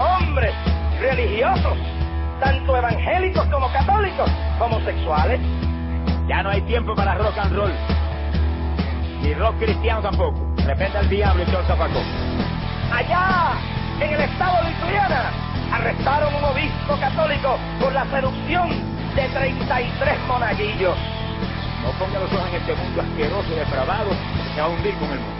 hombres religiosos, tanto evangélicos como católicos, homosexuales. Ya no hay tiempo para rock and roll. Ni rock cristiano tampoco. De repente al diablo y todo el zapacón. Allá, en el estado de Lituania, arrestaron un obispo católico por la seducción de 33 monaguillos. No ponga los ojos en este mundo asqueroso y depravado que va a hundir con el mundo.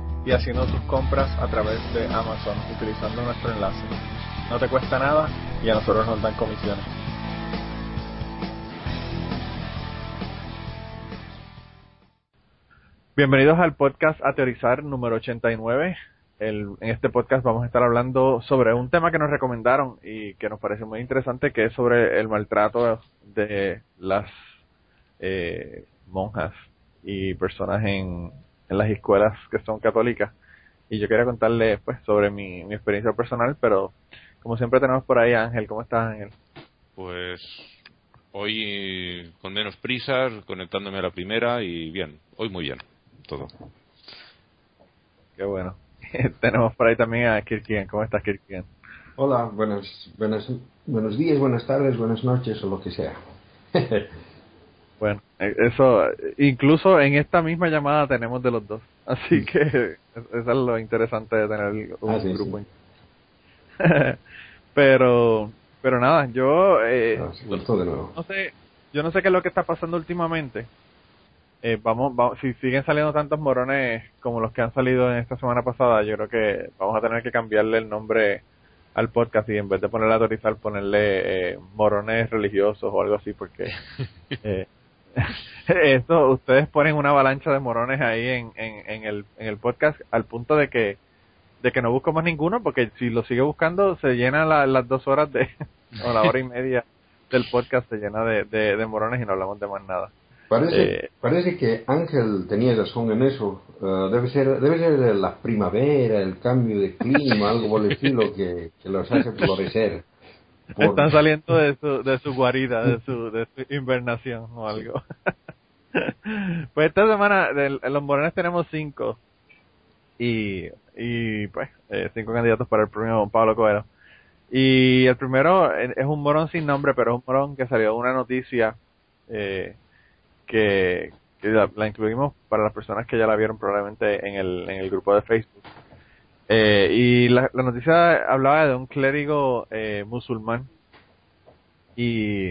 y haciendo tus compras a través de Amazon utilizando nuestro enlace. No te cuesta nada y a nosotros nos dan comisiones. Bienvenidos al podcast A Teorizar número 89. El, en este podcast vamos a estar hablando sobre un tema que nos recomendaron y que nos parece muy interesante, que es sobre el maltrato de las eh, monjas y personas en, en las escuelas que son católicas. Y yo quería contarles pues sobre mi, mi experiencia personal, pero como siempre tenemos por ahí a Ángel. ¿Cómo estás, Ángel? Pues hoy con menos prisas, conectándome a la primera y bien, hoy muy bien, todo. Qué bueno. tenemos por ahí también a Kirkian. ¿Cómo estás, Kirkian? Hola, buenos, buenos, buenos días, buenas tardes, buenas noches o lo que sea. Bueno, eso, incluso en esta misma llamada tenemos de los dos. Así que eso es lo interesante de tener un Ah, sí, grupo. sí. pero, pero nada, yo, eh, Ah, sí, vuelto de nuevo. no sé, yo no sé qué es lo que está pasando últimamente. Eh, vamos, vamos, si siguen saliendo tantos morones como los que han salido en esta semana pasada, yo creo que vamos a tener que cambiarle el nombre al podcast y en vez de ponerle autorizar, ponerle eh, morones religiosos o algo así, porque eh, esto, ustedes ponen una avalancha de morones ahí en, en, en, el, en el podcast al punto de que de que no busco más ninguno, porque si lo sigue buscando se llena la- las dos horas de, o la hora y media del podcast se llena de, de, de morones y no hablamos de más nada. Parece, Eh. parece que Ángel tenía razón en eso. Eh, debe ser debe ser la primavera, el cambio de clima, algo por el estilo que, que los hace florecer. Están saliendo de su, de su guarida, de su, de su invernación o algo. pues esta semana de los morones tenemos cinco y, y pues eh, cinco candidatos para el premio Don Pablo Coelho. Y el primero eh, es un morón sin nombre, pero es un morón que salió de una noticia eh, que, que la, la incluimos para las personas que ya la vieron probablemente en el, en el grupo de Facebook. Eh, y la, la noticia hablaba de un clérigo eh, musulmán y,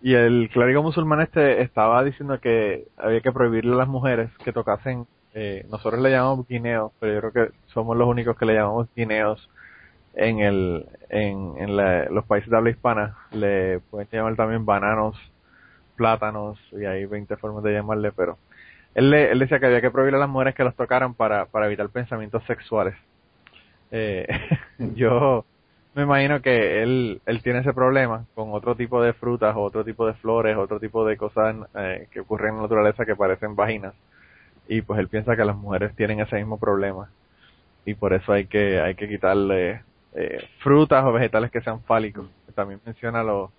y el clérigo musulmán este estaba diciendo que había que prohibirle a las mujeres que tocasen, eh, nosotros le llamamos guineos, pero yo creo que somos los únicos que le llamamos guineos en el en, en la- los países de habla hispana, le pueden llamar también bananos, plátanos y hay 20 formas de llamarle, pero él, le- él decía que había que prohibirle a las mujeres que los tocaran para, para evitar pensamientos sexuales. Eh, yo me imagino que él, él tiene ese problema con otro tipo de frutas, otro tipo de flores, otro tipo de cosas eh, que ocurren en la naturaleza que parecen vaginas. Y pues él piensa que las mujeres tienen ese mismo problema. Y por eso hay que, hay que quitarle eh, frutas o vegetales que sean fálicos. También menciona los,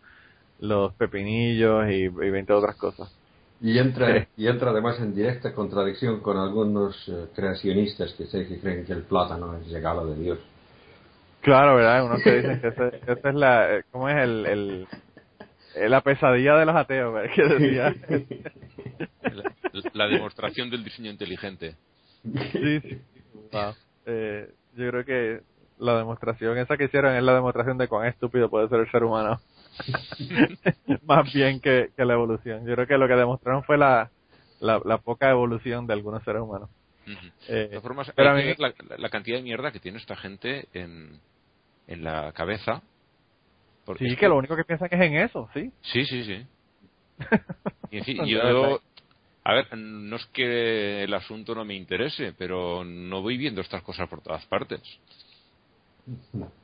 los pepinillos y, y 20 otras cosas. Y entra, Sí. y entra además en directa contradicción con algunos eh, creacionistas que sé que creen que el plátano es regalo de Dios. Claro, ¿verdad? Unos que dicen que esa es la, eh, ¿cómo es el, el, la pesadilla de los ateos, ¿verdad? que decía. La, la demostración del diseño inteligente. Sí, sí. Wow. Eh, yo creo que la demostración esa que hicieron es la demostración de cuán estúpido puede ser el ser humano. Más bien que, que la evolución. Yo creo que lo que demostraron fue la, la, la poca evolución de algunos seres humanos. Eh, De todas formas, pero hay a que mí- ver la, la cantidad de mierda que tiene esta gente en, en la cabeza. Porque sí, es que lo único que piensan es en eso, sí. Sí, sí, sí. Y en fin, yo, a ver, no es que el asunto no me interese, pero no voy viendo estas cosas por todas partes.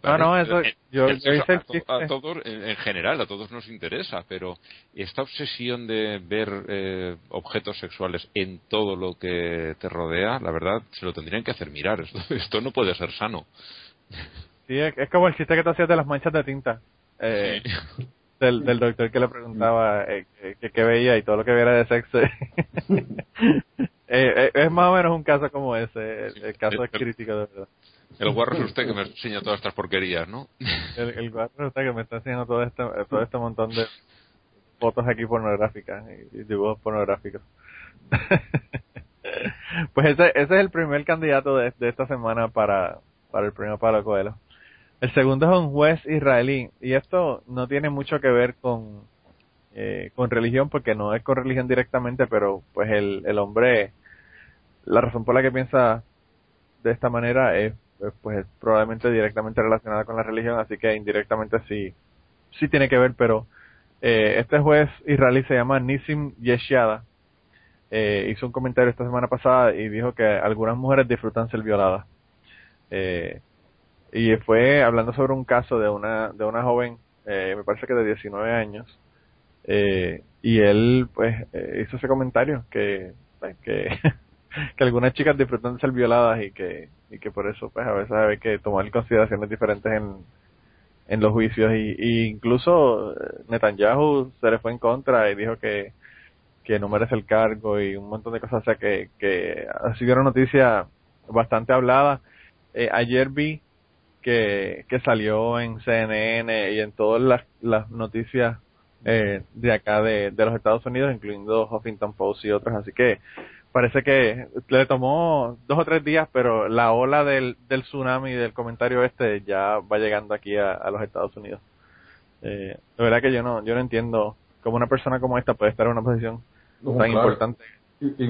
No, no, eso, Eh, yo, el yo sexo hice el a, to- a todos, en, en general, a todos nos interesa, pero esta obsesión de ver eh, objetos sexuales en todo lo que te rodea, la verdad, se lo tendrían que hacer mirar. Esto, esto no puede ser sano. Sí, es, es como el chiste que tú hacías de las manchas de tinta. Eh, Sí. del, del doctor que le preguntaba eh, que, qué veía y todo lo que viera de sexo. Eh, eh, es más o menos un caso como ese, el, el caso es crítico de verdad. El guarro es usted que me enseña todas estas porquerías, ¿no? El, guarro está que me está enseñando todo este, todo este montón de fotos aquí pornográficas y, dibujos pornográficos. pues ese, ese es el primer candidato de, de esta semana para, para el premio Pablo Coelho. El segundo es un juez israelí y esto no tiene mucho que ver con eh, con religión porque no es con religión directamente, pero pues el, el hombre, la razón por la que piensa de esta manera es pues es probablemente directamente relacionada con la religión, así que indirectamente sí, sí tiene que ver, pero eh, este juez israelí se llama Nissim Yeshiada, eh, hizo un comentario esta semana pasada y dijo que algunas mujeres disfrutan ser violadas. Eh, y fue hablando sobre un caso de una, de una joven, eh, me parece que de 19 años, eh, y él pues eh, hizo ese comentario que, pues, que que algunas chicas disfrutan de ser violadas y que y que por eso pues a veces hay que tomar consideraciones diferentes en en los juicios. Y, incluso eh, Netanyahu se le fue en contra y dijo que que no merece el cargo y un montón de cosas. O sea que que sido una noticia bastante hablada. Eh, ayer vi que que salió en CNN y en todas las, las noticias eh, de acá de, de los Estados Unidos incluyendo Huffington Post y otras. Así que parece que le tomó dos o tres días, pero la ola del, del tsunami del comentario este ya va llegando aquí a, a los Estados Unidos. Eh, de verdad que yo no, yo no entiendo cómo una persona como esta puede estar en una posición No, tan claro. importante. Sí, sí,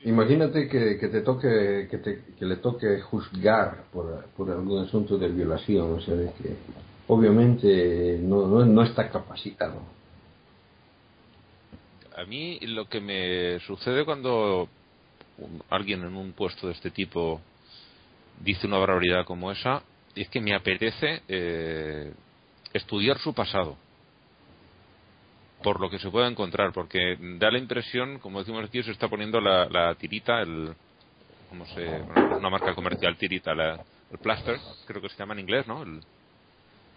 sí. Imagínate que, que te toque que, te, que le toque juzgar por, por algún asunto de violación, o sea, de que obviamente no, no, no está capacitado. A mí lo que me sucede cuando un- alguien en un puesto de este tipo dice una barbaridad como esa es que me apetece eh, estudiar su pasado por lo que se pueda encontrar porque da la impresión como decimos aquí se está poniendo la, la tirita el ¿cómo se bueno, una marca comercial tirita la- el plaster creo que se llama en inglés no el,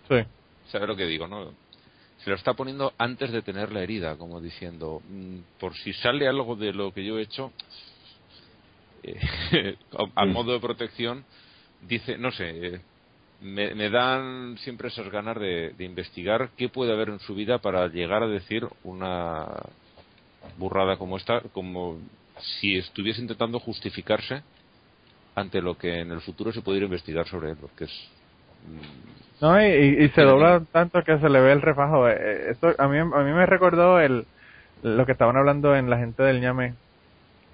Sí. ¿Sabe lo que digo, no? Se lo está poniendo antes de tener la herida, como diciendo, mm, por si sale algo de lo que yo he hecho, a, a Mm. modo de protección, dice, no sé, eh, me, me dan siempre esas ganas de, de investigar qué puede haber en su vida para llegar a decir una burrada como esta, como si estuviese intentando justificarse ante lo que en el futuro se puede ir a investigar sobre él, porque es mm, No, y, y- y se dobla tanto que se le ve el refajo. Eh, eh, Esto a mí, a mí me recordó el, lo que estaban hablando en la gente del ñame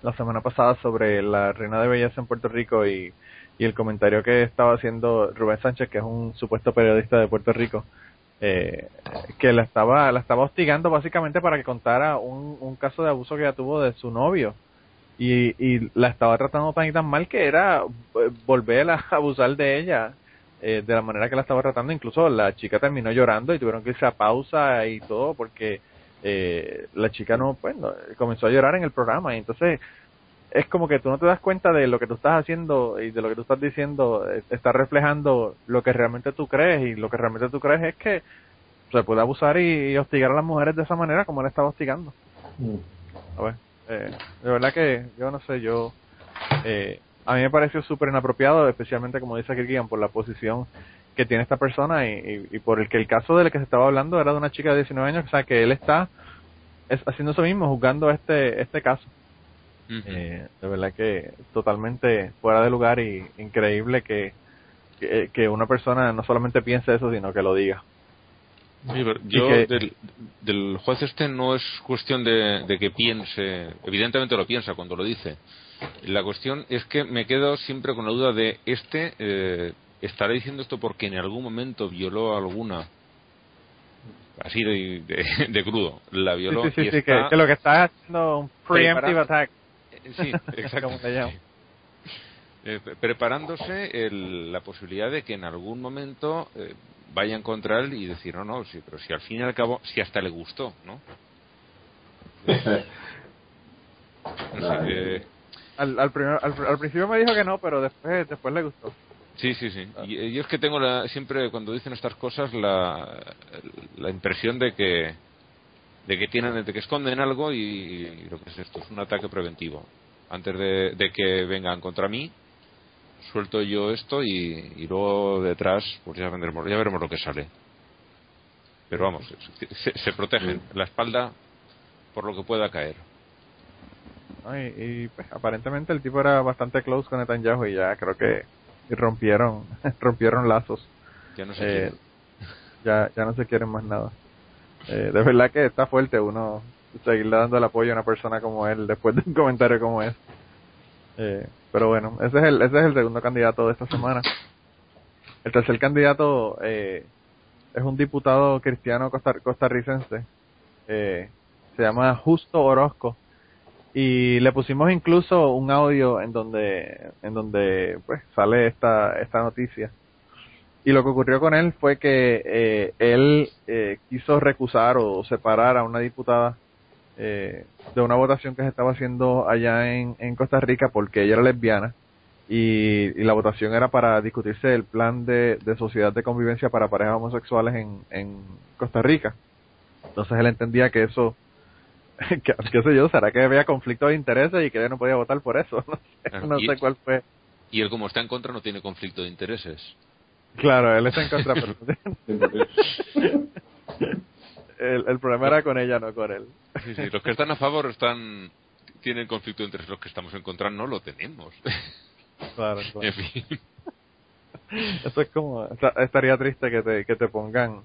la semana pasada sobre la reina de belleza en Puerto Rico y, y el comentario que estaba haciendo Rubén Sánchez, que es un supuesto periodista de Puerto Rico, eh, que la estaba, la estaba hostigando básicamente para que contara un, un caso de abuso que ella tuvo de su novio. Y, y la estaba tratando tan y tan mal que era eh, volver a abusar de ella eh, de la manera que la estaba tratando. Incluso la chica terminó llorando y tuvieron que irse a pausa y todo porque eh, la chica no, pues, no- comenzó a llorar en el programa. Y entonces es como que tú no te das cuenta de lo que tú estás haciendo y de lo que tú estás diciendo eh, está reflejando lo que realmente tú crees y lo que realmente tú crees es que se puede abusar y, y hostigar a las mujeres de esa manera como él estaba hostigando. Mm. A ver, eh, de verdad que yo no sé, yo eh, a mí me pareció súper inapropiado, especialmente como dice Kirkigan, por la posición que tiene esta persona y, y, y por el que el caso del que se estaba hablando era de una chica de 19 años, o sea que él está es, haciendo eso mismo, juzgando este este caso. Eh, de verdad que totalmente fuera de lugar y increíble que que, que una persona no solamente piense eso, sino que lo diga. Sí, pero yo que- del, del juez este no es cuestión de, de que piense, evidentemente lo piensa cuando lo dice. La cuestión es que me quedo siempre con la duda de este eh, estará diciendo esto porque en algún momento violó a alguna así de, de- de crudo, la violó sí, sí, y sí, está que, que lo que está haciendo un preemptive Prepara- attack. Eh, Sí, exacto. Eh, pre- preparándose el- la posibilidad de que en algún momento eh, vayan contra él y decir, no, no, sí, pero si al fin y al cabo, si hasta le gustó, ¿no? Eh, Al, al, primer- al, al principio me dijo que no, pero después después le gustó. Sí, sí, sí. Y, eh, yo es que tengo la, siempre, cuando dicen estas cosas, la, la impresión de que de que tienen de que esconden algo y, y lo que es esto es un ataque preventivo antes de, de que vengan contra mí suelto yo esto y, y luego detrás pues ya vendremos ya veremos lo que sale pero vamos se, se protegen la espalda por lo que pueda caer ¿no? Y, y, pues, aparentemente el tipo era bastante close con Netanyahu y ya creo que rompieron rompieron lazos. ya no sé Eh, ya no se quieren más nada. Eh, de verdad que está fuerte uno seguirle dando el apoyo a una persona como él después de un comentario como ese. Eh, pero bueno, ese es el ese es el segundo candidato de esta semana. El tercer candidato eh, es un diputado cristiano costar- costarricense. Eh, se llama Justo Orozco y le pusimos incluso un audio en donde en donde pues sale esta esta noticia y lo que ocurrió con él fue que eh, él eh, quiso recusar o separar a una diputada eh, de una votación que se estaba haciendo allá en, en Costa Rica porque ella era lesbiana y, y la votación era para discutirse el plan de, de sociedad de convivencia para parejas homosexuales en, en Costa Rica. Entonces él entendía que eso, que, qué sé yo, será que había conflicto de intereses y que ella no podía votar por eso. No sé, Claro, no y- sé cuál fue. y él como está en contra no tiene conflicto de intereses Claro, él está en contra, pero el, el problema era con ella, no con él. Sí, sí, los que están a favor están tienen conflicto de intereses los que estamos en contra no lo tenemos Claro, claro. en fin Eso es como, esta- estaría triste que te, que te pongan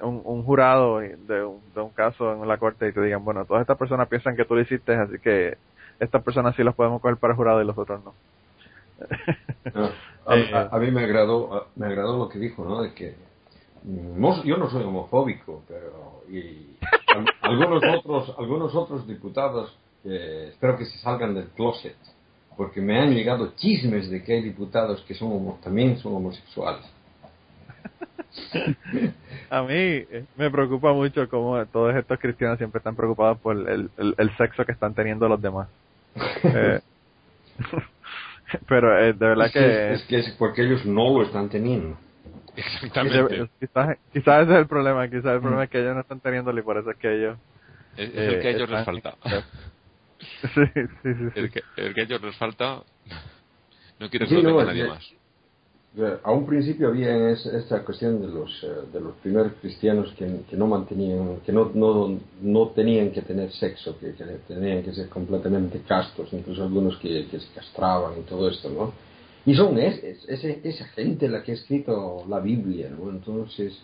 un, un jurado de un, de un caso en la corte y te digan, bueno, todas estas personas piensan que tú lo hiciste, así que estas personas sí las podemos coger para jurado y los otros no. No, a, Eh, a- a mí me agradó, me agradó lo que dijo, ¿no? De que no- yo no soy homofóbico, pero y al- algunos otros, algunos otros diputados eh, espero que se salgan del closet, porque me han llegado chismes de que hay diputados que son homo- también son homosexuales. A mí eh, me preocupa mucho cómo todos estos cristianos siempre están preocupados por el, el, el sexo que están teniendo los demás. Eh, pero eh, de verdad es, que, que es que es porque ellos no lo están teniendo. exactamente quizás, quizás ese es el problema, quizás el problema es que ellos no están teniéndolo y por eso es que ellos es, es el que a ellos les están- falta sí, sí, sí, sí. el que, el que a ellos les falta no quiere Sí, que lo no, tenga nadie más Eh, A un principio había es- esta cuestión de los eh, de los primeros cristianos que, no mantenían, que no, tenían que tener sexo, que, que tenían que ser completamente castos, incluso algunos que, se castraban y todo esto, ¿no? Y son es, es- esa gente la que ha escrito la Biblia, ¿no? Entonces,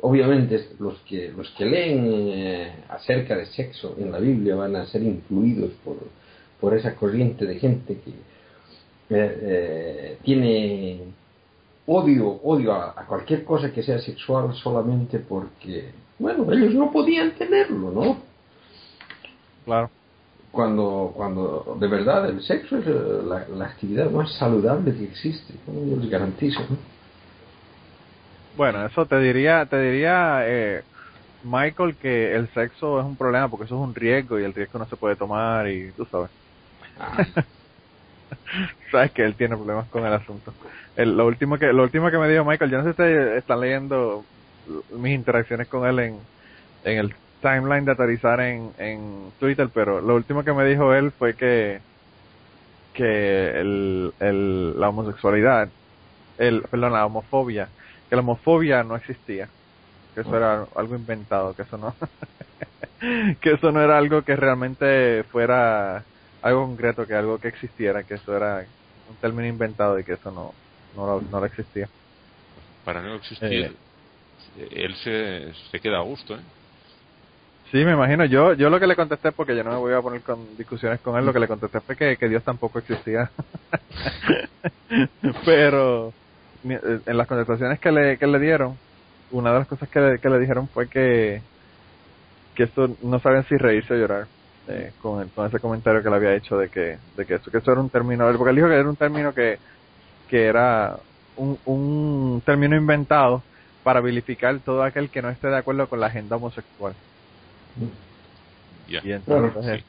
obviamente los que leen eh, acerca de sexo en la Biblia van a ser influidos por, esa corriente de gente que eh, eh, tiene odio, odio a, a cualquier cosa que sea sexual solamente porque, bueno, ellos no podían tenerlo, ¿no? Claro. Cuando, cuando de verdad el sexo es eh, la, la actividad más saludable que existe, ¿no? yo les garantizo, ¿no? Bueno, eso te diría, te diría eh, Michael que el sexo es un problema porque eso es un riesgo y el riesgo no se puede tomar y tú sabes. Ah, sabes que él tiene problemas con el asunto. El- lo último que lo último que me dijo Michael, yo no sé si están leyendo mis interacciones con él en, en el timeline de aterrizar en, en Twitter, pero lo último que me dijo él fue que que el, el, la homosexualidad, el, perdón, la homofobia, que la homofobia no existía, que eso era algo inventado, que eso no, que eso no era algo que realmente fuera algo concreto, que algo que existiera, que eso era un término inventado y que eso no, no, no lo existía. Para no existir, él se, se queda a gusto, ¿eh? Sí, me imagino. Yo yo lo que le contesté, porque yo no me voy a poner con discusiones con él, lo que le contesté fue que, que Dios tampoco existía. Pero eh, en las contestaciones que le, que le dieron, una de las cosas que le, que le dijeron fue que, que esto no sabían si reírse o llorar. eh, con, el- con ese comentario que le había hecho de que, de que eso, que eso era un término, porque él dijo que era un término que, que era un, un término inventado para vilificar todo aquel que no esté de acuerdo con la agenda homosexual. Ya. Y entonces, Claro. eh,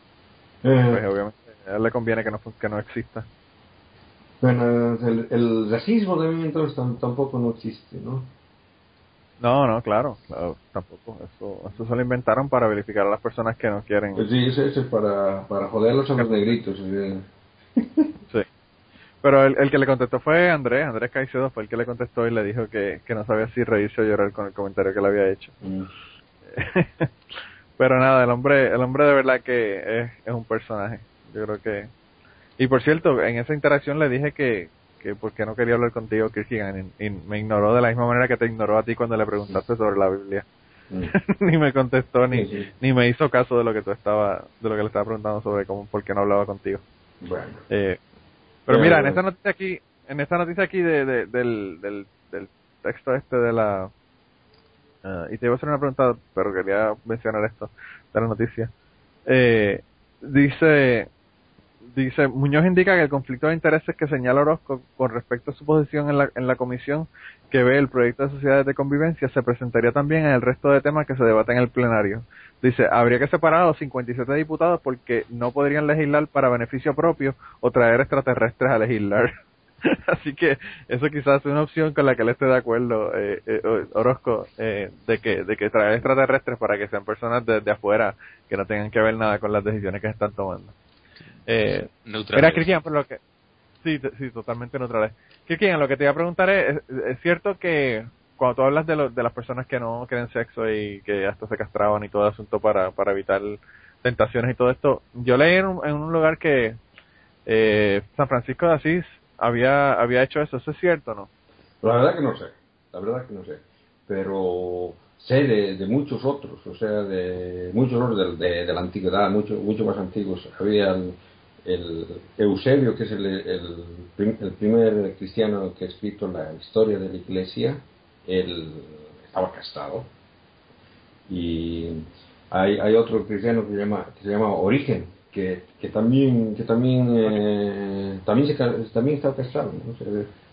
Eh, pues obviamente a él le conviene que no, que no exista. bueno, el, el racismo también entonces tam- tampoco no existe, ¿no? No, no, claro, claro, tampoco. Eso, eso se lo inventaron para verificar a las personas que no quieren. Pues sí, eso, eso es para, para joderlos a los negritos. eh. Sí. Pero el, el que le contestó fue Andrés, Andrés Caicedo fue el que le contestó y le dijo que, que no sabía si reírse o llorar con el comentario que le había hecho. Mm. Pero nada, el hombre, el hombre de verdad que es, es un personaje. Yo creo que. Y por cierto, en esa interacción le dije que, que por qué no quería hablar contigo, Kierkegaard, y, y me ignoró de la misma manera que te ignoró a ti cuando le preguntaste sobre la Biblia. Mm. ni me contestó ni, Sí, sí. ni me hizo caso de lo que tú estaba, de lo que le estaba preguntando sobre cómo, por qué no hablaba contigo. Bueno. Eh, pero mira, en esta noticia aquí, en esta noticia aquí de, de- del, del, del texto este de la, ah, y te iba a hacer una pregunta, pero quería mencionar esto de la noticia. Eh, dice, dice, Muñoz indica que el conflicto de intereses que señala Orozco con respecto a su posición en la, en la comisión que ve el proyecto de sociedades de convivencia se presentaría también en el resto de temas que se debaten en el plenario. Dice, habría que separar a los 57 diputados porque no podrían legislar para beneficio propio o traer extraterrestres a legislar. Así que eso quizás es una opción con la que él esté de acuerdo, eh, eh, Orozco, eh, de que de que traer extraterrestres para que sean personas de, de afuera que no tengan que ver nada con las decisiones que están tomando. Eh, Neutral. Mira, Cristian, por lo que... Sí, sí, totalmente neutrales. Cristian, lo que te iba a preguntar es, es, es cierto que cuando tú hablas de, lo- de las personas que no quieren sexo y que hasta se castraban y todo el asunto para, para evitar tentaciones y todo esto, yo leí en un, en un lugar que eh, San Francisco de Asís había, había hecho eso, ¿eso es cierto o no? La verdad que no sé, la verdad que no sé. Pero sé de, de muchos otros, o sea, de muchos otros de, de- de la antigüedad, mucho, mucho más antiguos. Había el, Eusebio, que es el, el, prim- el primer cristiano que ha escrito la historia de la iglesia, él estaba castrado. Y hay, hay otro cristiano que llama, que se llama Origen, que, que también, que también, eh, también, también estaba castrado, ¿no?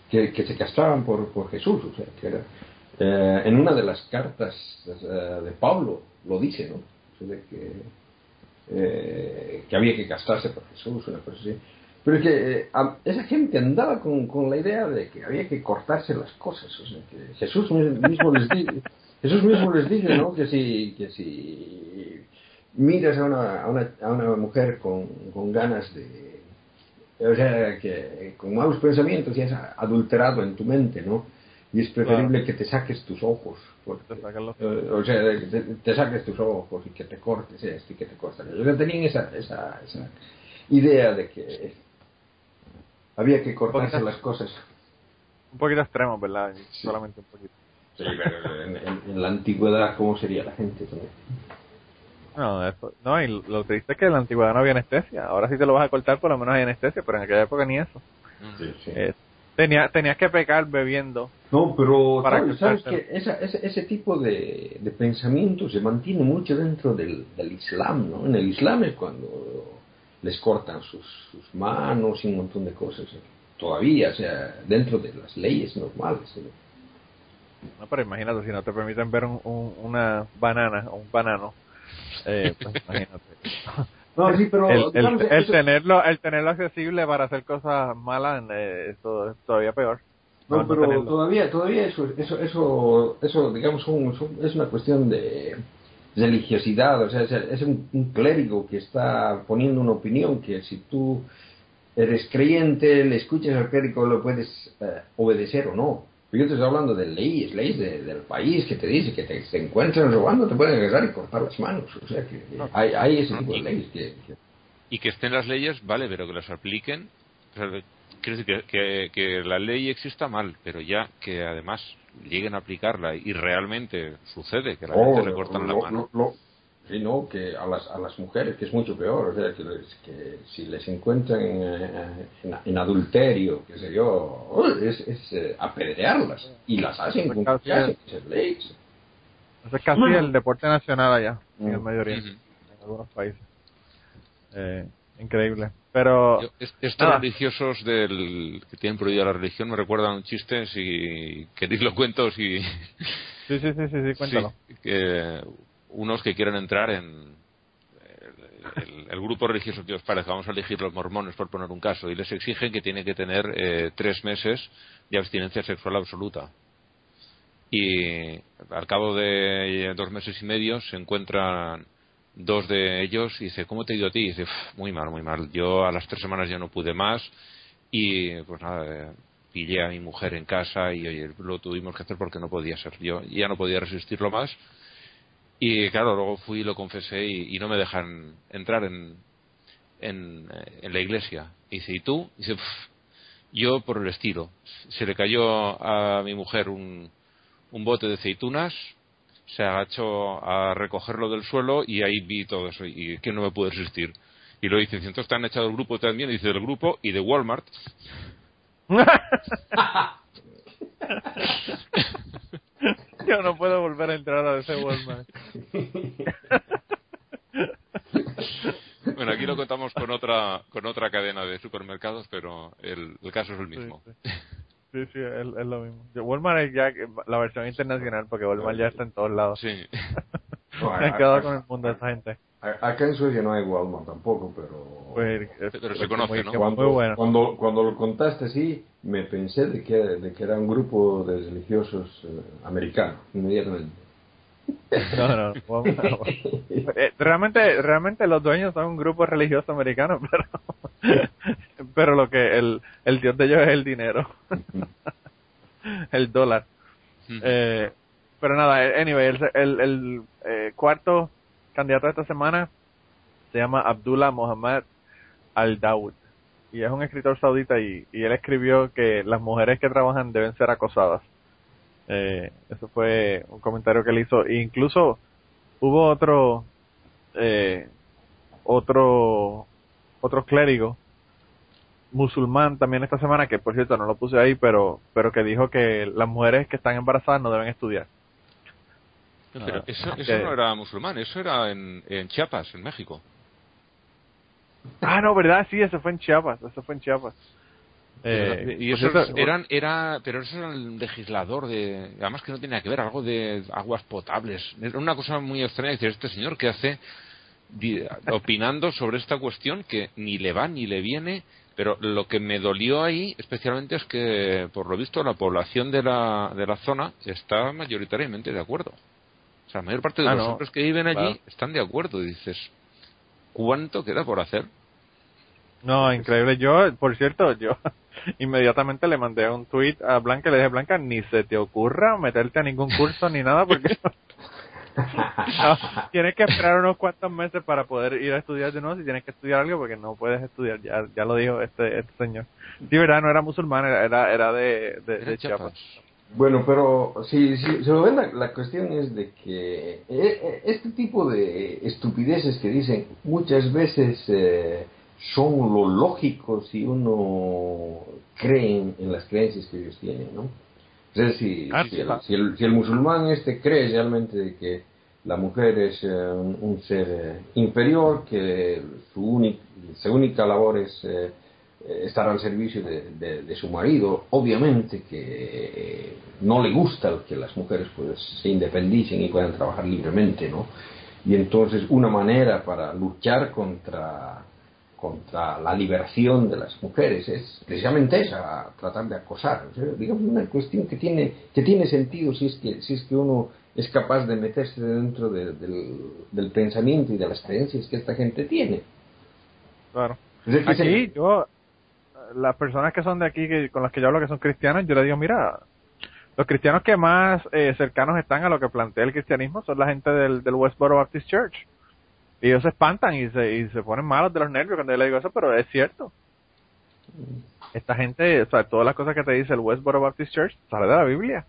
Que, que se castraban por, por Jesús, o sea, que era, eh, en una de las cartas eh, de Pablo lo dice, ¿no? Eh, que había que castrarse por Jesús, una cosa así. Pero es que eh, esa gente andaba con, con la idea de que había que cortarse las cosas, Jesús mismo les dice, Jesús mismo les dice, ¿no? Que si, que si miras a una, a una, a una mujer con, con ganas de, o sea, que con malos pensamientos y es adulterado en tu mente, ¿no? Y es preferible que te saques tus ojos, porque, eh, o sea, te, te saques tus ojos y que te cortes esto y que te cortes eso. O sea, tenían esa, esa, esa idea de que había que cortarse Poquito- las cosas. Un poquito extremo, ¿verdad? Solamente un poquito. Sí, pero en, en- en la antigüedad, ¿cómo sería la gente también? No, eso- no, y lo triste es que en la antigüedad no había anestesia. Ahora sí te lo vas a cortar, por lo menos hay anestesia, pero en aquella época ni eso. Sí, sí. Eh, tenía, tenías que pecar bebiendo. No, pero Para sabes, que sabes salten. que esa- ese, ese tipo de, de pensamiento se mantiene mucho dentro del, del Islam, ¿no? En el Islam es cuando les cortan sus, sus manos y un montón de cosas. Todavía, o sea, dentro de las leyes normales. ¿no? No, pero imagínate, si no te permiten ver un, un- una banana o un banano, eh, pues imagínate. No, sí, pero el, el, digamos, el eso- tenerlo el tenerlo accesible para hacer cosas malas eh, es todavía peor No, pero tenerlo. todavía, todavía eso, eso, eso, eso digamos, son- es una cuestión de religiosidad, o sea, es, es un, un clérigo que está poniendo una opinión que si tú eres creyente, le escuchas al clérigo, lo puedes eh, obedecer o no. Yo te estoy hablando de leyes, leyes de- del país que te dice que te, se encuentran robando, te pueden agarrar y cortar las manos. O sea, que hay, hay ese tipo de leyes que, que- Y que estén las leyes, vale, pero que las apliquen. o sea, quiero decir que, que, la ley exista mal, pero ya que además lleguen a aplicarla y realmente sucede que la Oh, gente le cortan la mano. No, que a las, a las mujeres, que es mucho peor, o sea, que, les- que si les encuentran en, eh, en, en adulterio, qué sé yo, oh, es, es eh, apedrearlas. Y las hacen con Casi es. casi el deporte nacional allá, en el Mm. Medio Oriente, Ujú. en algunos países. Eh, increíble. Pero, Yo- estos nada. religiosos del que tienen prohibida la religión me recuerdan un chiste, si queréis lo cuento, si... sí, sí, sí, sí, sí, cuéntalo. Sí, que unos que quieren entrar en el, grupo religioso que os parezca, vamos a elegir los mormones por poner un caso, y les exigen que tienen que tener eh, tres meses de abstinencia sexual absoluta. Y al cabo de dos meses y medio se encuentran dos de ellos y dice, ¿cómo te ha ido a ti? Y dice, "Uf, muy mal, muy mal. Yo a las tres semanas ya no pude más y pues nada, eh, pillé a mi mujer en casa y oye, lo tuvimos que hacer porque no podía ser yo. Ya no podía resistirlo más. Y claro, luego fui y lo confesé y, y no me dejan entrar en, en, eh, en la iglesia. Y dice, ¿y tú? Y dice, "Pf, yo por el estilo. Se le cayó a mi mujer un, un bote de aceitunas, se agachó a recogerlo del suelo y ahí vi todo eso y que no me pude resistir. Y lo dice, entonces te han echado el grupo también, y dice del grupo y de Walmart. Yo no puedo volver a entrar a ese Walmart. Bueno, aquí lo contamos con otra con otra cadena de supermercados, pero el, el caso es el mismo. sí. Sí, sí, es, es lo mismo. Walmart es ya la versión internacional porque Walmart ya está en todos lados. Sí. Se han quedado con el mundo de esa gente. Acá en Suecia no hay Walmart tampoco, pero... Pues, Pero se conoce, ¿no? cuando, Muy bueno. cuando, cuando lo contaste así, me pensé de que, de que era un grupo de religiosos eh, americanos, inmediatamente. No, no, Walmart no. Eh, realmente, realmente los dueños son un grupo religioso americano, pero, pero lo que el, el dios de ellos es el dinero, el dólar. Eh, pero nada, anyway, el, el, el, eh, cuarto candidato de esta semana se llama Abdullah Mohammad Al-Dawood y es un escritor saudita y, y él escribió que las mujeres que trabajan deben ser acosadas. Eh, eso fue un comentario que él hizo. E incluso hubo otro, eh, otro, otro clérigo musulmán también esta semana que por cierto no lo puse ahí, pero, pero que dijo que las mujeres que están embarazadas no deben estudiar. Pero eso, eso no era musulmán, eso era en, en Chiapas, en México. Ah, no, ¿verdad? Sí, eso fue en Chiapas, eso fue en Chiapas. Eh, y por eso cierto, eran, era, pero eso era el legislador de, además que no tenía que ver, algo de aguas potables. Era una cosa muy extraña decir, este señor que hace di- opinando sobre esta cuestión que ni le va ni le viene, pero lo que me dolió ahí especialmente es que, por lo visto, la población de la, de la zona está mayoritariamente de acuerdo. O sea, la mayor parte de Ah, los no, hombres que viven allí claro. están de acuerdo. Y dices, ¿cuánto queda por hacer? No, increíble. Yo, por cierto, yo inmediatamente le mandé un tweet a Blanca y le dije, Blanca, ni se te ocurra meterte a ningún curso ni nada porque no, tienes que esperar unos cuantos meses para poder ir a estudiar de nuevo si tienes que estudiar algo porque no puedes estudiar. Ya, ya lo dijo este, este señor. Sí, verdad, no era musulmán, era, era, de, de, Era de Chiapas. Bueno, pero si, si se lo ven, la, la cuestión es de que eh, eh, este tipo de estupideces que dicen muchas veces eh, son lo lógico si uno cree en, en las creencias que ellos tienen, ¿no? Decir, Ah, si, el, claro. si, el, si el musulmán este cree realmente de que la mujer es eh, un, un ser eh, inferior, que su, única su única labor es estar al servicio de, de- de su marido, obviamente que eh, no le gusta que las mujeres pues se independicen y puedan trabajar libremente, ¿no? Y entonces una manera para luchar contra contra la liberación de las mujeres es precisamente esa, tratar de acosar. Digamos una cuestión que tiene que tiene sentido si es que si es que uno es capaz de meterse dentro de- del, del pensamiento y de las creencias que esta gente tiene. Claro. Aquí, yo, las personas que son de aquí, que, con las que yo hablo que son cristianos, yo les digo, mira, los cristianos que más eh, cercanos están a lo que plantea el cristianismo son la gente del, del Westboro Baptist Church. Y ellos se espantan y se, y se ponen malos de los nervios cuando yo les digo eso, pero es cierto. esta gente, o sea, todas las cosas que te dice el Westboro Baptist Church sale de la Biblia.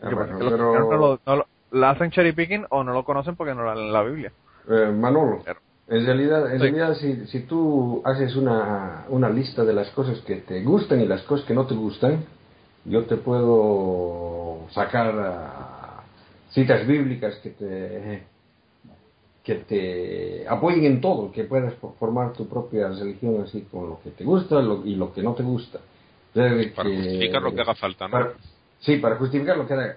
Que bueno, los pero- cristianos no lo, no lo- la hacen cherry picking o no lo conocen porque no lo leen en la Biblia. Eh, Manolo, Pero- en realidad, en Sí. realidad si, si tú haces una, una lista de las cosas que te gustan y las cosas que no te gustan, yo te puedo sacar ah, citas bíblicas que te que te apoyen en todo, que puedas fo- formar tu propia religión así con lo que te gusta lo- y lo que no te gusta. Para que- justificar lo que haga falta, ¿no? para- sí, para justificar lo que haga,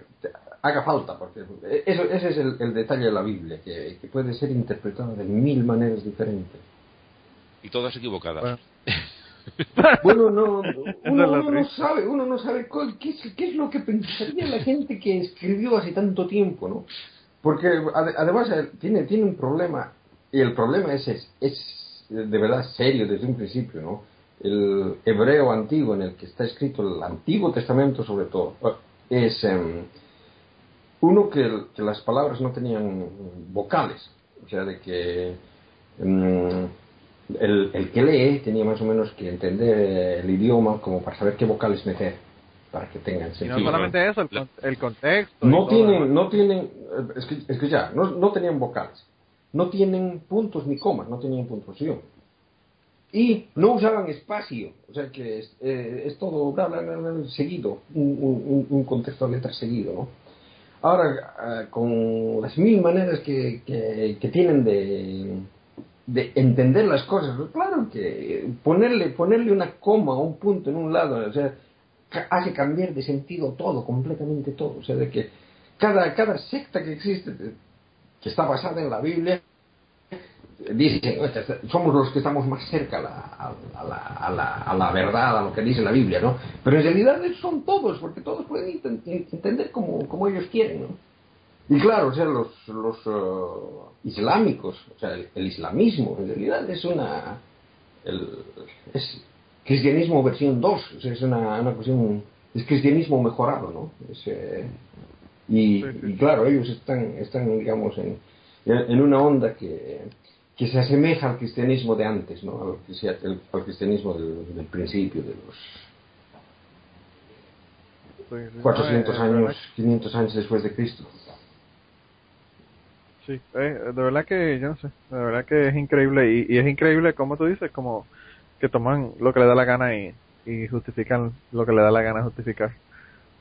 haga falta, porque eso, ese es el, el detalle de la Biblia, que, que puede ser interpretada de mil maneras diferentes. Y todas equivocadas. Bueno. Bueno, no, uno, uno no sabe, uno no sabe cuál- qué, es, qué es lo que pensaría la gente que escribió hace tanto tiempo, ¿no? Porque ade- además eh, tiene, tiene un problema, y el problema es, es, es de verdad serio desde un principio, ¿no? El hebreo antiguo en el que está escrito el Antiguo Testamento sobre todo, es em, uno que, las palabras no tenían vocales, o sea, de que em, el, el que lee tenía más o menos que entender el idioma como para saber qué vocales meter para que tengan Y no sentido. solamente eso, el, el contexto. No tienen, no tienen, es que, es que ya, no, no tenían vocales, no tienen puntos ni comas, no tenían puntuación. Y no usaban espacio, o sea que es, eh, es todo bla, bla, bla, bla, seguido, un, un- un contexto de letras seguido, ¿no? Ahora, eh, con las mil maneras que, que, tienen de, de entender las cosas, pues claro que ponerle, ponerle una coma o un punto en un lado, o sea, hace cambiar de sentido todo, completamente todo. O sea, de que cada, cada secta que existe, que está basada en la Biblia, dice, "Oye, somos los que estamos más cerca a la, a, la, a, la, a la verdad, a lo que dice la Biblia, ¿no? Pero en realidad son todos, porque todos pueden entender como, como ellos quieren, ¿no? Y claro, o sea, los, los eh, islámicos, o sea, el, el islamismo en realidad es una... el- es cristianismo versión 2, o sea, es una, una cuestión... Es cristianismo mejorado, ¿no? Es, eh, y, y claro, ellos están, están digamos, en, en una onda que, que se asemeja al cristianismo de antes, ¿no? Al, al- cristianismo del, del principio, de los Sí, sí, 400 no, eh, verdad años, 500 años después de Cristo. Sí, eh, de verdad que yo no sé, de verdad que es increíble y, y es increíble como tú dices, como que toman lo que le da la gana y, y justifican lo que le da la gana justificar.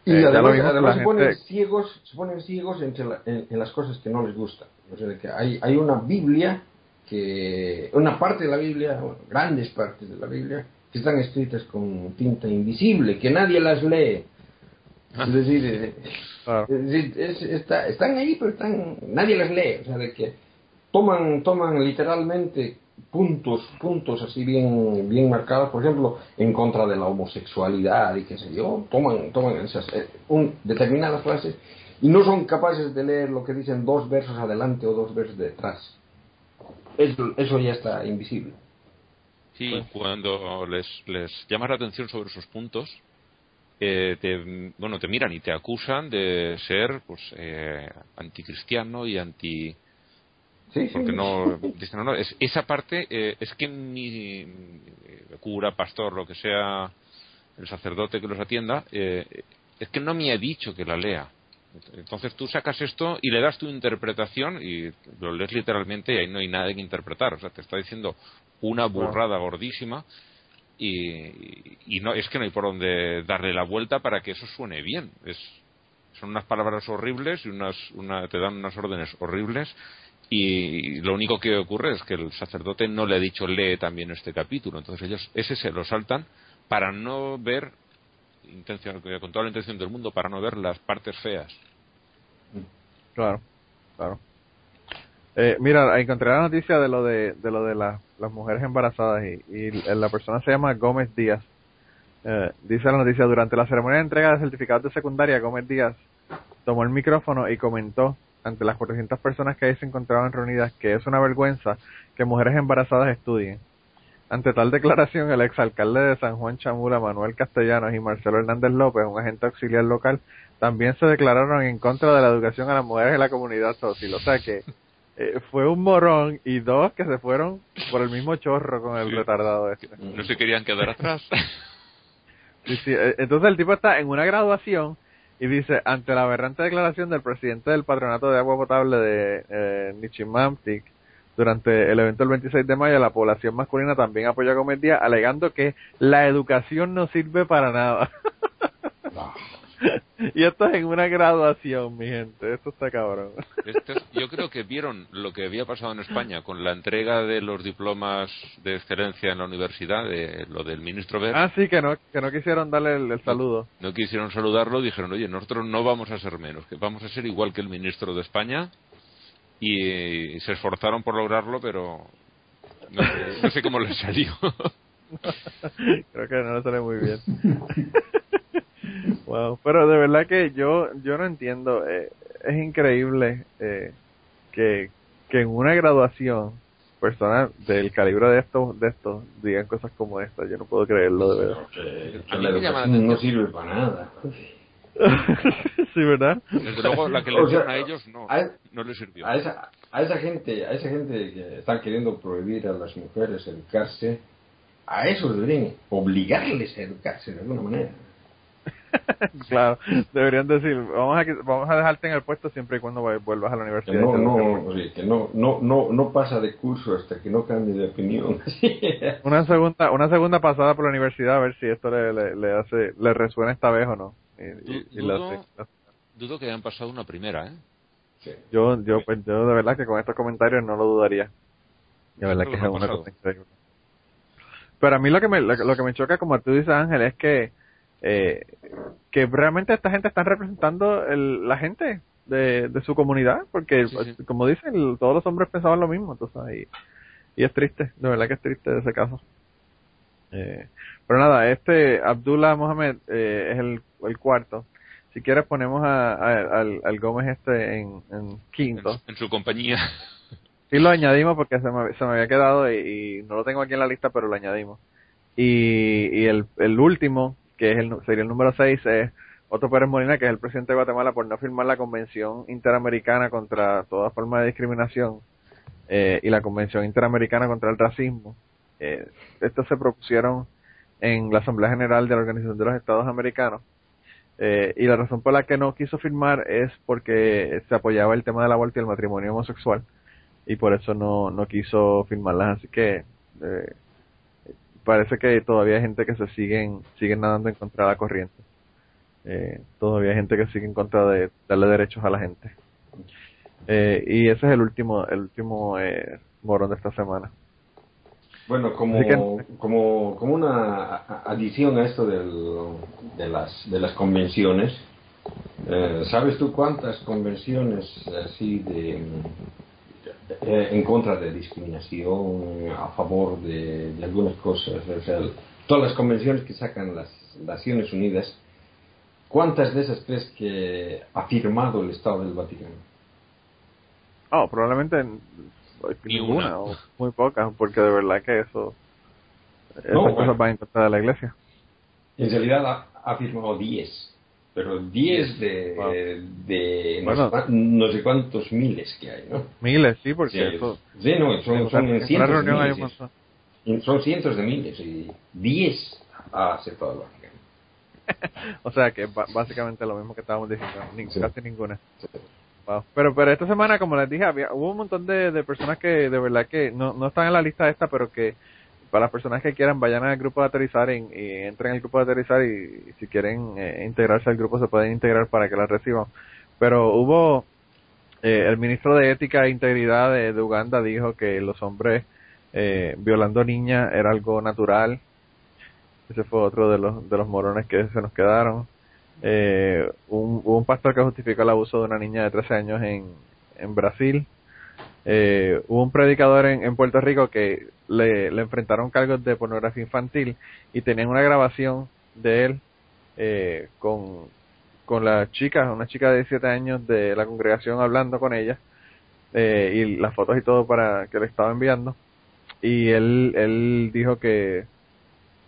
Y Eh, además, vimos además se ponen gente- ciegos, se ponen ciegos entre la- en, en las cosas que no les gustan. O sea, que hay, hay una Biblia que, una parte de la Biblia, bueno, grandes partes de la Biblia, que están escritas con tinta invisible, que nadie las lee. Es decir, eh, Claro. es decir, es- está- están ahí, pero están, nadie las lee. O sea, de que toman, toman literalmente puntos, puntos así bien, bien marcados, por ejemplo, en contra de la homosexualidad y qué sé yo, toman, toman esas, eh, un, determinadas frases y no son capaces de leer lo que dicen dos versos adelante o dos versos detrás. Eso, eso ya está invisible. Sí, cuando les, les llamas la atención sobre esos puntos, eh, te, bueno, te miran y te acusan de ser pues eh, anticristiano y anti Sí, sí. porque no dicen no, no, es, esa parte eh, es que mi eh, cura pastor lo que sea el sacerdote que los atienda eh, es que no me ha dicho que la lea entonces tú sacas esto y le das tu interpretación y lo lees literalmente y ahí no hay nada que interpretar. O sea te está diciendo una burrada gordísima y, y no es que no hay por dónde darle la vuelta para que eso suene bien. Es son unas palabras horribles y unas una, te dan unas órdenes horribles y lo único que ocurre es que el sacerdote no le ha dicho lee también este capítulo entonces ellos ese se lo saltan para no ver intención, con toda la intención del mundo para no ver las partes feas Claro, claro. Eh, mira, encontré la noticia de lo de, de lo de la- las mujeres embarazadas y, y la persona se llama Gómez Díaz. Eh, dice la noticia, durante la ceremonia de entrega de certificados de secundaria, Gómez Díaz tomó el micrófono y comentó ante las 400 personas que ahí se encontraban reunidas que es una vergüenza que mujeres embarazadas estudien. Ante tal declaración, el exalcalde de San Juan Chamula, Manuel Castellanos y Marcelo Hernández López, un agente auxiliar local, también se declararon en contra de la educación a las mujeres en la comunidad social. O sea que eh, fue un morón y dos que se fueron por el mismo chorro con el Sí. retardado este. No se querían quedar atrás. Sí, sí, eh, Entonces el tipo está en una graduación y dice, ante la aberrante declaración del presidente del patronato de agua potable de eh, Nichimantic, durante el evento del 26 de mayo, la población masculina también apoyó a Gómez Díaz, alegando que la educación no sirve para nada. Y esto es en una graduación, mi gente. Esto está cabrón. Yo creo que vieron lo que había pasado en España con la entrega de los diplomas de excelencia en la universidad, de lo del ministro Ver. Ah, sí, que no, que no quisieron darle el, el saludo. No quisieron saludarlo, dijeron, oye, nosotros no vamos a ser menos, que vamos a ser igual que el ministro de España. Y, eh, se esforzaron por lograrlo, pero no sé, no sé cómo les salió. Creo que no le sale muy bien. wow, pero de verdad que yo yo no entiendo. eh, es increíble eh, que, que en una graduación personas del calibre de estos de estos digan cosas como esta. Yo no puedo creerlo de verdad. que, A que mí la me llama la educación no atención. sirve para nada. sí, ¿verdad? Desde luego, la que le sea, dieron a ellos no, a- no les sirvió. A esa, a esa gente, a esa gente que están queriendo prohibir a las mujeres educarse, a eso deberían obligarles a educarse de alguna manera. claro, deberían decir, vamos a vamos a dejarte en el puesto siempre y cuando vuelvas a la Que universidad. no, que no, no, no, no pasa de curso hasta que no cambie de opinión. Una segunda una segunda pasada por la universidad a ver si esto le, le, le hace le resuena esta vez o no. La- Dudo- Dudo que hayan pasado una primera, ¿eh? Sí. Yo, yo, pues, yo de verdad que con estos comentarios no lo dudaría. De verdad que es una cosa increíble. Pero a mí lo que me, lo, que- lo que me choca, como tú dices Ángel, es que, eh, que realmente esta gente está representando el, la gente de, de su comunidad, porque Sí, sí. como dicen, el- todos los hombres pensaban lo mismo, entonces y, y es triste, de verdad que es triste ese caso. Eh, pero nada, este Abdullah Mohamed eh, es el, el cuarto. Si quieres ponemos a, a- al, al Gómez este en, quinto. en su compañía. Sí lo añadimos porque se me, se me había quedado y, y no lo tengo aquí en la lista, pero lo añadimos. Y, y el, el último, que es el, sería el número 6, es Otto Pérez Molina, que es el presidente de Guatemala por no firmar la Convención Interamericana contra toda forma de discriminación eh, y la Convención Interamericana contra el Racismo. Eh, estos se propusieron en la Asamblea General de la Organización de los Estados Americanos. Eh, y la razón por la que no quiso firmar es porque se apoyaba el tema del aborto y el matrimonio homosexual y por eso no, no quiso firmarlas. Así que eh, parece que todavía hay gente que se siguen, siguen nadando en contra de la corriente. Eh, todavía hay gente que sigue en contra de darle derechos a la gente. Eh, y ese es el último, el último morón de esta semana. Bueno, como, que- como, como una a- adición a esto del- de, las, de las convenciones, eh, ¿sabes tú cuántas convenciones así de, de- en contra de discriminación, a favor de, de algunas cosas, o sea, todas las convenciones que sacan las Naciones Unidas, ¿cuántas de esas crees que ha firmado el Estado del Vaticano? Oh, probablemente Ni ninguna una. o muy pocas, porque de verdad que eso, esas No, cosas bueno. van en contra de la iglesia. En realidad ha, firmado 10, pero 10 de, Wow. de no, Bueno. sé, cuán- no sé cuántos miles que hay, ¿no? Miles, sí, porque Sí, eso, sí, no, son, son en cientos de miles. y- Son cientos de miles y 10 ha aceptado Vaticano. O sea que básicamente lo mismo que estábamos diciendo, ni- Sí. casi ninguna. Pero, pero esta semana, como les dije, había, hubo un montón de, de personas que de verdad que no, no están en la lista esta, pero que para las personas que quieran vayan al grupo de aterrizar y, y entren al grupo de aterrizar y, y si quieren eh, integrarse al grupo se pueden integrar para que la reciban. Pero hubo, eh, el ministro de Ética e Integridad de, de Uganda dijo que los hombres eh, violando niñas era algo natural. Ese fue otro de los, de los morones que se nos quedaron eh, un, un pastor que justificó el abuso de una niña de 13 años en, en Brasil. Eh, hubo un predicador en, en Puerto Rico que le, le enfrentaron cargos de pornografía infantil y tenían una grabación de él eh, con, con la chica, una chica de 17 años de la congregación hablando con ella eh, y las fotos y todo para que le estaba enviando y él él dijo que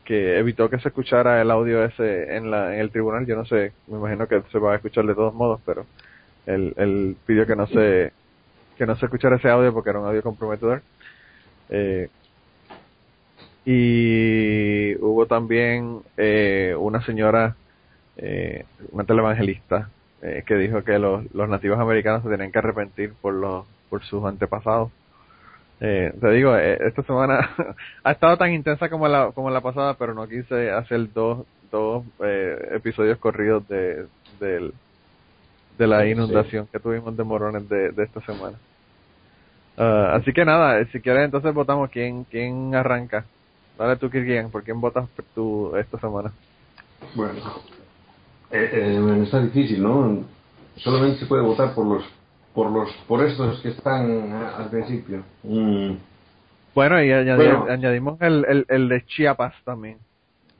que evitó que se escuchara el audio ese en la en el tribunal yo no sé me imagino que se va a escuchar de todos modos pero él, él pidió que no se que no se escuchara ese audio porque era un audio comprometedor. Eh, y hubo también eh, una señora, eh, una televangelista, eh, que dijo que los, los nativos americanos se tenían que arrepentir por los por sus antepasados. Eh, te digo, eh, esta semana ha estado tan intensa como la como la pasada, pero no quise hacer dos dos eh, episodios corridos de del de la Sí. inundación que tuvimos de morones de, de esta semana. Ah, así que nada, eh, si quieres entonces votamos quién quién arranca. Dale tú, Kirgian, ¿por quién votas tú esta semana? Bueno, eh, eh, está difícil, ¿no? Solamente se puede votar por los por los por estos que están ah, al principio. Mm, Bueno, y añadi- Bueno. añadimos el, el, el de Chiapas también.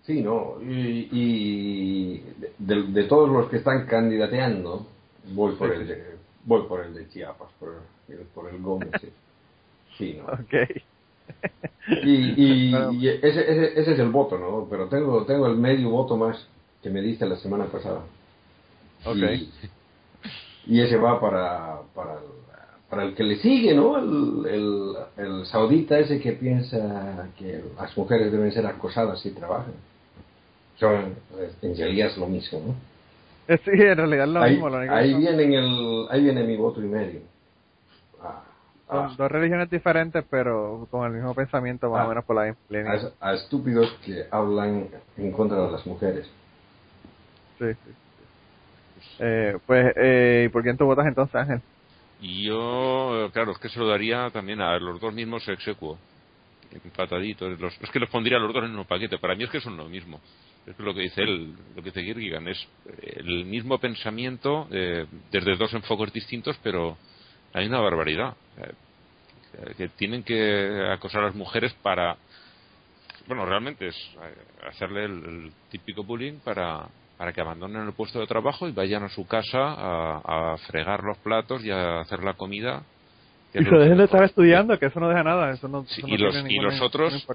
sí, ¿no? Y, y de, de todos los que están candidateando, voy por el de, voy por el de Chiapas, por el, por el Gómez. Sí, Sí, ¿no? Ok. Y, y, y ese, ese, ese es el voto, ¿no? Pero tengo, tengo el medio voto más que me diste la semana pasada. Ok. Y, ese va para, para, el, para el que le sigue, ¿no? El, el, el saudita ese que piensa que las mujeres deben ser acosadas si trabajan. Son, en realidad es lo mismo, ¿no? Sí, en realidad es lo ahí, mismo. Lo único ahí viene en el, ahí viene mi voto y medio. Ah, ah, dos religiones diferentes, pero con el mismo pensamiento más Ah. o menos por la misma línea. a, a estúpidos que hablan en contra de las mujeres. Sí, sí. Eh, pues, eh, ¿y por quién tú votas entonces, Ángel? Yo, claro, es que se lo daría también a los dos mismos execuo. Empataditos. Los, es que los pondría a los dos en un paquete. Para mí es que son lo mismo. Es lo que dice él, lo que dice Kierkegaard, es el mismo pensamiento eh, desde dos enfoques distintos, pero hay una barbaridad. Eh, que tienen que acosar a las mujeres para. Bueno, realmente es eh, hacerle el típico bullying para, para que abandonen el puesto de trabajo y vayan a su casa a, a fregar los platos y a hacer la comida. Y se dejen de estar estudiando, que eso no deja nada, eso no, Sí, eso no y los- tiene y los otros-.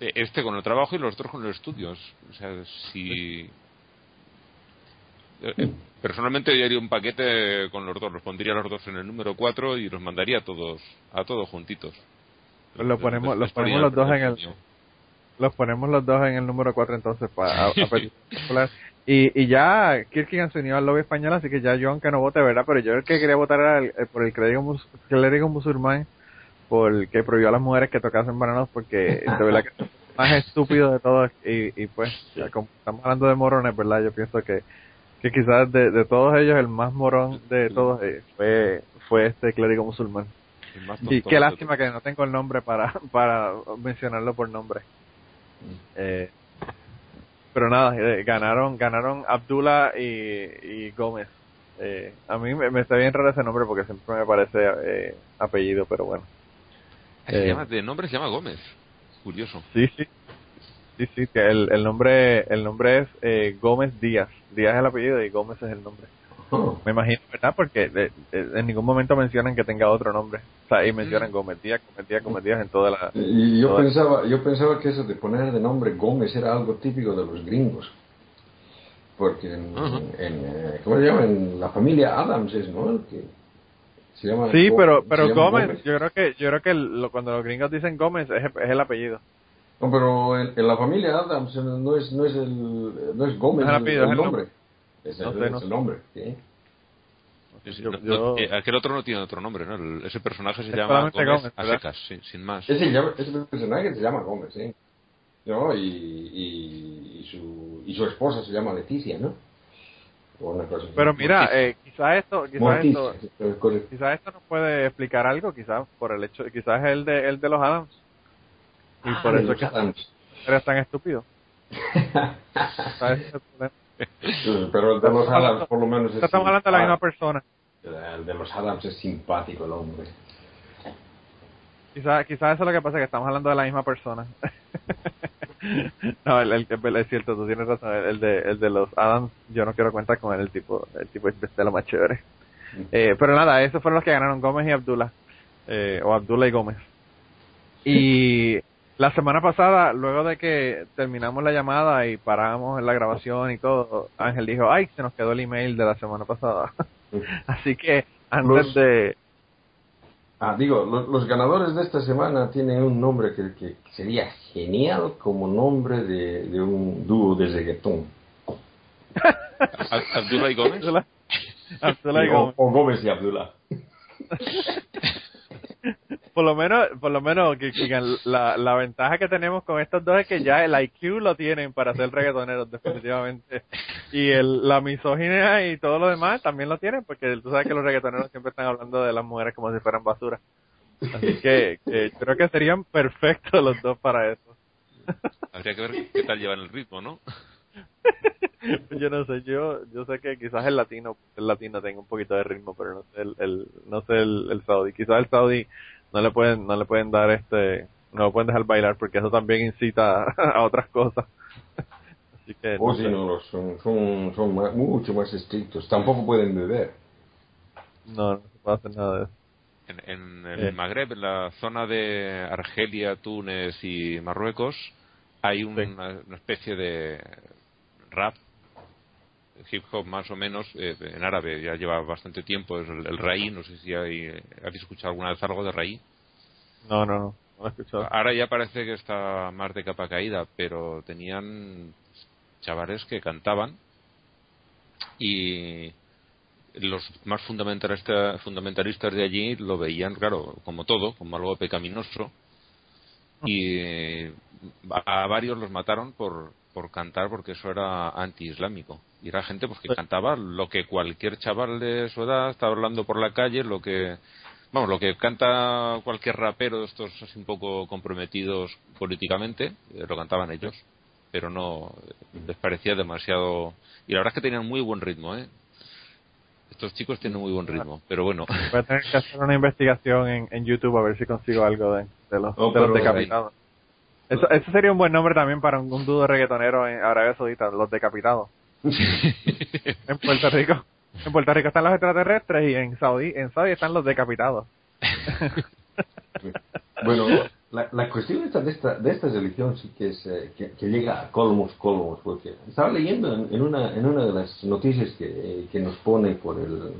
Eh, Este con el trabajo y los otros con los estudios. O sea, si. Eh, eh, Personalmente yo haría un paquete con los dos, los pondría los dos en el número 4 y los mandaría a todos, a todos juntitos. Pues lo ponemos- los ponemos los dos en el-. Los ponemos los dos en el número 4 entonces para a, a. Y, y ya Kierkegaard se unió al lobby español, así que ya yo aunque no vote, ¿verdad? Pero yo el que quería votar era el- por el clérigo, mus- clérigo musulmán porque prohibió a las mujeres que tocasen bananos porque de verdad que es más estúpido de todos y, y pues ya como estamos hablando de morones, ¿verdad? Yo pienso que, que quizás de, de todos ellos el más morón de todos eh, fue fue este clérigo musulmán. Y qué lástima que no tengo el nombre para, para mencionarlo por nombre. Eh, pero nada, eh, ganaron ganaron Abdullah y, y Gómez. Eh, a mí me, me está bien raro ese nombre porque siempre me parece eh, apellido, pero bueno. Se eh, llama- de nombre se llama Gómez. Curioso. Sí, sí. Sí, sí, que el, el nombre el nombre es eh, Gómez Díaz. Díaz es el apellido y Gómez es el nombre. Oh, Me imagino, ¿verdad? Porque de- de- en ningún momento mencionan que tenga otro nombre. O sea, y mencionan Mm. Gómez Díaz, Gómez Díaz, Gómez Díaz en toda la... Y yo pensaba, yo pensaba que eso de poner de nombre Gómez era algo típico de los gringos. Porque en, eh, ¿cómo se llama? En la familia Adams es, ¿no? El que se llama Sí, pero se pero llama Gómez, yo creo que yo creo que lo- cuando los gringos dicen Gómez es, es el apellido. No, pero en, en la familia Adams no es, no es, el, no es Gómez No es el el, apellido, el es el nombre. Es, No es no el nombre, ¿sí? Sí, Yo- no- yo- no- eh, aquel otro no tiene otro nombre, ¿no? El- ese personaje se Es llama Gómez, Gómez, a secas, sin más. Ese, ese personaje se llama Gómez, ¿sí? ¿No? Y, y, y, su, y su esposa se llama Leticia, ¿no? Pero mira, eh, quizás esto, quizás esto, es quizás esto nos puede explicar algo, quizás por el hecho, quizás el de el de los Adams. Y Ah, por eso es que Adams. eres tan estúpido. ¿Sabes? Pero el de los Adams por lo menos es Estamos hablando de la misma persona. El de los Adams es simpático el hombre. Quizás quizás eso es lo que pasa, que estamos hablando de la misma persona. no, el, el, el- es cierto, tú tienes razón. El, el de, el de los Adams, yo no quiero contar con él, el tipo, el tipo es de lo más chévere. Eh, pero nada, esos fueron los que ganaron Gómez y Abdullah. Eh, o Abdullah y Gómez. Y la semana pasada, luego de que terminamos la llamada y paramos en la grabación y todo, Ángel dijo, ay, se nos quedó el email de la semana pasada. Así que antes Los- de Ah, digo, lo- los, ganadores de esta semana tienen un nombre que, que sería genial como nombre de, de un dúo de reggaetón. Ab- Abdullah y Gómez. Abdullah, y o, Gómez. o Gómez y Abdullah. Por lo menos, por lo menos, la, la ventaja que tenemos con estos dos es que ya el IQ lo tienen para ser reggaetoneros, definitivamente. Y el, la misoginia y todo lo demás también lo tienen, porque tú sabes que los reggaetoneros siempre están hablando de las mujeres como si fueran basura. Así que, que creo que serían perfectos los dos para eso. Habría que ver qué tal llevan el ritmo, ¿no? yo no sé, yo yo sé que quizás el latino el latino tenga un poquito de ritmo, pero no sé el, el no sé el, el saudí. Quizás el saudí no le pueden no le pueden dar este no lo pueden dejar bailar porque eso también incita a otras cosas. Así que O no si sé. no, son, son, son más- mucho más estrictos. Tampoco pueden beber. no, no se puede hacer nada de eso. En, en el Eh. Magreb, en la zona de Argelia, Túnez y Marruecos, hay un- Sí. una, una especie de rap, hip hop más o menos, eh, en árabe, ya lleva bastante tiempo, es el, el raí, no sé si hay, habéis escuchado alguna vez algo de raí. No, no, no, he escuchado. Ahora ya parece que está más de capa caída, pero tenían chavales que cantaban y los más fundamentalistas, fundamentalistas de allí lo veían, claro, como todo, como algo pecaminoso y a varios los mataron por, por cantar porque eso era anti-islámico. Y era gente pues, que cantaba lo que cualquier chaval de su edad estaba hablando por la calle, lo que vamos, lo que canta cualquier rapero de estos así un poco comprometidos políticamente, eh, lo cantaban ellos, pero no eh, les parecía demasiado y la verdad es que tenían muy buen ritmo, ¿eh? Estos chicos tienen muy buen ritmo, pero bueno, Voy a tener que hacer una investigación en, en YouTube a ver si consigo algo de, de los, de los decapitados. Eso, eso sería un buen nombre también para un, un dúo reggaetonero en Arabia Saudita, los decapitados. en Puerto Rico. En Puerto Rico están los extraterrestres y en Saudí, en Saudi están los decapitados. Bueno, la, la cuestión esta de esta de esta religión sí que es eh, que, que llega a colmos colmos porque estaba leyendo en, en una en una de las noticias que, eh, que nos pone por el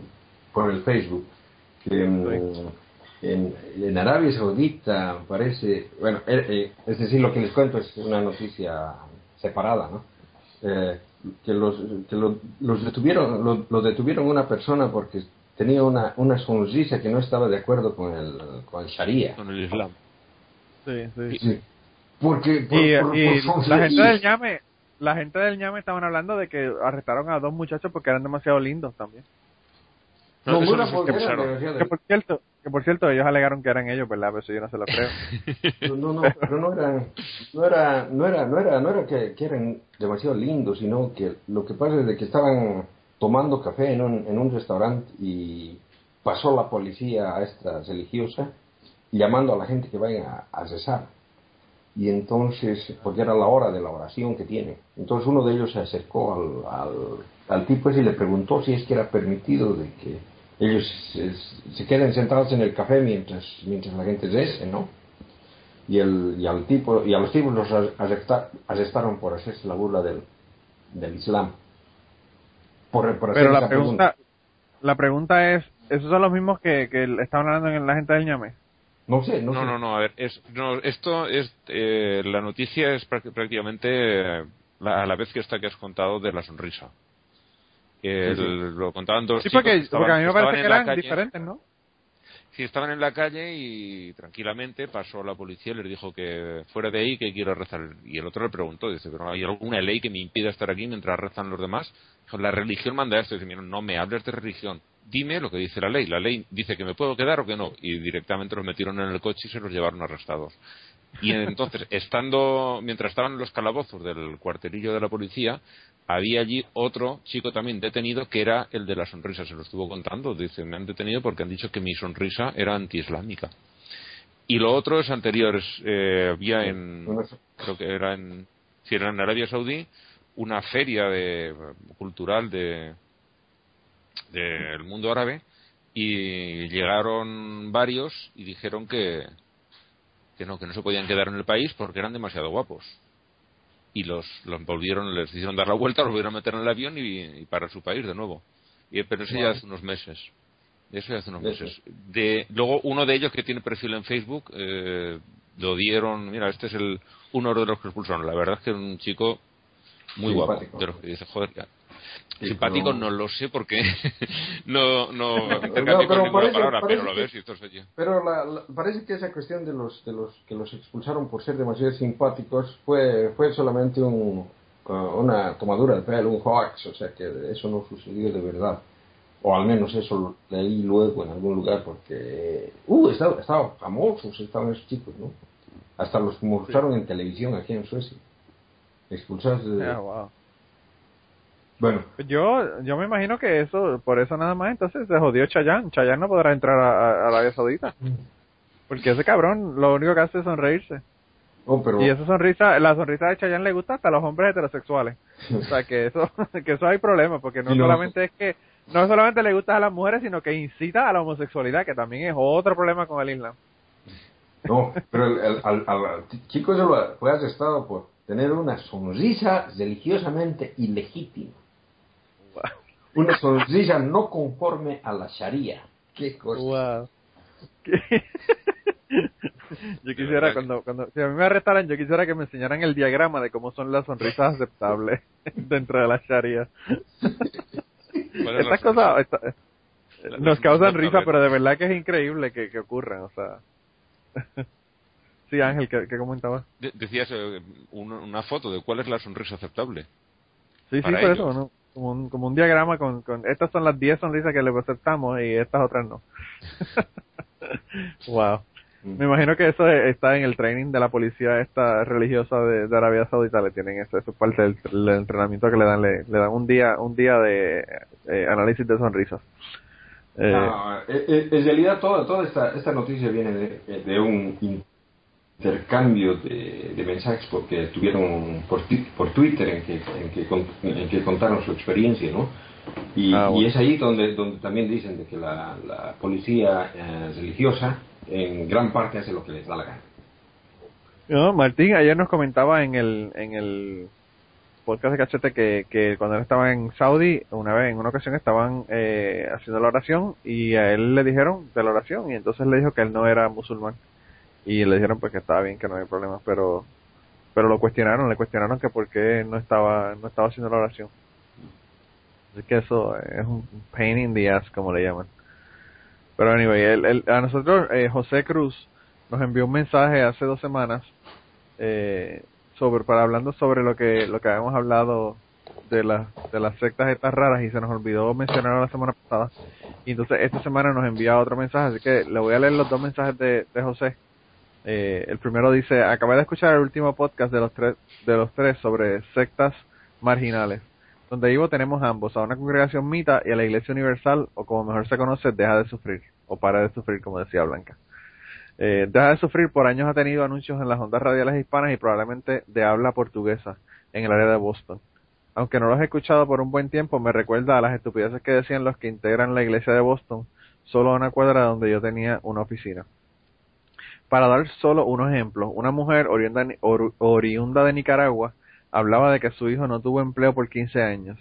por el Facebook que mm, en, en Arabia Saudita parece bueno eh, eh, es decir lo que les cuento es una noticia separada no Eh, que los que lo- los detuvieron lo, lo detuvieron una persona porque tenía una una sonrisa que no estaba de acuerdo con el con el Sharia con el Islam. Sí, sí. Sí. Porque por, Y, por- y por la gente del ñame, la gente del ñame estaban hablando de que arrestaron a dos muchachos porque eran demasiado lindos también. No, una no demasiado- Que por cierto, que por cierto ellos alegaron que eran ellos, ¿verdad? Pero eso yo no se lo creo. No, no, pero no eran, no era, no era, no era, no era que, eran demasiado lindos, sino que lo que pasa es de que estaban tomando café en un, en un restaurante y pasó la policía a esta religiosa llamando a la gente que vaya a, rezar. Y entonces, porque era la hora de la oración que tiene. Entonces uno de ellos se acercó al, al, al tipo ese y le preguntó si es que era permitido de que ellos se, se queden sentados en el café mientras, mientras la gente rece, ¿no? Y, el, y, al tipo, y a los tipos los arresta- arrestaron por hacerse la burla del, del Islam. Por, por hacer Pero la pregunta, la pregunta es, ¿esos son los mismos que, que estaban hablando en la gente del ñame? No sé, no, No, sé. no, no, a ver, es, no, esto es, eh, la noticia es práct- prácticamente eh, la- a la vez que esta que has contado de la sonrisa. El- Sí, sí. Lo contaban dos Sí, chicos porque, que estaban- porque a mí me parece que en la eran calle. diferentes, ¿no? Sí, estaban en la calle y tranquilamente pasó la policía y les dijo que fuera de ahí que quiero rezar. Y el otro le preguntó, dice, pero ¿hay alguna ley que me impida estar aquí mientras rezan los demás? Dijo, la religión manda esto. Dice, mira, no me hables de religión. Dime lo que dice la ley. La ley dice que me puedo quedar o que no. Y directamente los metieron en el coche y se los llevaron arrestados. Y entonces, estando, mientras estaban en los calabozos del cuartelillo de la policía, había allí otro chico también detenido que era el de la sonrisa. Se lo estuvo contando. Dice, me han detenido porque han dicho que mi sonrisa era antiislámica. Y lo otro es anterior. eh, había en, creo que era en, si era en Arabia Saudí, una feria de, cultural de del mundo árabe y llegaron varios y dijeron que que no que no se podían quedar en el país porque eran demasiado guapos y los los volvieron les hicieron dar la vuelta los volvieron a meter en el avión y, y para su país de nuevo y pero eso ya hace unos meses Eso ya hace unos meses. De, luego, uno de ellos que tiene perfil en Facebook, eh, lo dieron. Mira, este es el uno de los que expulsaron. La verdad es que es un chico muy Simpático. guapo. De los que dice, joder, ya. Sí, Simpático pero- no lo sé porque no, no No, pero parece- palabra, parece pero lo que- ves y esto es yo. Pero la- la- parece que esa cuestión de los, de los que los expulsaron por ser demasiado simpáticos fue, fue solamente un, uh, una tomadura de pelo, un hoax, o sea que eso no sucedió de verdad. O al menos eso leí luego en algún lugar porque, uh, estaban estaban famosos, estaban esos chicos, ¿no? Hasta los mostraron en televisión aquí en Suecia. Expulsados de... Ah, wow. Bueno, Yo, yo me imagino que eso, por eso nada más, entonces se jodió Chayanne. Chayanne no podrá entrar a, a Arabia Saudita. Porque ese cabrón lo único que hace es sonreírse. oh, pero... Y esa sonrisa, la sonrisa de Chayanne le gusta hasta a los hombres heterosexuales. O sea, que eso, que eso hay problema, porque no solamente es que, no solamente le gusta a las mujeres, sino que incita a la homosexualidad, que también es otro problema con el Islam. No, pero el, el- al, al chico se lo fue arrestado por tener una sonrisa religiosamente ilegítima. Una sonrisa no conforme a la Sharia. Qué cosa. Wow. yo quisiera, cuando, cuando, si a mí me arrestaran, yo quisiera que me enseñaran el diagrama de cómo son las sonrisas aceptables dentro de la Sharia. ¿Cuál es la Estas cosas esta- La- nos causan risa, pero de verdad que es increíble que, que ocurran, o sea. sí, Ángel, ¿qué, qué comentabas? de- decías eh, un- una foto de cuál es la sonrisa aceptable. Sí, sí, por ellos. eso, ¿no? Como un, como un diagrama con, con, estas son las 10 sonrisas que le aceptamos y estas otras no. wow. Me imagino que eso está en el training de la policía esta religiosa de, de Arabia Saudita, le tienen eso, eso es parte del, del entrenamiento que le dan, le, le dan un día, un día de eh, análisis de sonrisas. Eh, eh, en realidad toda, toda esta, esta noticia viene de, de un intercambio de, de mensajes porque tuvieron por, por Twitter en que, en, que, con- en que contaron su experiencia, ¿no? Y, Ah, bueno. y es ahí donde, donde también dicen de que la, la policía eh, religiosa en gran parte hace lo que les da la gana. No, Martín ayer nos comentaba en el, en el podcast de Cachete que, que cuando él estaba en Saudi, una vez, en una ocasión estaban eh, haciendo la oración y a él le dijeron de la oración y entonces le dijo que él no era musulmán y le dijeron pues que estaba bien, que no había problema, pero pero lo cuestionaron, le cuestionaron que por qué no estaba no estaba haciendo la oración. Así que eso es un pain in the ass, como le llaman. Pero anyway, él, él- a nosotros, eh, José Cruz nos envió un mensaje hace dos semanas eh, sobre para hablando sobre lo que lo que habíamos hablado de las de las sectas estas raras y se nos olvidó mencionarlo la semana pasada y entonces esta semana nos envía otro mensaje así que le voy a leer los dos mensajes de, de José Eh, el primero dice acabé de escuchar el último podcast de los tres de los tres sobre sectas marginales donde Ivo tenemos ambos a una congregación mita y a la Iglesia Universal o como mejor se conoce deja de sufrir o para de sufrir como decía Blanca eh, Deja de sufrir por años ha tenido anuncios en las ondas radiales hispanas y probablemente de habla portuguesa en el área de Boston. Aunque no los he escuchado por un buen tiempo, me recuerda a las estupideces que decían los que integran la iglesia de Boston, solo a una cuadra donde yo tenía una oficina. Para dar solo unos ejemplos, una mujer oriunda, or- oriunda de Nicaragua hablaba de que su hijo no tuvo empleo por 15 años.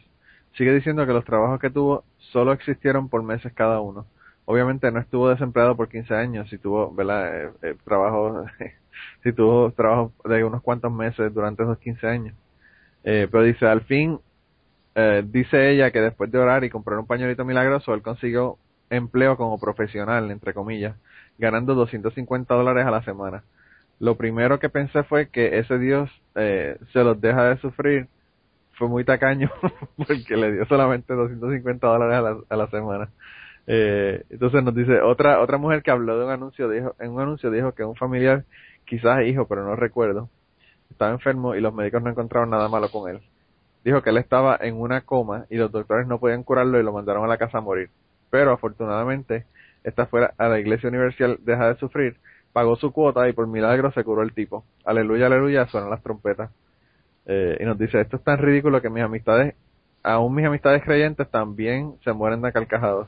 Sigue diciendo que los trabajos que tuvo solo existieron por meses cada uno obviamente no estuvo desempleado por 15 años, si tuvo, ¿verdad? Eh, eh, trabajo, si tuvo trabajo de unos cuantos meses durante esos 15 años. Eh, pero dice, al fin, eh, dice ella que después de orar y comprar un pañuelito milagroso, él consiguió empleo como profesional, entre comillas, ganando 250 dólares a la semana. Lo primero que pensé fue que ese Dios eh, se los deja de sufrir. Fue muy tacaño porque le dio solamente 250 dólares a la, a la semana. Eh, entonces nos dice otra otra mujer que habló de un anuncio dijo en un anuncio dijo que un familiar quizás hijo pero no recuerdo estaba enfermo y los médicos no encontraron nada malo con él dijo que él estaba en una coma y los doctores no podían curarlo y lo mandaron a la casa a morir pero afortunadamente esta fuera a la iglesia universal deja de sufrir pagó su cuota y por milagro se curó el tipo. Aleluya aleluya suenan las trompetas. Eh, y nos dice esto es tan ridículo que mis amistades aún mis amistades creyentes también se mueren de carcajadas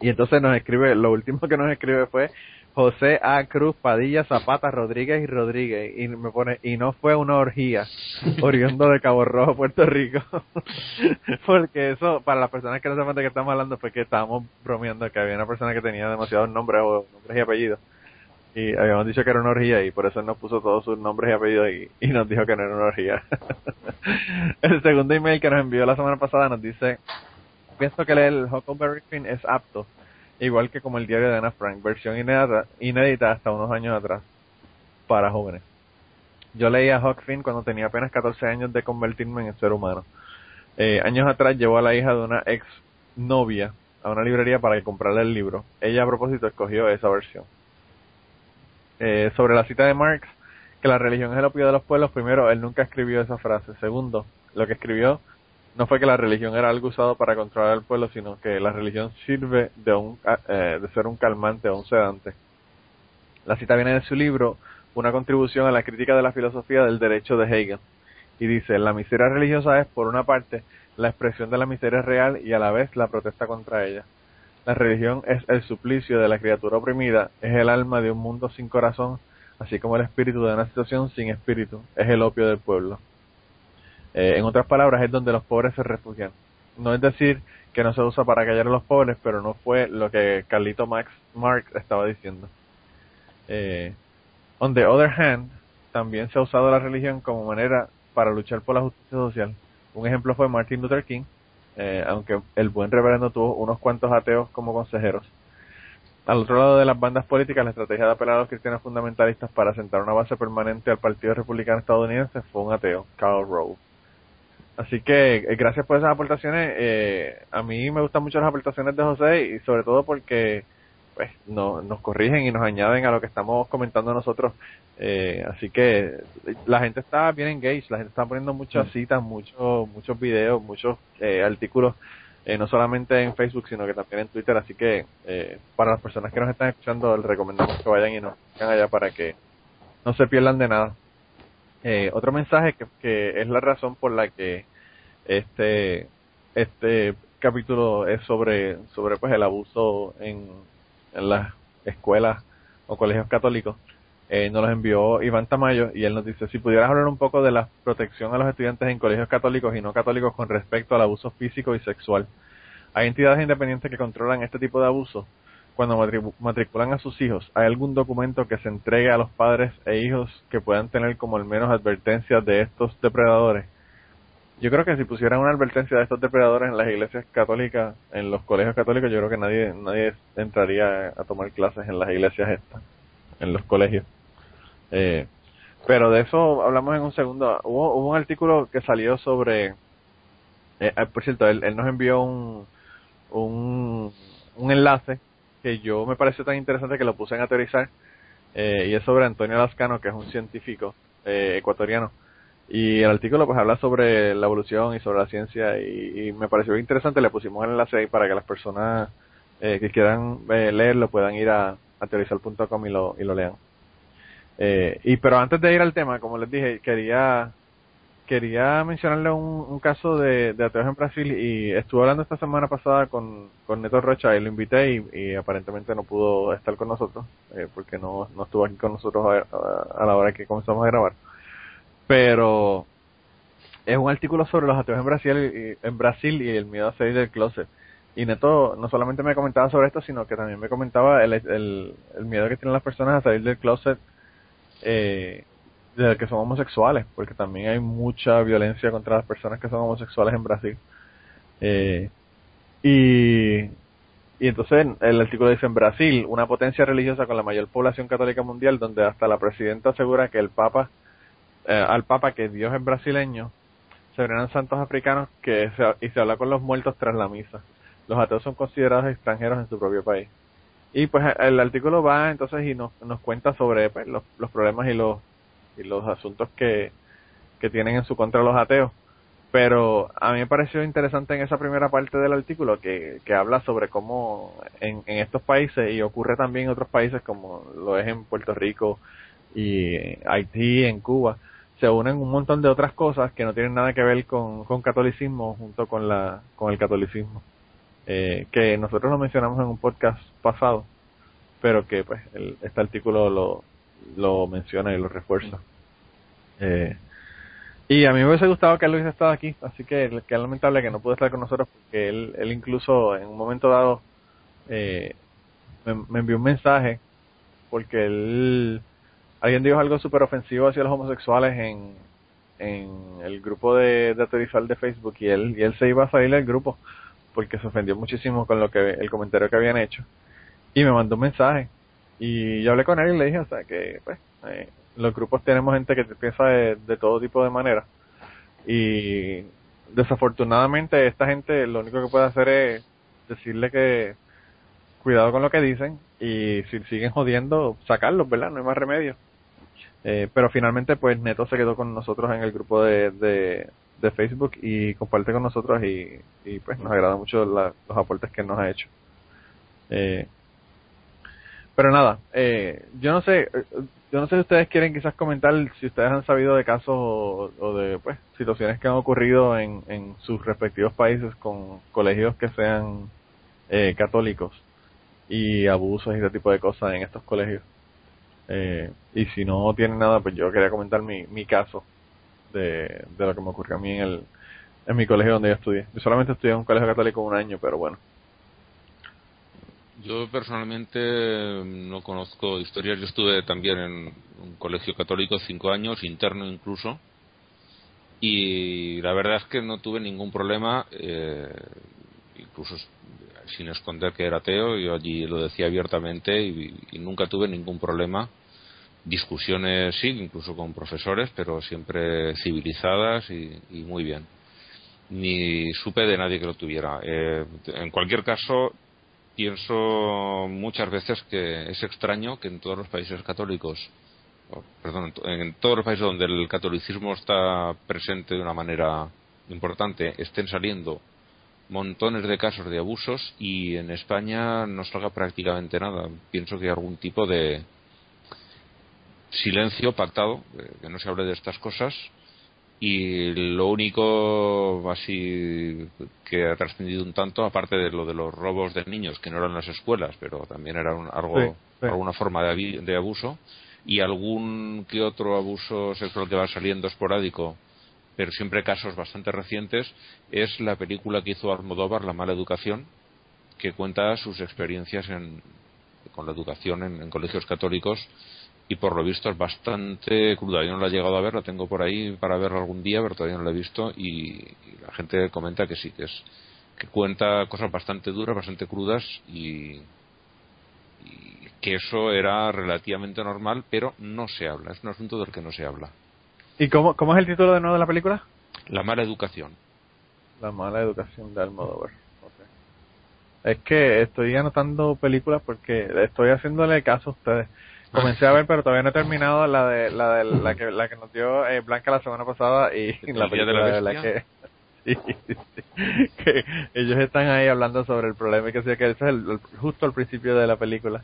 Y entonces nos escribe, lo último que nos escribe fue José A. Cruz Padilla Zapata Rodríguez y Rodríguez y me pone y no fue una orgía oriundo de Cabo Rojo Puerto Rico. Porque eso para las personas que no saben de qué estamos hablando fue que estábamos bromeando que había una persona que tenía demasiados nombres o nombres y apellidos. Y habíamos dicho que era una orgía y por eso nos puso todos sus nombres y apellidos y, y nos dijo que no era una orgía. El segundo email que nos envió la semana pasada nos dice pienso que leer el Huckleberry Finn es apto igual que como el diario de Ana Frank, versión inédita, hasta unos años atrás, para jóvenes. Yo leía Huck Finn cuando tenía apenas 14 años de convertirme en ser humano. Eh, años atrás llevó a la hija de una ex novia a una librería para que comprara el libro. Ella a propósito escogió esa versión. Eh, sobre la cita de Marx, que la religión es el opio de los pueblos, primero, él nunca escribió esa frase. Segundo, lo que escribió no fue que la religión era algo usado para controlar al pueblo, sino que la religión sirve de, un, eh, de ser un calmante o un sedante. La cita viene de su libro, una contribución a la crítica de la filosofía del derecho de Hegel. Y dice, la miseria religiosa es, por una parte, la expresión de la miseria real y a la vez la protesta contra ella. La religión es el suplicio de la criatura oprimida, es el alma de un mundo sin corazón, así como el espíritu de una situación sin espíritu, es el opio del pueblo. Eh, en otras palabras, es donde los pobres se refugian. No es decir que no se usa para callar a los pobres, pero no fue lo que Carlito Max Marx estaba diciendo. Eh, on the other hand, también se ha usado la religión como manera para luchar por la justicia social. Un ejemplo fue Martin Luther King, eh, aunque el buen reverendo tuvo unos cuantos ateos como consejeros. Al otro lado de las bandas políticas, la estrategia de apelar a los cristianos fundamentalistas para sentar una base permanente al Partido Republicano estadounidense fue un ateo, Karl Rove. Así que eh, gracias por esas aportaciones. Eh, a mí me gustan mucho las aportaciones de José y sobre todo porque pues no, nos corrigen y nos añaden a lo que estamos comentando nosotros. Eh, así que la gente está bien engaged, la gente está poniendo muchas citas, muchos muchos videos, muchos eh, artículos, eh, no solamente en Facebook, sino que también en Twitter. Así que eh, para las personas que nos están escuchando, les recomendamos que vayan y nos vayan allá para que no se pierdan de nada. Eh, otro mensaje que, es la razón por la que este este capítulo es sobre sobre pues el abuso en, en las escuelas o colegios católicos. Eh, nos los envió Iván Tamayo y él nos dice si pudieras hablar un poco de la protección a los estudiantes en colegios católicos y no católicos con respecto al abuso físico y sexual hay entidades independientes que controlan este tipo de abuso cuando matriculan a sus hijos, ¿hay algún documento que se entregue a los padres e hijos que puedan tener como al menos advertencias de estos depredadores? Yo creo que si pusieran una advertencia de estos depredadores en las iglesias católicas, en los colegios católicos, yo creo que nadie nadie entraría a tomar clases en las iglesias estas, en los colegios. Eh, pero de eso hablamos en un segundo. Hubo, hubo un artículo que salió sobre, eh, ah, por cierto, él, él nos envió un, un, un enlace que yo me pareció tan interesante que lo puse en aterrizar eh, y es sobre Antonio Lascano que es un científico eh, ecuatoriano. Y el artículo pues habla sobre la evolución y sobre la ciencia y, me pareció interesante. Le pusimos el enlace ahí para que las personas eh, que quieran eh, leerlo puedan ir a, aterrizar.com y lo, y lo lean. Eh, y pero antes de ir al tema como les dije quería quería mencionarle un, caso de, de ateos en Brasil y estuve hablando esta semana pasada con, con Neto Rocha y lo invité y, aparentemente no pudo estar con nosotros eh, porque no, no estuvo aquí con nosotros a, la hora que comenzamos a grabar. Pero es un artículo sobre los ateos en Brasil, y, en Brasil y el miedo a salir del closet. Y Neto no solamente me comentaba sobre esto, sino que también me comentaba el, el, el miedo que tienen las personas a salir del closet eh, de que son homosexuales, porque también hay mucha violencia contra las personas que son homosexuales en Brasil. Eh, y, y entonces el artículo dice en Brasil, una potencia religiosa con la mayor población católica mundial, donde hasta la presidenta asegura que el Papa, eh, al Papa que Dios es brasileño, se veneran santos africanos que y se habla con los muertos tras la misa. Los ateos son considerados extranjeros en su propio país. Y pues el artículo va entonces y nos, nos cuenta sobre pues, los, los problemas y los y los asuntos que, que tienen en su contra los ateos. Pero a mí me pareció interesante en esa primera parte del artículo que, que habla sobre cómo en, en estos países, y ocurre también en otros países como lo es en Puerto Rico y Haití, en Cuba, se unen un montón de otras cosas que no tienen nada que ver con, con catolicismo junto con, la, con el catolicismo. eh, que nosotros lo mencionamos en un podcast pasado, pero que pues el, este artículo lo, lo menciona y lo refuerza. Eh, y a mí me hubiese gustado que Luis estado aquí, así que, que es lamentable que no pudo estar con nosotros porque él, él incluso en un momento dado eh, me, envió un mensaje porque él alguien dijo algo súper ofensivo hacia los homosexuales en, en el grupo de, de de Facebook y él, y él se iba a salir del grupo porque se ofendió muchísimo con lo que el comentario que habían hecho y me mandó un mensaje y yo hablé con él y le dije o sea que pues eh, los grupos tenemos gente que piensa de, todo tipo de maneras y desafortunadamente esta gente lo único que puede hacer es decirle que cuidado con lo que dicen y si siguen jodiendo sacarlos verdad no hay más remedio. Eh, pero finalmente, pues Neto se quedó con nosotros en el grupo de, de, Facebook y comparte con nosotros y, y pues nos agrada mucho los aportes que nos ha hecho. Eh, pero nada, eh, yo no sé, yo no sé si ustedes quieren quizás comentar si ustedes han sabido de casos o, de pues situaciones que han ocurrido en, en sus respectivos países con colegios que sean católicos y abusos y ese tipo de cosas en estos colegios. Eh, y si no tiene nada, pues yo quería comentar mi, mi caso de, de lo que me ocurrió a mí en, el, en mi colegio donde yo estudié. Yo solamente estudié en un colegio católico un año, pero bueno. Yo personalmente no conozco historias. Yo estuve también en un colegio católico cinco años, interno incluso, y la verdad es que no tuve ningún problema, eh, incluso sin esconder que era ateo. Yo allí lo decía abiertamente y nunca tuve ningún problema discusiones sí, incluso con profesores, pero siempre civilizadas y, muy bien. Ni supe de nadie que lo tuviera. Eh, en cualquier caso, pienso muchas veces que es extraño que en todos los países católicos, perdón, en todos los países donde el catolicismo está presente de una manera importante, estén saliendo montones de casos de abusos y en España no salga prácticamente nada. Pienso que hay algún tipo de, silencio pactado, que no se hable de estas cosas. Y lo único así que ha trascendido un tanto, aparte de lo de los robos de niños, que no eran las escuelas, pero también era algo, alguna forma de, de abuso, y algún que otro abuso sexual que va saliendo esporádico, pero siempre casos bastante recientes, es la película que hizo Almodóvar, La mala educación, que cuenta sus experiencias en, con la educación en colegios católicos y por lo visto es bastante cruda. Yo no la he llegado a ver, la tengo por ahí para verla algún día, pero todavía no la he visto y, la gente comenta que sí, que es que cuenta cosas bastante duras, bastante crudas y, que eso era relativamente normal, pero no se habla, es un asunto del que no se habla. ¿Y cómo, cómo es el título de nuevo de la película? La mala educación. La mala educación de Almodóvar. Es que estoy anotando películas porque estoy haciéndole caso a ustedes. Comencé a ver, pero todavía no he terminado la de la, de, la que la que nos dio eh, Blanca la semana pasada y la película de la, que que ellos están ahí hablando sobre el problema y que sea que ese es el, justo al principio de la película.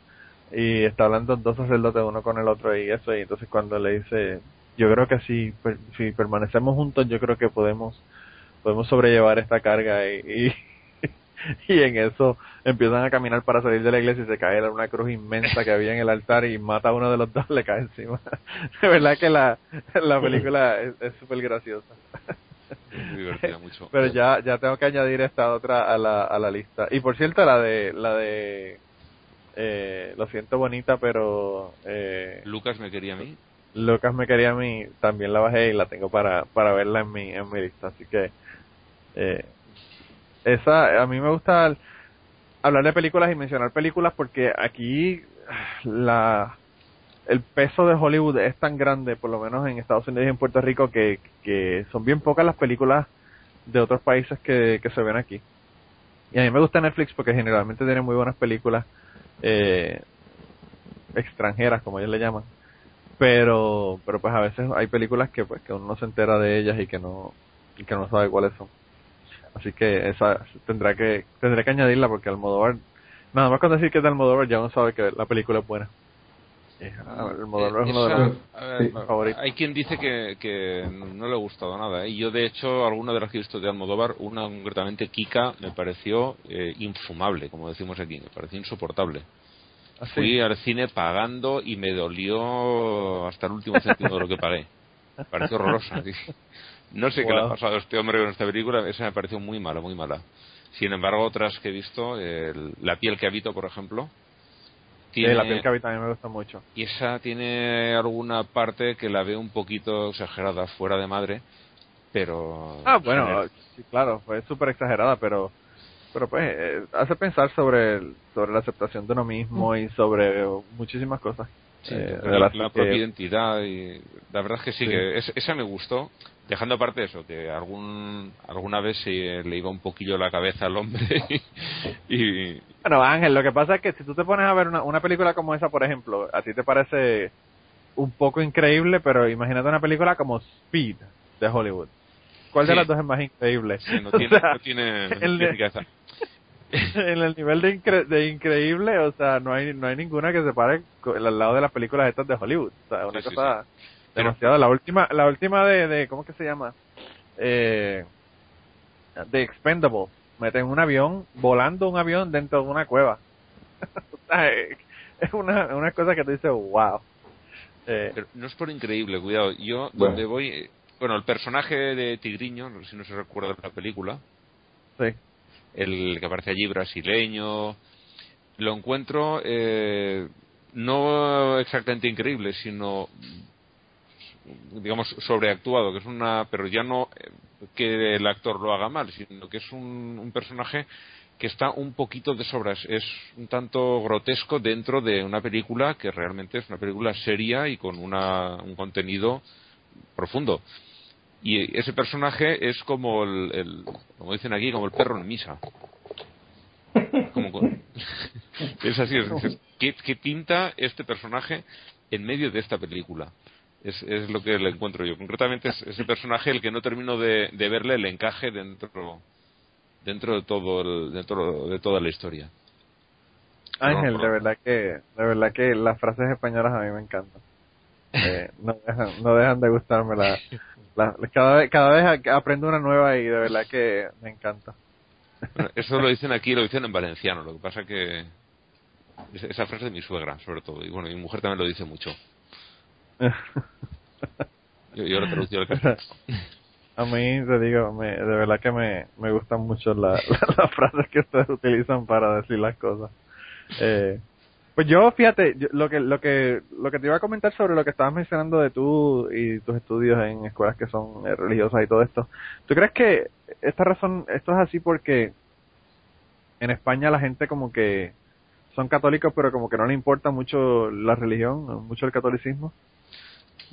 Y está hablando dos sacerdotes uno con el otro y eso y entonces cuando le dice yo creo que si si permanecemos juntos yo creo que podemos podemos sobrellevar esta carga y y en eso empiezan a caminar para salir de la iglesia y se cae una cruz inmensa que había en el altar y mata a uno de los dos, le cae encima. De verdad que la, la película es súper graciosa. mucho. Pero ya ya tengo que añadir esta otra a la, a la lista. Y por cierto, la de la de eh, lo siento bonita, pero eh, Lucas me quería a mí. Lucas me quería a mí, también la bajé y la tengo para para verla en mi en mi lista, así que eh, esa, a mí me gusta hablar de películas y mencionar películas porque aquí la el peso de Hollywood es tan grande, por lo menos en Estados Unidos y en Puerto Rico, que, que son bien pocas las películas de otros países que, que se ven aquí. Y a mí me gusta Netflix porque generalmente tiene muy buenas películas eh, extranjeras, como ellos le llaman. Pero, pero pues a veces hay películas que pues que uno no se entera de ellas y que no, y que no sabe cuáles son. Así que esa tendrá que tendré que añadirla porque Almodóvar, nada más con decir que es de Almodóvar ya uno sabe que la película es buena. Eh, Almodóvar es uno de los favoritos. hay quien dice que, que no le ha gustado nada. ¿eh? Y yo, de hecho, alguna de las que he visto de Almodóvar, una concretamente, Kika, me pareció eh, infumable, como decimos aquí. Me pareció insoportable. Así. Fui al cine pagando y me dolió hasta el último céntimo de lo que pagué. Me pareció horrorosa. sí. No sé qué le ha Wow. pasado a este hombre con esta película. Esa me pareció muy mala, muy mala. Sin embargo, otras que he visto, el- La piel que habito, por ejemplo, Sí, la piel que habita a mí me gusta mucho. y esa tiene alguna parte que la veo un poquito exagerada, fuera de madre, pero... Ah, bueno, sí, claro, fue súper exagerada, pero pero pues eh, hace pensar sobre el- sobre la aceptación de uno mismo y sobre muchísimas cosas. Sí, eh, la, propia identidad y la verdad es que sí, Sí. que es- esa me gustó dejando aparte eso que algún alguna vez se le iba un poquillo la cabeza al hombre y, Bueno, Ángel, lo que pasa es que si tú te pones a ver una, una película como esa, por ejemplo, a ti te parece un poco increíble, pero imagínate una película como Speed de Hollywood. ¿Cuál de las dos es más increíble? sí, no O tiene, sea, no tiene, el en el nivel de, incre- de increíble, o sea, no hay no hay ninguna que se pare al lado de las películas estas de Hollywood. O sea, una Sí, cosa demasiado. La última la última de, de ¿cómo que se llama? Eh, de Expendable. Meten un avión, volando un avión dentro de una cueva. es una, una cosa que te dice, wow. Eh, Pero no es por increíble, cuidado. Yo, Bueno. donde voy. eh, Bueno, el personaje de Tigriño, no sé si no se recuerda de la película, sí. el que aparece allí brasileño, lo encuentro eh, no exactamente increíble, sino digamos sobreactuado, que es una, pero ya no eh, que el actor lo haga mal, sino que es un, personaje que está un poquito de sobras, es un tanto grotesco dentro de una película que realmente es una película seria y con una, un contenido profundo. Y ese personaje es como el, como dicen aquí, como el perro en misa. Como es así, es, es- ¿qué, qué pinta este personaje en medio de esta película? Es, es lo que le encuentro yo. Concretamente es ese personaje el que no termino de, de verle el encaje dentro dentro de todo el- dentro de toda la historia. Ángel, No, no. de verdad que, de verdad que las frases españolas a mí me encantan. Eh, no dejan, no dejan de gustarme la, la- cada vez, cada vez aprendo una nueva y de verdad que me encanta. Bueno, eso lo dicen aquí, lo dicen en valenciano. Lo que pasa que es- esa frase de mi suegra, sobre todo, y bueno, mi mujer también lo dice mucho. Yo, yo lo. A mí, te digo, me, de verdad que me, me gustan mucho la- la- las frases que ustedes utilizan para decir las cosas. Eh, pues yo, fíjate, yo- lo que lo que lo que te iba a comentar sobre lo que estabas mencionando de tú y tus estudios en escuelas que son eh, religiosas y todo esto. ¿Tú crees que esta razón, esto es así porque en España la gente como que son católicos pero como que no le importa mucho la religión, mucho el catolicismo?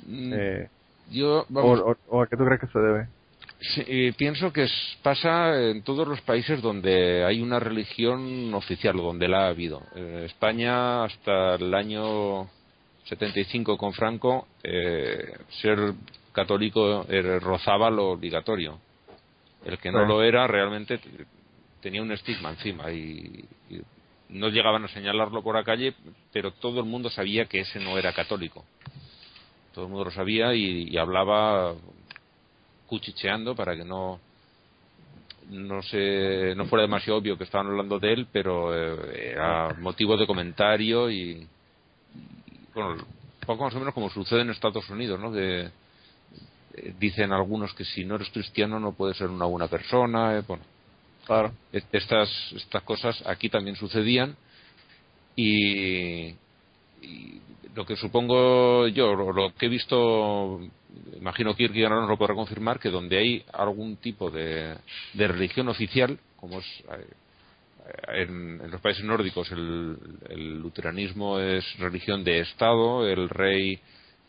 Mm, Eh, Yo, o, vamos, o- o a qué tú crees que se debe? Sí, eh, pienso que es- pasa en todos los países donde hay una religión oficial, donde la ha habido. En España, hasta el año 75 con Franco, eh, ser católico eh, rozaba lo obligatorio. El que no Sí. lo era realmente tenía un estigma encima y, y no llegaban a señalarlo por la calle, pero todo el mundo sabía que ese no era católico. Todo el mundo lo sabía y- y hablaba cuchicheando para que no no se no fuera demasiado obvio que estaban hablando de él pero eh, era motivo de comentario y, y, bueno poco más o menos como sucede en Estados Unidos no de eh, dicen algunos que si no eres cristiano no puedes ser una buena persona eh, bueno Claro. est- estas estas cosas aquí también sucedían y, y lo que supongo yo o lo que he visto imagino que Kierkegaard nos lo podrá confirmar que donde hay algún tipo de, de religión oficial como es eh, en, en los países nórdicos el, el luteranismo es religión de estado el rey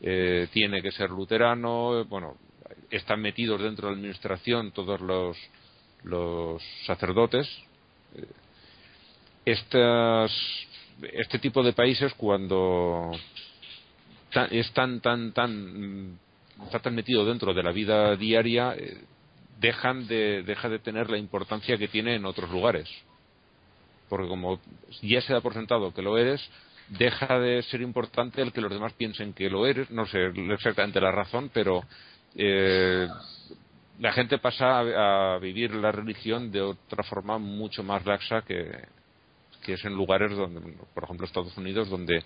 eh, tiene que ser luterano bueno están metidos dentro de la administración todos los los sacerdotes. Eh, estas este tipo de países cuando es tan tan tan está tan metido dentro de la vida diaria eh, dejan de deja de tener la importancia que tiene en otros lugares porque como ya se da por sentado que lo eres deja de ser importante el que los demás piensen que lo eres. No sé exactamente la razón, pero eh, la gente pasa a, vivir la religión de otra forma mucho más laxa que, que es en lugares donde, por ejemplo, Estados Unidos, donde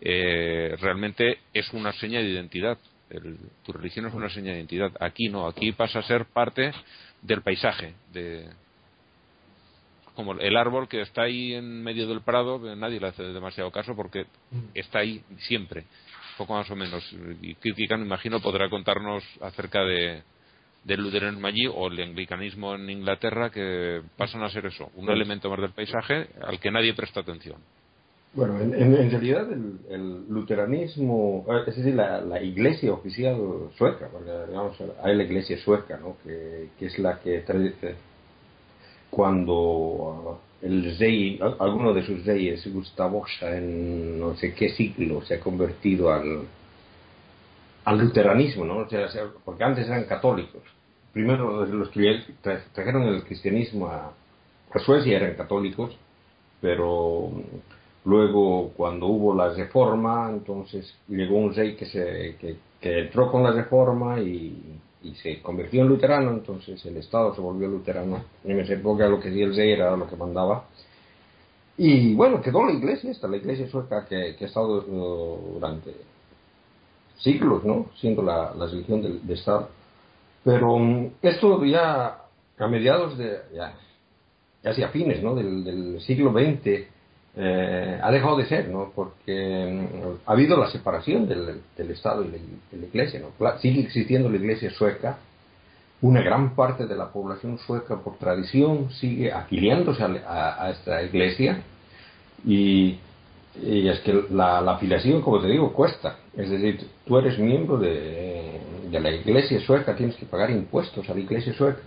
eh, realmente es una seña de identidad. tu religión es una seña de identidad. Aquí no, aquí pasa a ser parte del paisaje, de, como el árbol que está ahí en medio del prado, nadie le hace demasiado caso porque está ahí siempre, poco más o menos. Y Kirkigan, me imagino, podrá contarnos acerca de, del luteranismo allí o el anglicanismo en Inglaterra que pasan a ser eso, un elemento más del paisaje al que nadie presta atención. Bueno, en, realidad el, luteranismo, eh, es decir, la, iglesia oficial sueca, porque digamos, hay la iglesia sueca, ¿no? que, que es la que cuando el rey, alguno de sus reyes, Gustav en no sé qué siglo, se ha convertido al, al luteranismo, ¿no? O sea, porque antes eran católicos. Primero los que trajeron el cristianismo a, Suecia eran católicos, pero luego cuando hubo la reforma, entonces llegó un rey que, se, que, entró con la reforma y y se convirtió en luterano, entonces el Estado se volvió luterano. En esa época lo que decía el rey era lo que mandaba. Y bueno, quedó la iglesia, esta, la iglesia sueca que, ha estado durante siglos, ¿no? Siendo la, la religión del, Estado. Pero um, esto ya a mediados de, ya, casi a fines, ¿no? Del, del siglo XX, eh, ha dejado de ser, ¿no? Porque mm, ha habido la separación del, Estado y la Iglesia, ¿no? Sigue existiendo la Iglesia sueca, una gran parte de la población sueca por tradición sigue afiliándose a, esta Iglesia y, es que la, afiliación, como te digo, cuesta. Es decir, tú eres miembro de, de la Iglesia sueca, tienes que pagar impuestos a la Iglesia sueca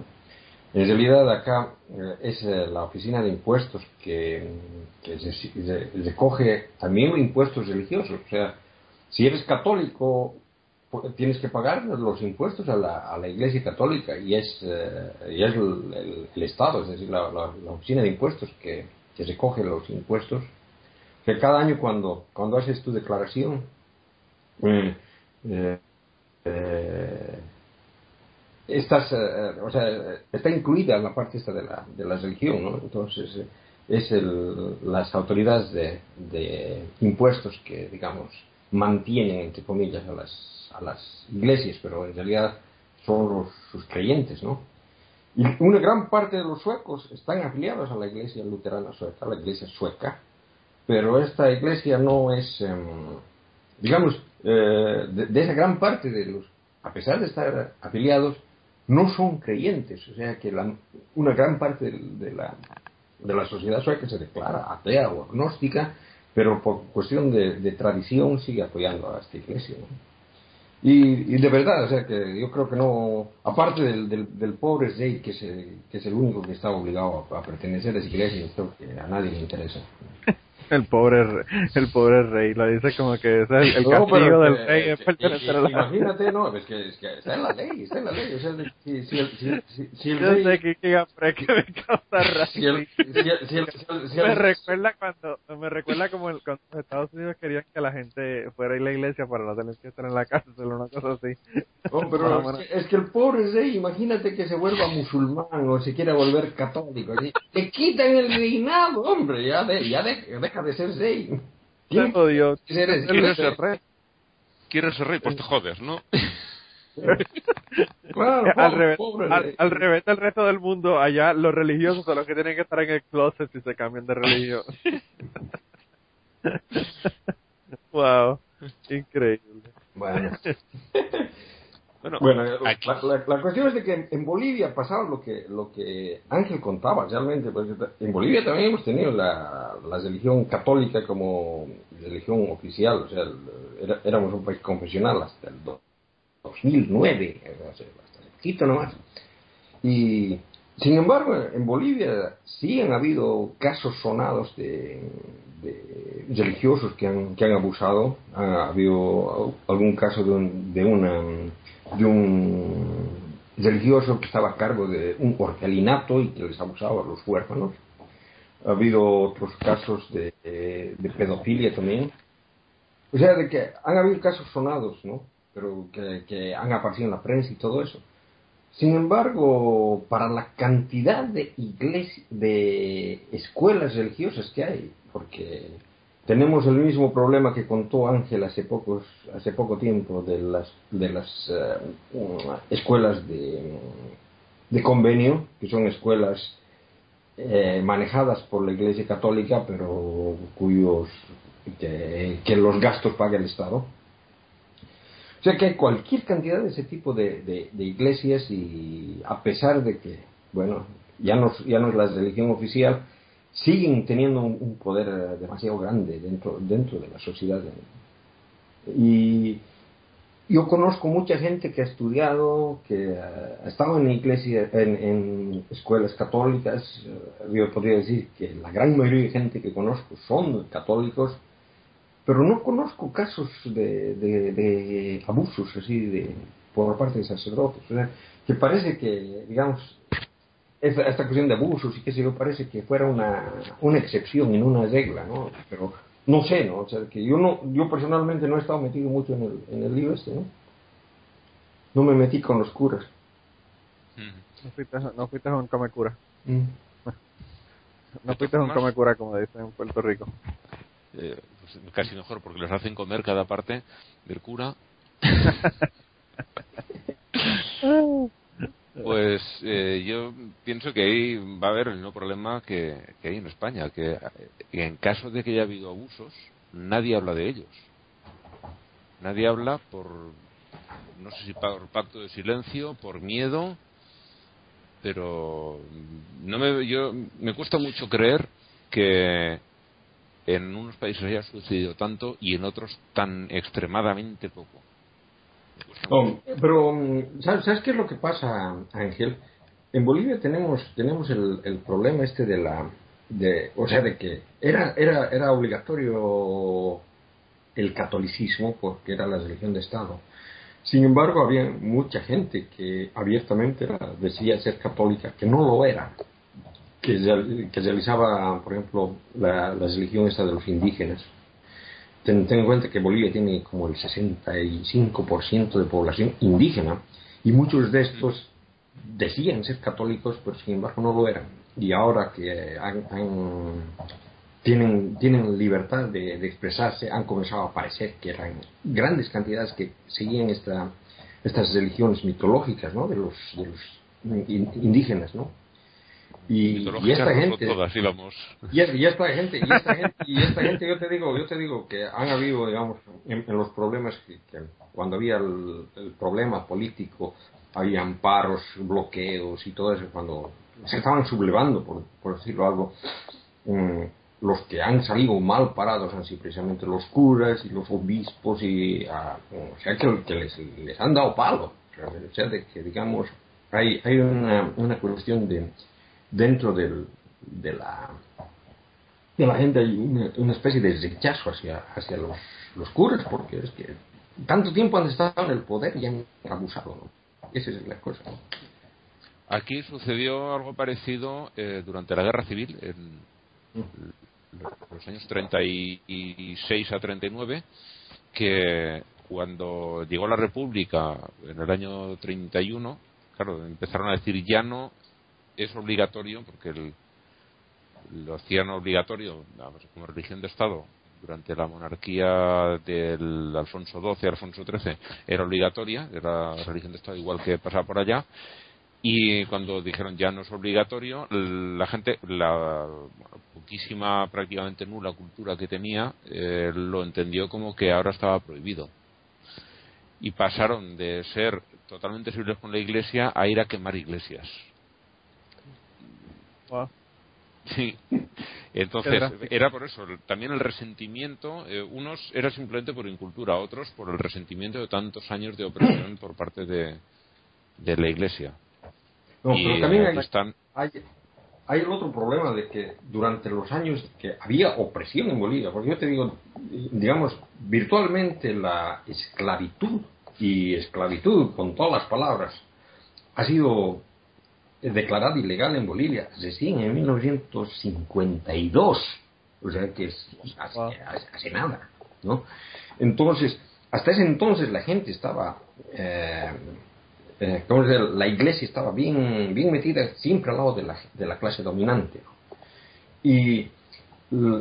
en realidad acá eh, es eh, la oficina de impuestos que, recoge también impuestos religiosos. O sea, si eres católico, tienes que pagar los impuestos a la, a la Iglesia Católica y es, eh, y es el, Estado, es decir, la, oficina de impuestos que, que recoge los impuestos. Que cada año cuando, cuando haces tu declaración, eh, estas, eh, o sea, está incluida en la parte esta de la, de la religión, ¿no? Entonces, eh, es el, las autoridades de, de, impuestos que, digamos, mantienen, entre comillas, a las, a las iglesias, pero en realidad son sus creyentes, ¿no? Y una gran parte de los suecos están afiliados a la iglesia luterana sueca, a la iglesia sueca, pero esta iglesia no es, em, digamos, eh, de, esa gran parte de los, a pesar de estar afiliados, no son creyentes, o sea que una gran parte de la, de la sociedad sueca se declara atea o agnóstica, pero por cuestión de, tradición sigue apoyando a esta iglesia. Y, de verdad, o sea que yo creo que no, aparte del, del, pobre rey que es, el único que está obligado a, a pertenecer a esa iglesia, yo creo que a nadie le interesa. El pobre el pobre rey lo dice como que es el, castigo del rey imagínate no es que, es que está en la ley está en la ley o sea, si, si, si, si, el yo rey, sé que, que, me causa si me recuerda cuando me recuerda como el, cuando Estados Unidos querían que la gente fuera a ir a la iglesia para no tener que estar en la cárcel una cosa así. No, pero es, que, el pobre rey imagínate que se vuelva musulmán o se quiera volver católico le quitan el reinado hombre ya de, ya de, de ser rey. ¿Quién Dios. ¿Quieres ser rey? ¿Quieres ser rey? Pues te jodes, ¿no? claro, al, revés, al, revés del resto del mundo, allá los religiosos son los que tienen que estar en el closet si se cambian de religión. wow, increíble. Bueno. Bueno, la, cuestión es de que en Bolivia pasaba lo que lo que Ángel contaba realmente. Pues, en Bolivia también hemos tenido la, religión católica como religión oficial, o sea, éramos un país confesional hasta el 2009, hasta poquito nomás. Y sin embargo, en Bolivia sí han habido casos sonados de, religiosos que han, que han abusado. Ha habido algún caso de, de una de un religioso que estaba a cargo de un orfelinato y que les abusaba a los huérfanos. Ha habido otros casos de, pedofilia también. O sea, de que han habido casos sonados, ¿no? Pero que, que han aparecido en la prensa y todo eso. Sin embargo, para la cantidad de iglesias, de escuelas religiosas que hay, porque tenemos el mismo problema que contó Ángel hace pocos, hace poco tiempo de las de las eh, escuelas de, de convenio, que son escuelas eh, manejadas por la Iglesia Católica, pero cuyos que, los gastos paga el Estado. O sea que hay cualquier cantidad de ese tipo de, de, iglesias y a pesar de que, bueno, ya no, ya no es la religión oficial, siguen teniendo un, poder demasiado grande dentro, dentro de la sociedad. Y yo conozco mucha gente que ha estudiado, que ha estado en iglesia, en, escuelas católicas. Yo podría decir que la gran mayoría de gente que conozco son católicos pero no conozco casos de, de, abusos así de por parte de sacerdotes. Que parece que, digamos, esta, esta cuestión de abusos y qué sé yo, parece que fuera una, una excepción y no una regla, ¿no? Pero no sé, ¿no? O sea, que yo no, yo personalmente no he estado metido mucho en el, en el libro este, ¿no? No me metí con los curas. No fuiste, no fuiste a un come cura. Mm. No fuiste a un come cura, como dicen en Puerto Rico. Eh, pues, casi mejor porque les hacen comer cada parte del cura. pues eh, yo pienso que ahí va a haber el mismo problema que, hay en España, que en caso de que haya habido abusos, nadie habla de ellos. Nadie habla por, no sé si por pacto de silencio, por miedo, pero no me, yo, me cuesta mucho creer que en unos países haya sucedido tanto y en otros tan extremadamente poco. Oh, pero, mm, ¿sabes, qué es lo que pasa, Ángel? En Bolivia tenemos, tenemos el, el problema este de la. De, o sea, de que era, era, era obligatorio el catolicismo porque era la religión de Estado. Sin embargo, había mucha gente que abiertamente decía ser católica, que no lo era que, realizaba, por ejemplo, la, la religión esta de los indígenas. Ten, en cuenta que Bolivia tiene como el 65% de población indígena y muchos de estos decían ser católicos, pero sin embargo no lo eran. Y ahora que tienen, tienen libertad de, expresarse, han comenzado a aparecer que eran grandes cantidades que seguían esta, estas religiones mitológicas ¿no? de, los, de los indígenas, ¿no? Y, esta gente y, esta gente y esta gente y esta gente yo te digo yo te digo que han habido digamos en, los problemas que, cuando había el, problema político habían paros bloqueos y todo eso cuando se estaban sublevando por, por decirlo algo mm, los que han salido mal parados han sido precisamente los curas y los obispos y ah, o sea que, les, les, han dado palo o sea de que digamos hay hay una, una cuestión de dentro del, de la de la gente hay una, especie de rechazo hacia, hacia los, los curas, porque es que tanto tiempo han estado en el poder y han abusado. ¿no? Esa es la cosa. Aquí sucedió algo parecido eh, durante la guerra civil, en los años 36 a 39, que cuando llegó la República en el año 31, claro, empezaron a decir ya no es obligatorio, porque el, lo hacían obligatorio como religión de Estado durante la monarquía del Alfonso XII, Alfonso XIII, era obligatoria, era religión de Estado igual que pasaba por allá, y cuando dijeron ya no es obligatorio, la gente, la poquísima, prácticamente nula cultura que tenía, eh, lo entendió como que ahora estaba prohibido. Y pasaron de ser totalmente civiles con la iglesia a ir a quemar iglesias. Sí. Entonces, era por eso. También el resentimiento, eh, unos era simplemente por incultura, otros por el resentimiento de tantos años de opresión por parte de, de la Iglesia. No, pero también hay, están... hay, hay, el otro problema de que durante los años que había opresión en Bolivia, porque yo te digo, digamos, virtualmente la esclavitud y esclavitud con todas las palabras ha sido declarada ilegal en Bolivia recién en 1952. O sea que es hace, nada. ¿no? Entonces, hasta ese entonces la gente estaba, eh, eh, la iglesia estaba bien, bien metida siempre al lado de la, de la clase dominante. Y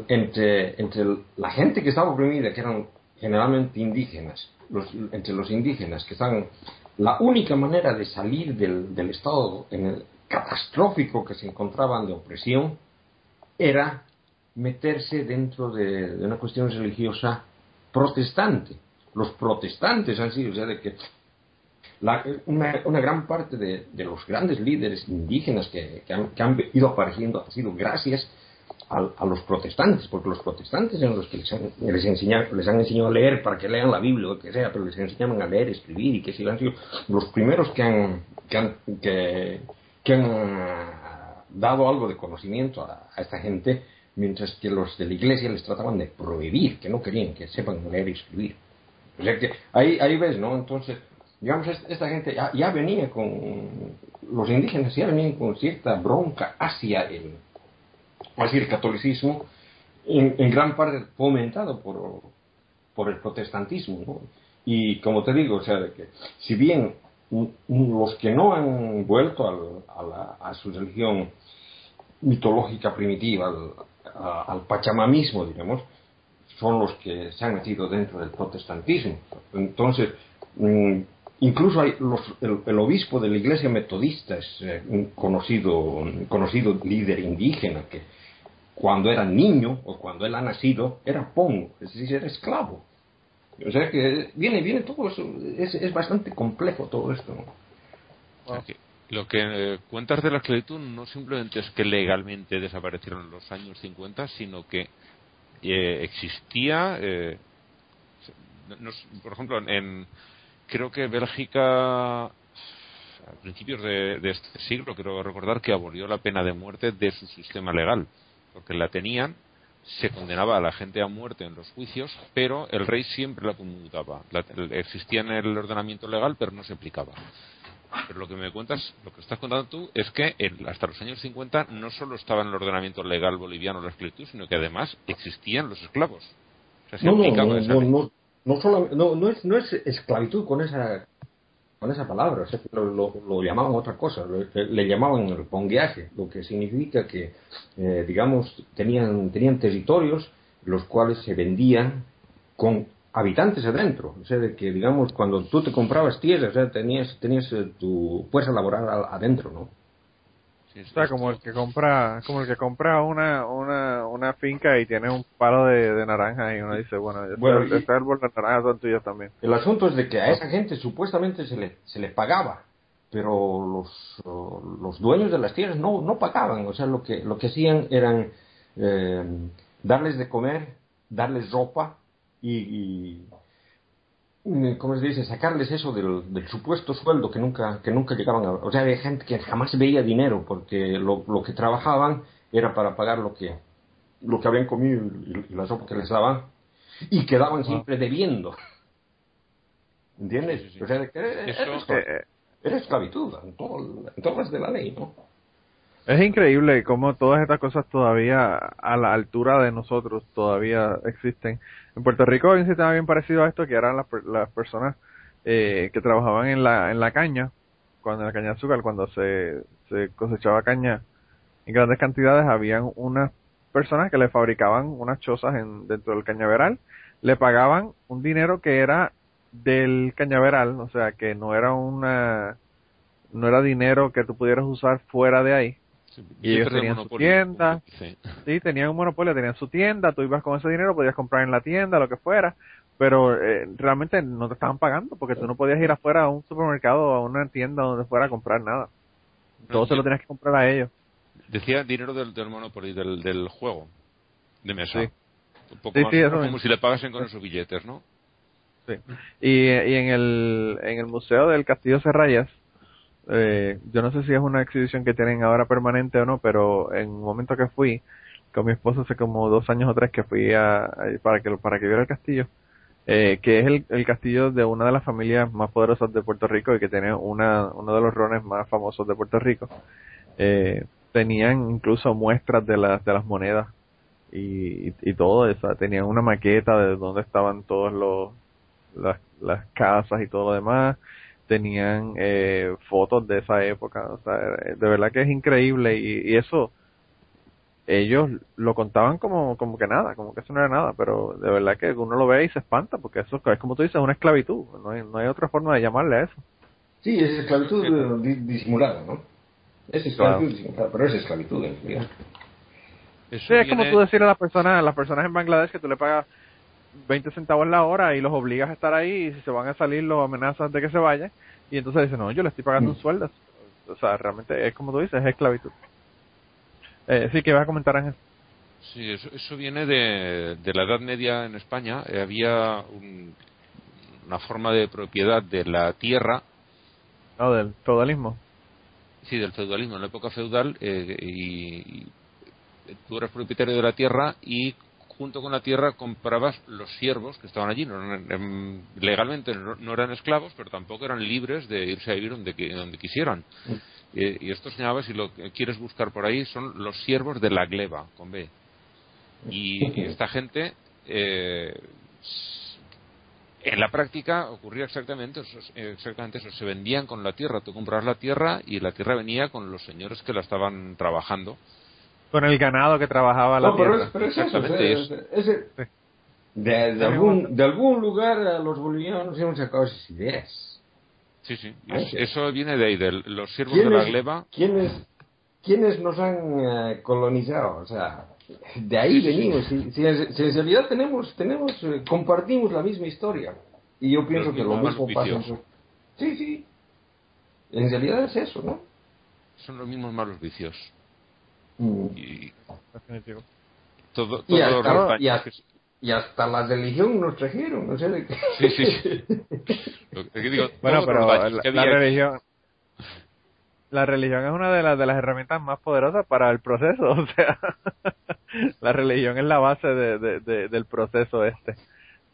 entre, entre la gente que estaba oprimida, que eran generalmente indígenas, los, entre los indígenas, que estaban, la única manera de salir del, del estado en el catastrófico que se encontraban de opresión era meterse dentro de, una cuestión religiosa protestante. Los protestantes han sido, o sea, que la- una, gran parte de, los grandes líderes indígenas que, que han, que han ido apareciendo ha sido gracias a, a los protestantes, porque los protestantes eran los que les han, les, enseñado, han enseñado a leer para que lean la Biblia o lo que sea, pero les enseñaban a leer, escribir y que si han sido los primeros que han, que han, que, han ah, dado algo de conocimiento a, esta gente, mientras que los de la iglesia les trataban de prohibir, que no querían que sepan leer y escribir. O sea que ahí, ves, ¿no? Entonces, digamos, est- esta gente ya, ya venía con, los indígenas ya venían con cierta bronca hacia el, hacia el catolicismo, en, en gran parte fomentado por, por el protestantismo. Y como te digo, o sea, de que si bien los que no han vuelto al- a, la- a su religión mitológica primitiva, al pachamamismo, digamos, son los que se han metido dentro del protestantismo. Entonces, mm, incluso hay los, el, el obispo de la iglesia metodista es eh, un conocido, un conocido líder indígena que cuando era niño o cuando él ha nacido era pongo, es decir, era esclavo. O sea que viene, viene todo eso, es, bastante complejo todo esto. Lo que eh, cuentas de la esclavitud no simplemente es que legalmente desaparecieron en los años 50, sino que eh, existía, eh, no- por ejemplo, en creo que Bélgica a principios de, de este siglo, creo recordar que abolió la pena de muerte de su sistema legal, porque la tenían, se condenaba a la gente a muerte en los juicios, pero el rey siempre la conmutaba. La- el- existía en el ordenamiento legal, pero no se aplicaba. Pero lo que me cuentas, lo que estás contando tú, es que en- hasta los años 50 no solo estaba en el ordenamiento legal boliviano la esclavitud, sino que además existían los esclavos. O sea, se No, no, no, no, no, no, no, no es, no es esclavitud con esa con esa palabra, o sea, lo, lo- lo llamaban otra cosa, le, le llamaban el pongueaje, lo que significa que, eh, digamos, tenían, tenían territorios los cuales se vendían con habitantes adentro, o sea, de que, digamos, cuando tú te comprabas tierra, o sea, tenías, tenías eh, tu fuerza laboral adentro, ¿no? Sí, O sea, como el que compra, como el que compra una, una, una finca y tiene un palo de, de naranja y uno dice, bueno, este, Bueno, y- este árbol de naranja son tuyos también. El asunto es de que a esa gente supuestamente se le, se le pagaba, pero los, los dueños de las tierras no, no pagaban. O sea, lo que, lo que hacían eran eh, darles de comer, darles ropa y, y ¿cómo se dice? Sacarles eso del, del supuesto sueldo que nunca, que nunca llegaban a... O sea, había gente que jamás veía dinero porque lo, lo que trabajaban era para pagar lo que, lo que habían comido y, y la ropa que les daban y quedaban siempre debiendo. ¿Entiendes? Sí, sí, sí. O sea, era, era era esclavitud en, todo, en todas las de la ley, ¿no? Es increíble cómo todas estas cosas todavía a la altura de nosotros todavía existen. En Puerto Rico hay un sistema bien parecido a esto que eran las, las personas eh, que trabajaban en la, en la caña, cuando en la caña de azúcar, cuando se, se cosechaba caña en grandes cantidades, habían unas personas que le fabricaban unas chozas en, dentro del cañaveral, le pagaban un dinero que era del cañaveral, o sea que no era una no era dinero que tú pudieras usar fuera de ahí, Sí, y ellos tenían su tienda. sí. Sí, tenían un monopolio, tenían su tienda, tú ibas con ese dinero, podías comprar en la tienda, lo que fuera, pero eh, realmente no te estaban pagando porque tú no podías ir afuera a un supermercado o a una tienda donde fuera a comprar nada. Todo No, se lo tenías que comprar a ellos. Decía dinero del, del Monopoly, del, del juego de mesa. Sí. Un poco Sí, más sí, eso como si le pagasen con esos billetes, ¿no? Sí. Y, y en el en el museo del Castillo Serrayas, eh, yo no sé si es una exhibición que tienen ahora permanente o no, pero en un momento que fui con mi esposo hace como dos años o tres que fui a, para que para que viera el castillo, eh, que es el, el castillo de una de las familias más poderosas de Puerto Rico y que tiene una uno de los rones más famosos de Puerto Rico. Eh, tenían incluso muestras de las de las monedas y, y todo eso. Tenían una maqueta de dónde estaban todos los las, las casas y todo lo demás. Tenían eh, fotos de esa época. O sea, de verdad que es increíble y, y eso ellos lo contaban como, como que nada, como que eso no era nada, pero de verdad que uno lo ve y se espanta, porque eso es como tú dices, una esclavitud, no hay, no hay otra forma de llamarle a eso. Sí, es esclavitud eh, di- disimulada, ¿no? Es esclavitud disimulada, pero es esclavitud en realidad. Eso Sí, es como tú decir a las personas, a las personas en Bangladesh que tú le pagas 20 centavos la hora y los obligas a estar ahí y si se van a salir los amenazas de que se vayan y entonces dicen, no, yo le estoy pagando un sueldo. O sea, realmente es como tú dices, es esclavitud. Eh, sí, que vas a comentar Ángel. Sí, eso, eso viene de, de la Edad Media en España. Eh, había un- una forma de propiedad de la tierra, No, del feudalismo. sí, del feudalismo, en la época feudal, eh, y, y tú eras propietario de la tierra y junto con la tierra comprabas los siervos que estaban allí. No eran- em, legalmente no, eran esclavos, pero tampoco eran libres de irse a vivir donde, donde quisieran. Eh, y esto se llamaba, si lo quieres buscar por ahí, son los siervos de la gleba, con B. Y, y esta gente, eh, en la práctica ocurría exactamente eso, exactamente eso. Se vendían con la tierra. Tú comprabas la tierra y la tierra venía con los señores que la estaban trabajando. Con el ganado que trabajaba la No, pero tierra. es, pero es eso, Exactamente, es- es- es- Sí. de, de algún, de algún lugar a los bolivianos hemos sacado esas ideas. Sí, sí. Es- sí. eso viene de ahí, de los siervos de la ¿Quiénes, gleba. quiénes, quiénes nos han eh, colonizado? O sea, de ahí venimos. Si, si en, si en realidad tenemos, tenemos eh, compartimos la misma historia. Y yo pienso que lo mismo pasa. en vicios. su- Sí, sí. En realidad es eso, ¿no? Son los mismos malos vicios. Mm. Y Definitivo. todo, Y hasta, los y, hasta, y hasta la religión nos trajeron, no sé de qué. Sí, sí, sí. Lo que digo, Bueno, pero la, religión la religión es una de las de las herramientas más poderosas para el proceso, o sea, la religión es la base de, de- de- del proceso este.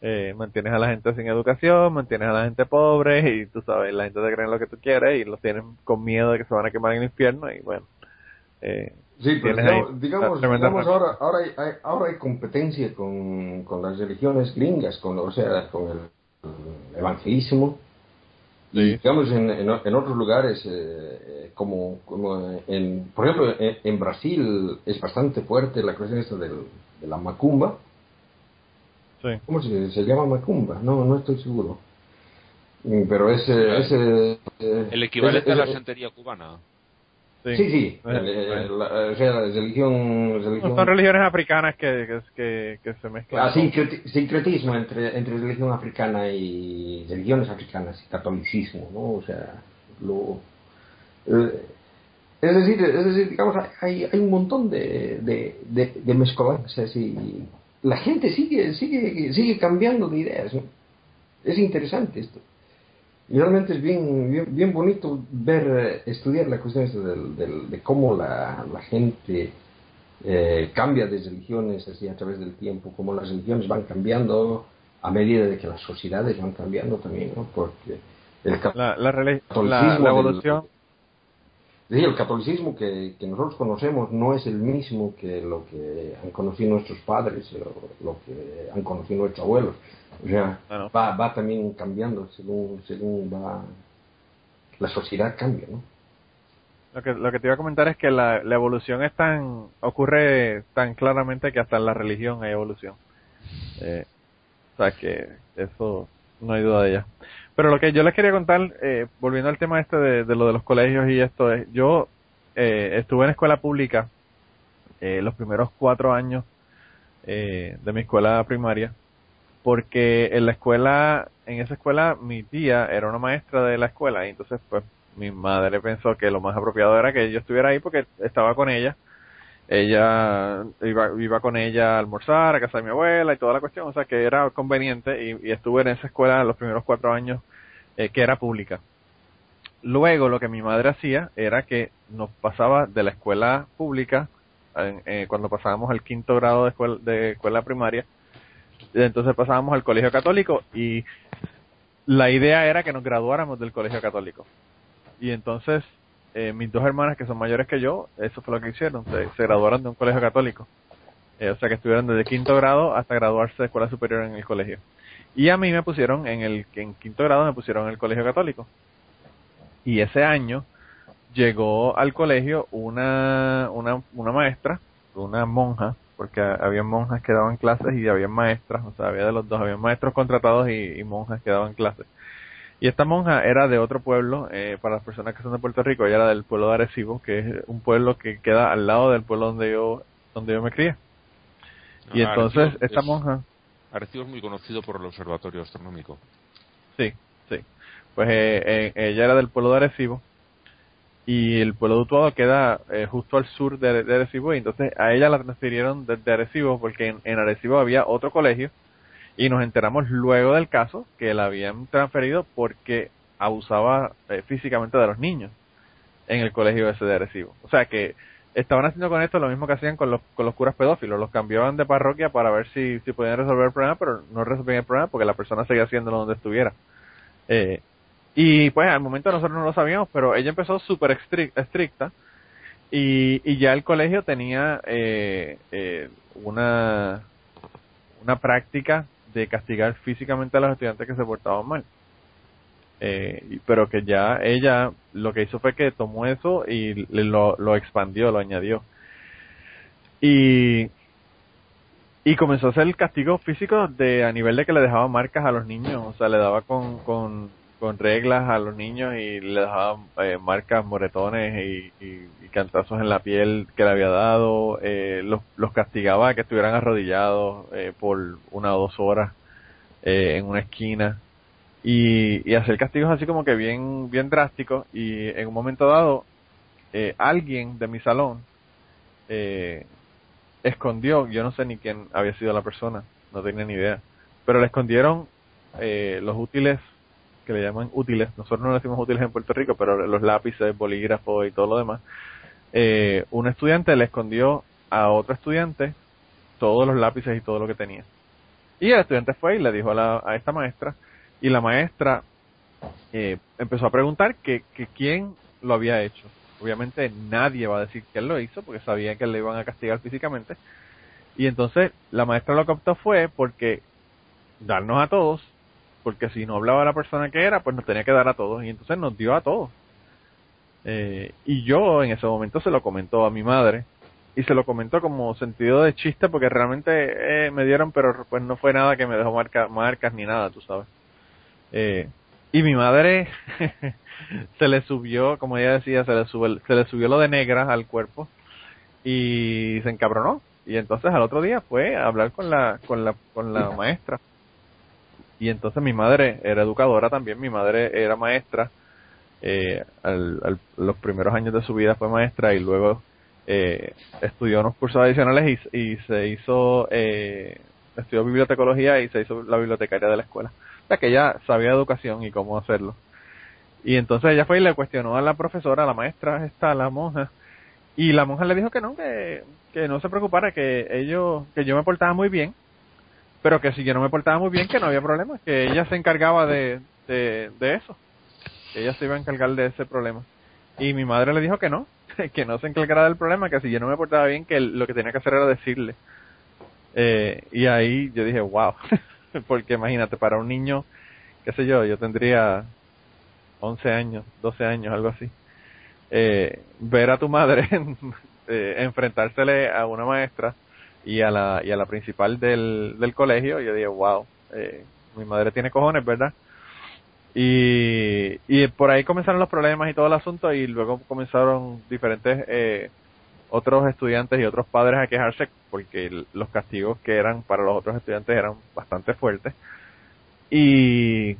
Eh, mantienes a la gente sin educación, mantienes a la gente pobre y tú sabes, la gente te cree en lo que tú quieres y los tienen con miedo de que se van a quemar en el infierno y bueno. Eh, Sí, pero digamos, digamos, ahora, ahora, hay, ahora hay competencia con, con las religiones gringas, con, o sea, con el, el evangelismo. Sí. digamos, en, en, en otros lugares, eh, como, como en, por ejemplo, en, en Brasil es bastante fuerte la cuestión esta del, de la macumba. sí. ¿Cómo se, se llama macumba? No, no estoy seguro. Mm, Pero es... eh, es, eh, eh, El equivalente es- a la santería cubana. Sí, sí. Eh, la- o sea, la religión... religión son religiones africanas que, que, que, que se mezclan. Ah, sincreti- sincretismo entre, entre religión africana y religiones africanas y catolicismo, ¿no? O sea, lo, eh, es decir, es decir, digamos, hay, hay un montón de, de, de, de mezcolanzas y la gente sigue, sigue, sigue cambiando de ideas, ¿no? Es interesante esto. Y realmente es bien, bien, bien bonito ver, eh, estudiar la cuestión del, del- de cómo la, la gente eh, cambia de religiones así a través del tiempo, cómo las religiones van cambiando a medida de que las sociedades van cambiando también, ¿no? Porque el La, la, la, evolución. Decir, el catolicismo que, que nosotros conocemos no es el mismo que lo que han conocido nuestros padres o lo que han conocido nuestros abuelos. O sea, Claro. va, va también cambiando según, según va la sociedad cambia, ¿no? Lo que, lo que te iba a comentar es que la, la evolución es tan, ocurre tan claramente que hasta en la religión hay evolución. Eh, o sea que eso no hay duda de ella. Pero lo que yo les quería contar, eh, volviendo al tema este de, lo de los colegios y esto, es, yo eh, estuve en escuela pública eh, los primeros cuatro años eh, de mi escuela primaria, porque en la escuela, en esa escuela mi tía era una maestra de la escuela y entonces pues mi madre pensó que lo más apropiado era que yo estuviera ahí porque estaba con ella. Ella iba, iba con ella a almorzar a casa de mi abuela y toda la cuestión, o sea que era conveniente y, estuve en esa escuela los primeros cuatro años eh, que era pública. Luego lo que mi madre hacía era que nos pasaba de la escuela pública, eh, cuando pasábamos al quinto grado de escuela, de escuela primaria, entonces pasábamos al colegio católico y la idea era que nos graduáramos del colegio católico. Y entonces eh, mis dos hermanas que son mayores que yo, eso fue lo que hicieron, se, graduaron de un colegio católico. Eh, o sea que estuvieron desde quinto grado hasta graduarse de escuela superior en el colegio. Y a mí me pusieron en el en quinto grado me pusieron en el colegio católico. Y ese año llegó al colegio una una una maestra, una monja, porque había monjas que daban clases y había maestras, o sea, había de los dos, había maestros contratados y, monjas que daban clases. Y esta monja era de otro pueblo, eh, para las personas que son de Puerto Rico, ella era del pueblo de Arecibo, que es un pueblo que queda al lado del pueblo donde yo donde yo me crié. Y entonces esta monja Arecibo es muy conocido por el observatorio astronómico. Sí, sí. Pues eh, eh, ella era del pueblo de Arecibo y el pueblo de Utuado queda eh, justo al sur de, Arecibo y entonces a ella la transfirieron desde Arecibo porque en, Arecibo había otro colegio y nos enteramos luego del caso que la habían transferido porque abusaba físicamente de los niños en el colegio ese de Arecibo. O sea que estaban haciendo con esto lo mismo que hacían con los, con los curas pedófilos, los cambiaban de parroquia para ver si, si podían resolver el problema, pero no resolvían el problema porque la persona seguía haciéndolo donde estuviera. Eh, y pues al momento nosotros no lo sabíamos, pero ella empezó súper estricta y, y ya el colegio tenía eh, eh, una, una práctica de castigar físicamente a los estudiantes que se portaban mal. Eh, pero que ya ella lo que hizo fue que tomó eso y lo, lo expandió, lo añadió. Y, y comenzó a hacer el castigo físico de a nivel de que le dejaba marcas a los niños, o sea, le daba con, con, con reglas a los niños y le dejaba eh, marcas, moretones y, cantazos en la piel que le había dado, eh, los, castigaba a que estuvieran arrodillados eh, por una o dos horas eh, en una esquina. Y, y hacer castigos así como que bien, bien drásticos. Y en un momento dado eh, alguien de mi salón eh, escondió, yo no sé ni quién había sido la persona, no tenía ni idea, pero le escondieron los útiles que le llaman útiles, nosotros no le decimos útiles en Puerto Rico, pero los lápices, bolígrafos y todo lo demás, eh, un estudiante le escondió a otro estudiante todos los lápices y todo lo que tenía. Y el estudiante fue y le dijo a, la, a esta maestra, y la maestra eh, empezó a preguntar que, quién lo había hecho. Obviamente nadie va a decir que él lo hizo porque sabían que le iban a castigar físicamente. Y entonces la maestra lo que optó fue porque darnos a todos, porque si no hablaba la persona que era, pues nos tenía que dar a todos. Y entonces nos dio a todos. Eh, y yo en ese momento se lo comentó a mi madre y se lo comentó como sentido de chiste porque realmente eh, me dieron, pero pues no fue nada que me dejó marca, marcas ni nada, tú sabes. Eh, y mi madre se le subió, como ella decía, se le, subió, se le subió lo de negra al cuerpo y se encabronó. Y entonces al otro día fue a hablar con la, con la, con la maestra. Y entonces mi madre era educadora también, mi madre era maestra. Eh, al, los primeros años de su vida fue maestra y luego eh, estudió unos cursos adicionales y, se hizo, eh, estudió bibliotecología y se hizo la bibliotecaria de la escuela que ella sabía educación y cómo hacerlo. Y entonces ella fue y le cuestionó a la profesora, a la maestra, esta, la monja, y la monja le dijo que no, que, que no se preocupara, que ellos, que yo me portaba muy bien, pero que si yo no me portaba muy bien, que no había problema, que ella se encargaba de, de, de eso, ella se iba a encargar de ese problema. Y mi madre le dijo que no, que no se encargara del problema, que si yo no me portaba bien, que lo que tenía que hacer era decirle. Eh, y ahí yo dije, wow, porque imagínate, para un niño, qué sé yo, yo tendría 11 años, 12 años, algo así, eh, ver a tu madre eh, enfrentársele a una maestra y a la, y a la principal del, del colegio, yo dije, wow, eh, mi madre tiene cojones, ¿verdad? Y, y por ahí comenzaron los problemas y todo el asunto y luego comenzaron diferentes eh, otros estudiantes y otros padres a quejarse porque los castigos que eran para los otros estudiantes eran bastante fuertes. Y,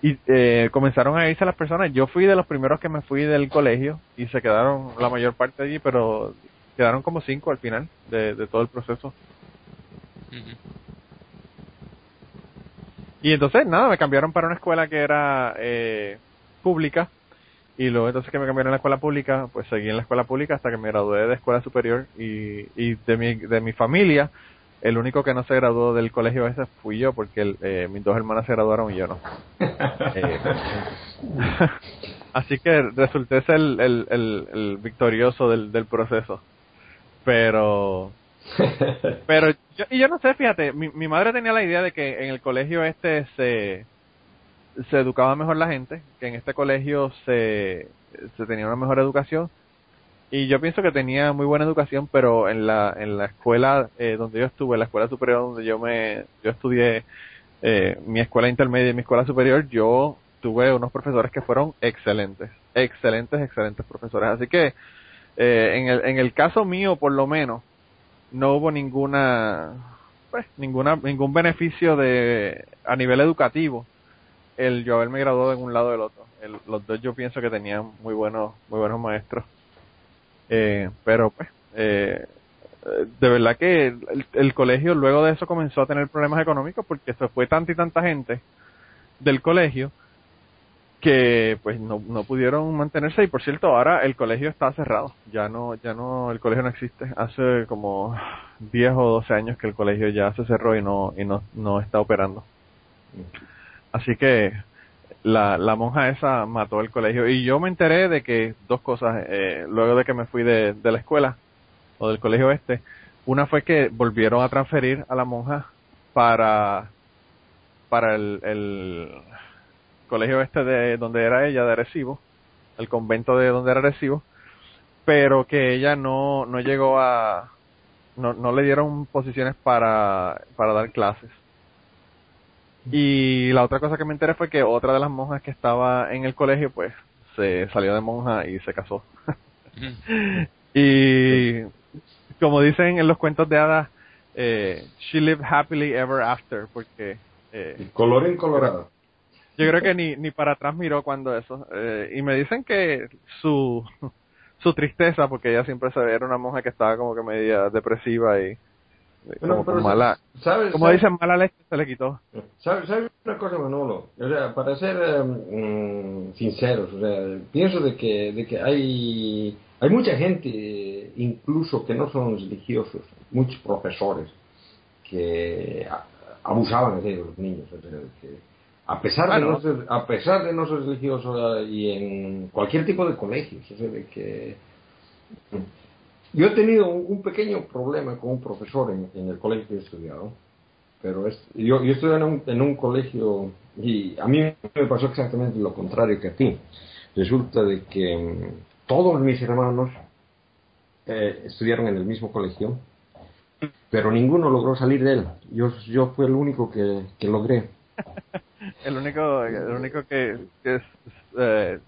y eh, comenzaron a irse las personas. Yo fui de los primeros que me fui del colegio y se quedaron la mayor parte allí, pero quedaron como cinco al final de, de todo el proceso. Y entonces, nada, me cambiaron para una escuela que era eh, pública y luego entonces que me cambiaron a la escuela pública, pues seguí en la escuela pública hasta que me gradué de escuela superior y, y de, mi, de mi familia, el único que no se graduó del colegio ese fui yo, porque eh, mis dos hermanas se graduaron y yo no. Eh, así que resulté ser el, el, el, victorioso del, del proceso. Pero Pero yo, y yo no sé, fíjate, mi, mi madre tenía la idea de que en el colegio este se, se educaba mejor la gente, que en este colegio se, se tenía una mejor educación. Y yo pienso que tenía muy buena educación, pero en la, en la escuela eh, donde yo estuve, en la escuela superior donde yo me, yo estudié eh, mi escuela intermedia y mi escuela superior, yo tuve unos profesores que fueron excelentes, excelentes, excelentes profesores. Así que eh, en, el, en el caso mío, por lo menos, no hubo ninguna, pues, ninguna, ningún beneficio de a nivel educativo el yo haberme graduado en un lado del otro. El, los dos yo pienso que tenían muy buenos, muy buenos maestros. Eh, pero pues, eh, de verdad que el, el, colegio luego de eso comenzó a tener problemas económicos porque se fue tanta y tanta gente del colegio que pues no, no pudieron mantenerse y por cierto ahora el colegio está cerrado. Ya no ya no el colegio no existe. Hace como 10 o 12 años que el colegio ya se cerró y no y no, no está operando. Así que la, la monja esa mató el colegio. Y yo me enteré de que dos cosas eh, luego de que me fui de, de la escuela o del colegio este una fue que volvieron a transferir a la monja para para el, el colegio este de donde era ella de Arecibo el convento de donde era Arecibo pero que ella no no llegó a no, no le dieron posiciones para para dar clases y la otra cosa que me enteré fue que otra de las monjas que estaba en el colegio, pues, se salió de monja y se casó. y como dicen en los cuentos de hadas, eh, she lived happily ever after, porque... Eh, color en colorado. Yo creo que ni, ni para atrás miró cuando eso. Eh, y me dicen que su, su tristeza, porque ella siempre se era una monja que estaba como que media depresiva y como, pero mala, ¿sabes, como sabes- dicen, mala leche se le quitó. ¿Sabes sabe una cosa, Manolo? O sea, para ser mm, sinceros, o sea, pienso de que, de que hay, hay mucha gente, incluso que no son religiosos, muchos profesores, que abusaban de los niños. o sea, que a pesar de Bueno. no ser, a pesar de no ser religiosos eh, y en cualquier tipo de colegios, o sea, de que yo he tenido un, pequeño problema con un profesor en, en el colegio que he estudiado, pero es, yo, yo estudié en un, en un colegio y a mí me pasó exactamente lo contrario que a ti. Resulta de que mm, todos mis hermanos eh, estudiaron en el mismo colegio, pero ninguno logró salir de él. Yo, yo fui el único que, que logré. El único, el único que, que es, eh,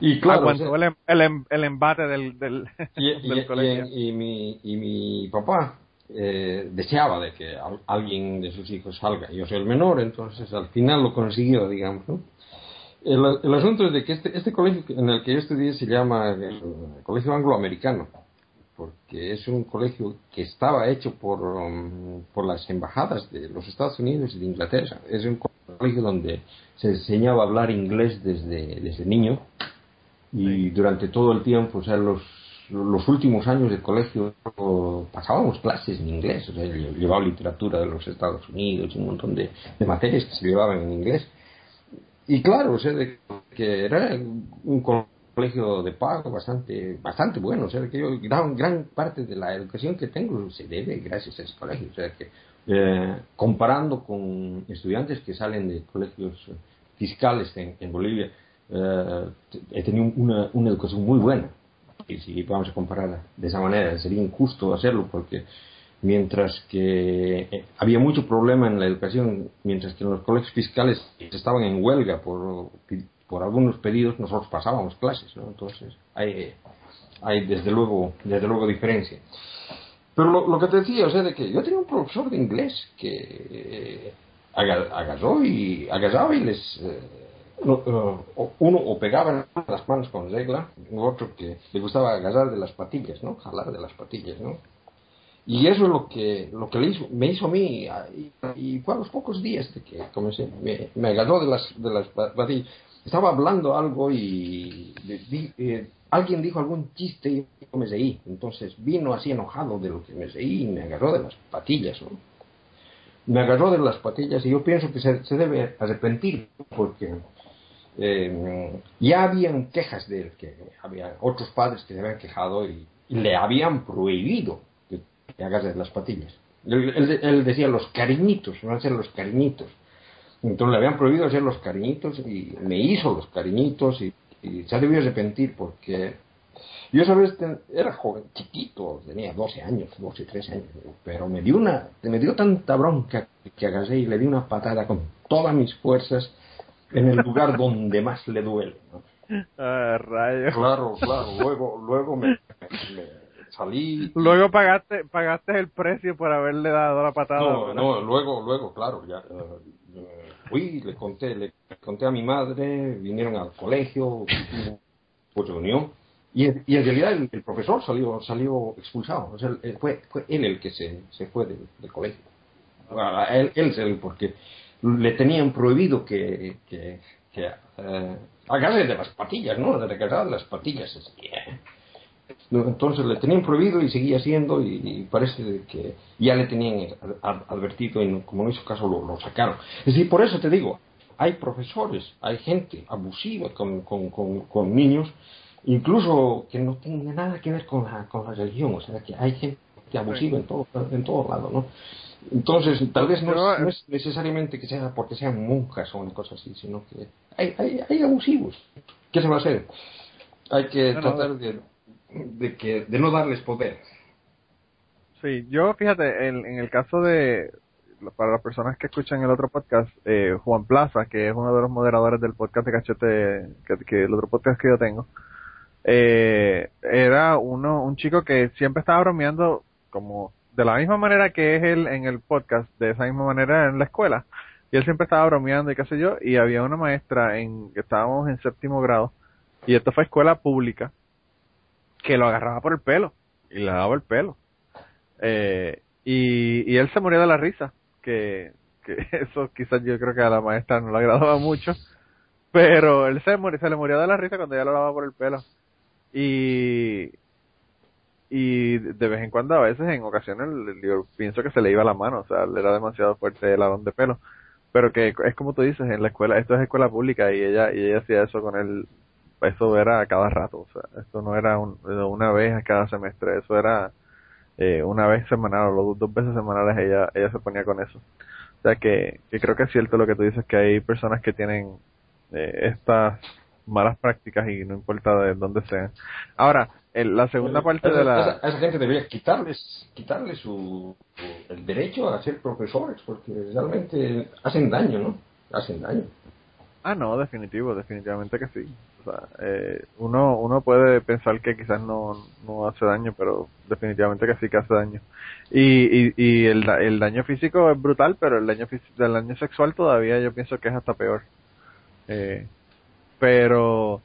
Y claro, aguantó o sea, el, em- el, em- el embate del, del, y, del y- colegio. y- y mi, y mi papá eh, deseaba de que al- alguien de sus hijos salga. Yo soy el menor, entonces al final lo consiguió, digamos. ¿no? El, el asunto es de que este, este colegio en el que yo estudié se llama el Colegio Angloamericano, porque es un colegio que estaba hecho por, um, por las embajadas de los Estados Unidos y de Inglaterra. Es un colegio donde se enseñaba a hablar inglés desde, desde niño. Y durante todo el tiempo, o sea, los, los últimos años de colegio pasábamos clases en inglés, o sea, lle- llevaba literatura de los Estados Unidos y un montón de, de materias que se llevaban en inglés. Y claro, o sea, de que era un colegio de pago bastante bastante bueno, o sea, que yo gran, gran parte de la educación que tengo se debe gracias a ese colegio, o sea, que eh, comparando con estudiantes que salen de colegios fiscales en, en Bolivia, eh, he tenido una, una educación muy buena. Y si vamos a comparar de esa manera, sería injusto hacerlo porque mientras que eh, había mucho problema en la educación, mientras que en los colegios fiscales estaban en huelga por, por algunos pedidos, nosotros pasábamos clases, ¿no? Entonces, hay, hay desde luego, desde luego diferencia. Pero lo, lo que te decía, o sea, de que yo tenía un profesor de inglés que eh, aga- agarró y agarraba y les... eh, no, uno o pegaba las manos con regla, otro que le gustaba agarrar de las patillas, ¿no? Jalar de las patillas, ¿no? Y eso es lo que, lo que le hizo, me hizo a mí, y, y fue a los pocos días de que comencé, me, me agarró de las, de las pa- patillas. Estaba hablando algo y di- eh, alguien dijo algún chiste y yo me reí. Entonces vino así enojado de lo que me reí y me agarró de las patillas, ¿no? Me agarró de las patillas y yo pienso que se, debe arrepentir porque eh, ya habían quejas de él, que había otros padres que se habían quejado y, le habían prohibido que, que que hagas las patillas. Él, decía los cariñitos, no hacer los cariñitos. Entonces le habían prohibido hacer los cariñitos y me hizo los cariñitos y, y se ha debido arrepentir porque yo esa vez era joven, chiquito, tenía 12 años, 12, 13 años, pero me dio una, me dio tanta bronca que agarré y le di una patada con todas mis fuerzas en el lugar donde más le duele. Ah, rayos. Claro, claro, luego, luego me, salí. Luego pagaste, pagaste el precio por haberle dado la patada. No, no, luego, luego, claro, ya. Eh, fui, le conté, le conté a mi madre, vinieron al colegio, pues reunión y, y en realidad el, profesor salió salió expulsado. O sea, fue, fue él el que se, se fue del, colegio. Él, él, porque le tenían prohibido que, que, que eh, de las patillas, ¿no? De recargar las patillas. Entonces le tenían prohibido y seguía haciendo y, parece que ya le tenían advertido y como no hizo caso lo, lo, sacaron. Es decir, por eso te digo, hay profesores, hay gente abusiva con, con, con, con niños incluso que no tenga nada que ver con la, con la religión, o sea, que hay gente abusiva en todo, en todo lado, ¿no? Entonces, tal vez no, es, necesariamente que sea porque sean monjas o una cosa así, sino que hay, hay, hay abusivos. ¿Qué se va a hacer? Hay que tratar de, de, que, de no darles poder. Sí, yo fíjate, en, en el caso de, para las personas que escuchan el otro podcast, eh, Juan Plaza, que es uno de los moderadores del podcast de Cachete, que, el otro podcast que yo tengo, eh, era uno, un chico que siempre estaba bromeando como de la misma manera que es él en el podcast, de esa misma manera en la escuela. Y él siempre estaba bromeando y qué sé yo, y había una maestra en estábamos en séptimo grado, y esto fue escuela pública, que lo agarraba por el pelo, y le daba el pelo. Eh, y, y él se moría de la risa, que, que eso quizás yo creo que a la maestra no le agradaba mucho, pero él se, se le murió de la risa cuando ella lo daba por el pelo. Y, y de vez en cuando, a veces, en ocasiones, yo pienso que se le iba la mano, o sea, le era demasiado fuerte el alón de pelo. Pero que es como tú dices, en la escuela, esto es escuela pública y ella, y ella hacía eso con él, eso era a cada rato, o sea, esto no era una vez a cada semestre, eso era eh, una vez semanal o dos veces semanales ella, ella se ponía con eso. O sea que, que creo que es cierto lo que tú dices, que hay personas que tienen eh, estas malas prácticas y no importa de dónde sean. Ahora, la segunda parte de la... Esa, esa, gente debería quitarles, quitarles su, el derecho a ser profesores, porque realmente hacen daño, ¿no? Hacen daño. Ah, no, definitivo, definitivamente que sí. Sea, eh, uno, uno puede pensar que quizás no, no hace daño, pero definitivamente que sí que hace daño. Y, y, y el, el daño físico es brutal, pero el daño, el daño sexual todavía yo pienso que es hasta peor. Eh, pero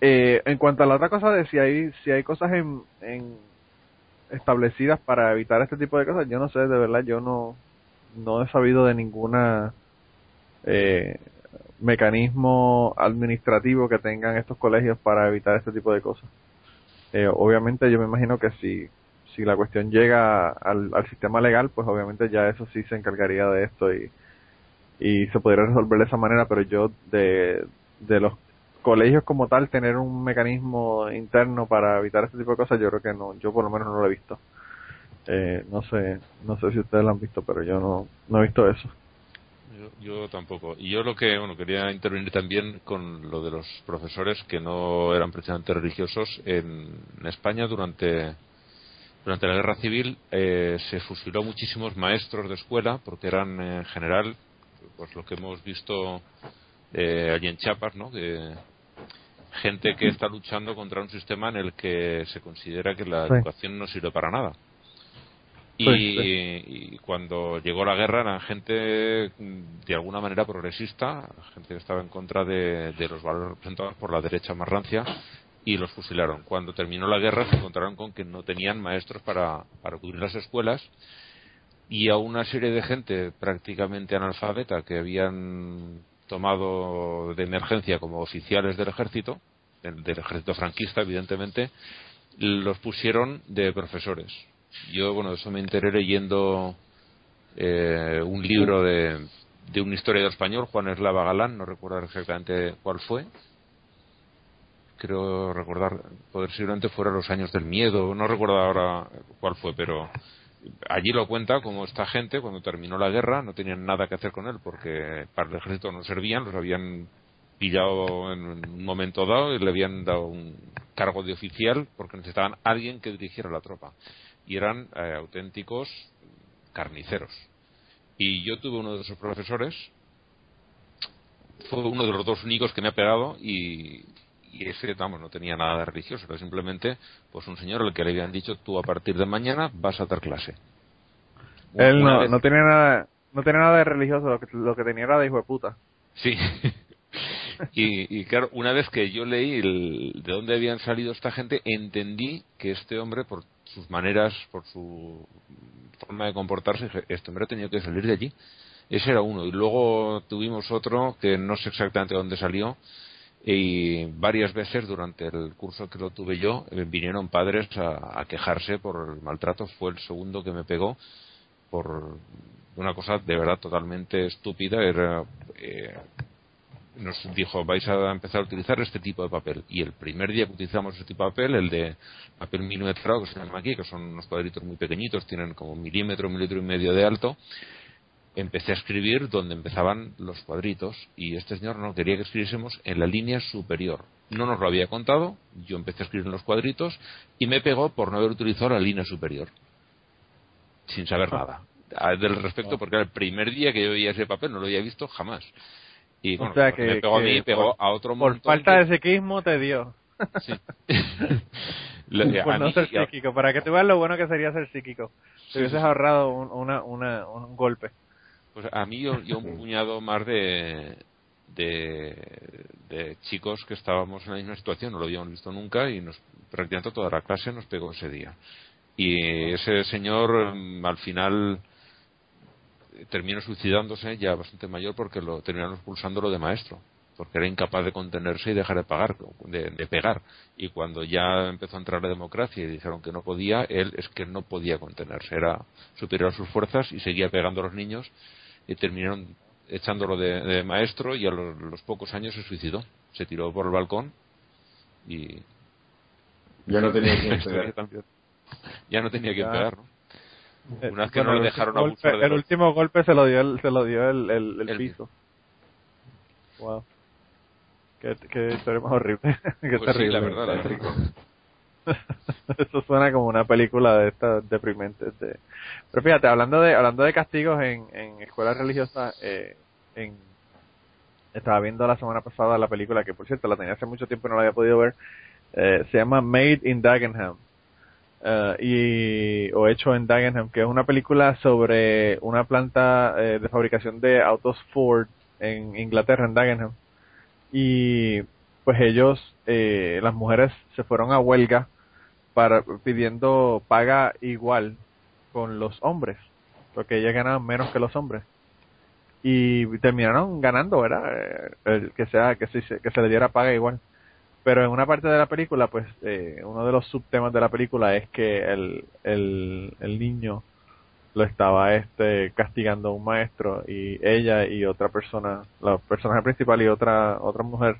eh, en cuanto a la otra cosa de si hay si hay cosas en, establecidas para evitar este tipo de cosas, yo no sé, de verdad, yo no no he sabido de ninguna eh, mecanismo administrativo que tengan estos colegios para evitar este tipo de cosas. Eh, obviamente yo me imagino que si si la cuestión llega al, al sistema legal, pues obviamente ya eso sí se encargaría de esto y, y se podría resolver de esa manera, pero yo de, de los colegios como tal tener un mecanismo interno para evitar este tipo de cosas, yo creo que no, yo por lo menos no lo he visto. Eh, no sé, no sé si ustedes lo han visto, pero yo no, no he visto eso. Yo, tampoco. Y yo lo que, bueno, quería intervenir también con lo de los profesores que no eran precisamente religiosos. En, España durante, durante la guerra civil eh, se fusiló muchísimos maestros de escuela porque eran en general, pues lo que hemos visto eh, allí en Chiapas, ¿no? Que gente que está luchando contra un sistema en el que se considera que la educación no sirve para nada. Y, cuando llegó la guerra eran gente mm, de alguna manera progresista, gente que estaba en contra de, los valores representados por la derecha más rancia y los fusilaron. Cuando terminó la guerra se encontraron con que no tenían maestros para, para cubrir las escuelas y a una serie de gente prácticamente analfabeta que habían tomado de emergencia como oficiales del ejército, del, ejército franquista, evidentemente, los pusieron de profesores. Yo, bueno, eso me enteré leyendo eh, un libro de, de un historiador español, Juan Eslava Galán, no recuerdo exactamente cuál fue. Creo recordar, posiblemente fuera los años del miedo, no recuerdo ahora cuál fue, pero allí lo cuenta como esta gente cuando terminó la guerra no tenían nada que hacer con él porque para el ejército no servían, los habían pillado en un momento dado y le habían dado un cargo de oficial porque necesitaban alguien que dirigiera la tropa y eran eh, auténticos carniceros. Y yo tuve uno de esos profesores, fue uno de los dos únicos que me ha pegado y, y ese, vamos, no tenía nada de religioso, era simplemente pues un señor al que le habían dicho tú a partir de mañana vas a dar clase. Él no, no tenía nada no tenía nada de religioso, lo que, lo que tenía era de hijo de puta. Sí. y, y, claro, una vez que yo leí el, de dónde habían salido esta gente, entendí que este hombre, por sus maneras, por su forma de comportarse, este hombre ha tenido que salir de allí. Ese era uno. Y luego tuvimos otro que no sé exactamente dónde salió, y varias veces durante el curso que lo tuve yo eh, vinieron padres a, quejarse por el maltrato fue el segundo que me pegó por una cosa de verdad totalmente estúpida era eh, nos dijo vais a empezar a utilizar este tipo de papel y el primer día que utilizamos este tipo de papel el de papel milimetrado que se llama aquí que son unos cuadritos muy pequeñitos tienen como milímetro milímetro y medio de alto empecé a escribir donde empezaban los cuadritos y este señor no quería que escribiésemos en la línea superior. No nos lo había contado, yo empecé a escribir en los cuadritos y me pegó por no haber utilizado la línea superior, sin saber nada del respecto, porque era el primer día que yo veía ese papel, no lo había visto jamás. Y bueno, que, me pegó a mí, pegó a otro Por falta de psiquismo te dio. Sí. por no ser psíquico, para que tú veas lo bueno que sería ser psíquico. Te hubieses ahorrado un, una, una, un golpe. Pues a mí yo, yo un puñado más de, de, chicos que estábamos en la misma situación, no lo habíamos visto nunca y nos, prácticamente toda la clase nos pegó ese día. Y ese señor mm, al final terminó suicidándose ya bastante mayor porque lo terminaron expulsándolo de maestro porque era incapaz de contenerse y dejar de pagar de, de, pegar y cuando ya empezó a entrar la democracia y dijeron que no podía él es que no podía contenerse era superior a sus fuerzas y seguía pegando a los niños y terminaron echándolo de, maestro y a los, pocos años se suicidó. Se tiró por el balcón y... Ya no tenía que pegar. ya no tenía que pegar, ¿no? Eh, Una vez que no le dejaron abusar El último golpe se lo dio el, se lo dio el, el, piso. Wow. Qué, qué historia más horrible. qué pues terrible. la verdad, la Eso suena como una película de estas deprimentes. De... Pero fíjate, hablando de hablando de castigos en, en escuelas religiosas, eh, en... estaba viendo la semana pasada la película, que por cierto la tenía hace mucho tiempo y no la había podido ver, eh, se llama Made in Dagenham. Uh, y o hecho en Dagenham que es una película sobre una planta eh, de fabricación de autos Ford en Inglaterra en Dagenham y pues ellos eh, las mujeres se fueron a huelga para pidiendo paga igual con los hombres, porque ellas ganaban menos que los hombres. Y terminaron ganando, ¿verdad? Eh, que sea que se, que se le diera paga igual. Pero en una parte de la película, pues eh, uno de los subtemas de la película es que el, el, el niño lo estaba este castigando a un maestro y ella y otra persona, la personaje principal y otra otra mujer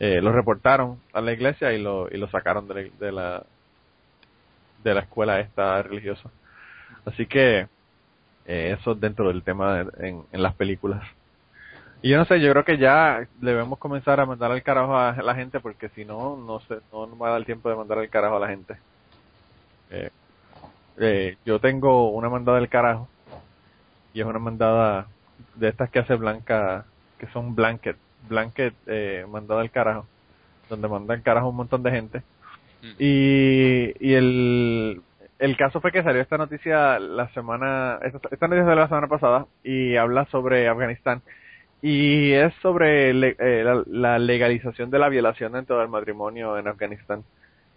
eh, lo reportaron a la iglesia y lo, y lo sacaron de la, de la, escuela esta religiosa. Así que eh, eso dentro del tema en, en las películas. Y yo no sé, yo creo que ya debemos comenzar a mandar al carajo a la gente porque si no, no sé, no nos va a dar tiempo de mandar al carajo a la gente. Eh, eh, yo tengo una mandada del carajo y es una mandada de estas que hace Blanca, que son blanket blanket eh, mandado al carajo, donde manda al carajo un montón de gente. Mm. Y, y el, el caso fue que salió esta noticia la semana, esta, noticia de la semana pasada y habla sobre Afganistán y es sobre eh, la, legalización de la violación dentro del matrimonio en Afganistán.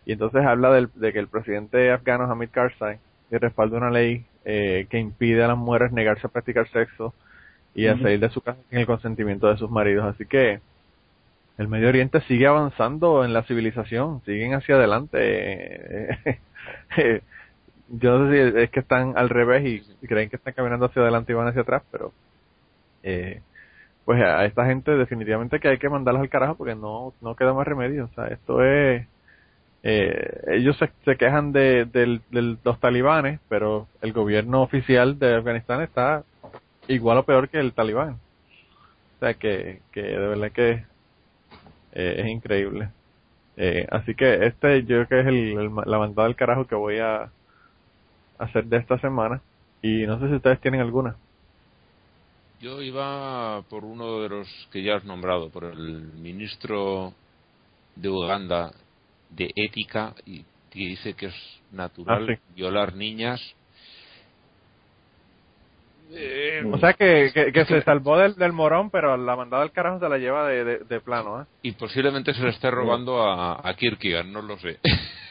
Y entonces habla del, de que el presidente afgano Hamid Karzai respalda una ley eh, que impide a las mujeres negarse a practicar sexo y a salir de su casa sin el consentimiento de sus maridos. Así que el Medio Oriente sigue avanzando en la civilización, siguen hacia adelante. Yo no sé si es que están al revés y creen que están caminando hacia adelante y van hacia atrás, pero eh, pues a esta gente definitivamente que hay que mandarlos al carajo porque no, no queda más remedio. O sea, esto es eh, ellos se, se quejan de, del- los talibanes, pero el gobierno oficial de Afganistán está igual o peor que el talibán. O sea que, que de verdad que eh, es increíble. Eh, así que este yo creo que es el, el la mandada del carajo que voy a hacer de esta semana. Y no sé si ustedes tienen alguna. Yo iba por uno de los que ya has nombrado, por el ministro de Uganda de ética y que dice que es natural Ah, sí. violar niñas. Eh, O sea que, que, que se salvó del, del morón, pero la mandada del carajo se la lleva de, de, de plano, ¿eh? y posiblemente se le esté robando a, a Kierkegaard, no lo sé.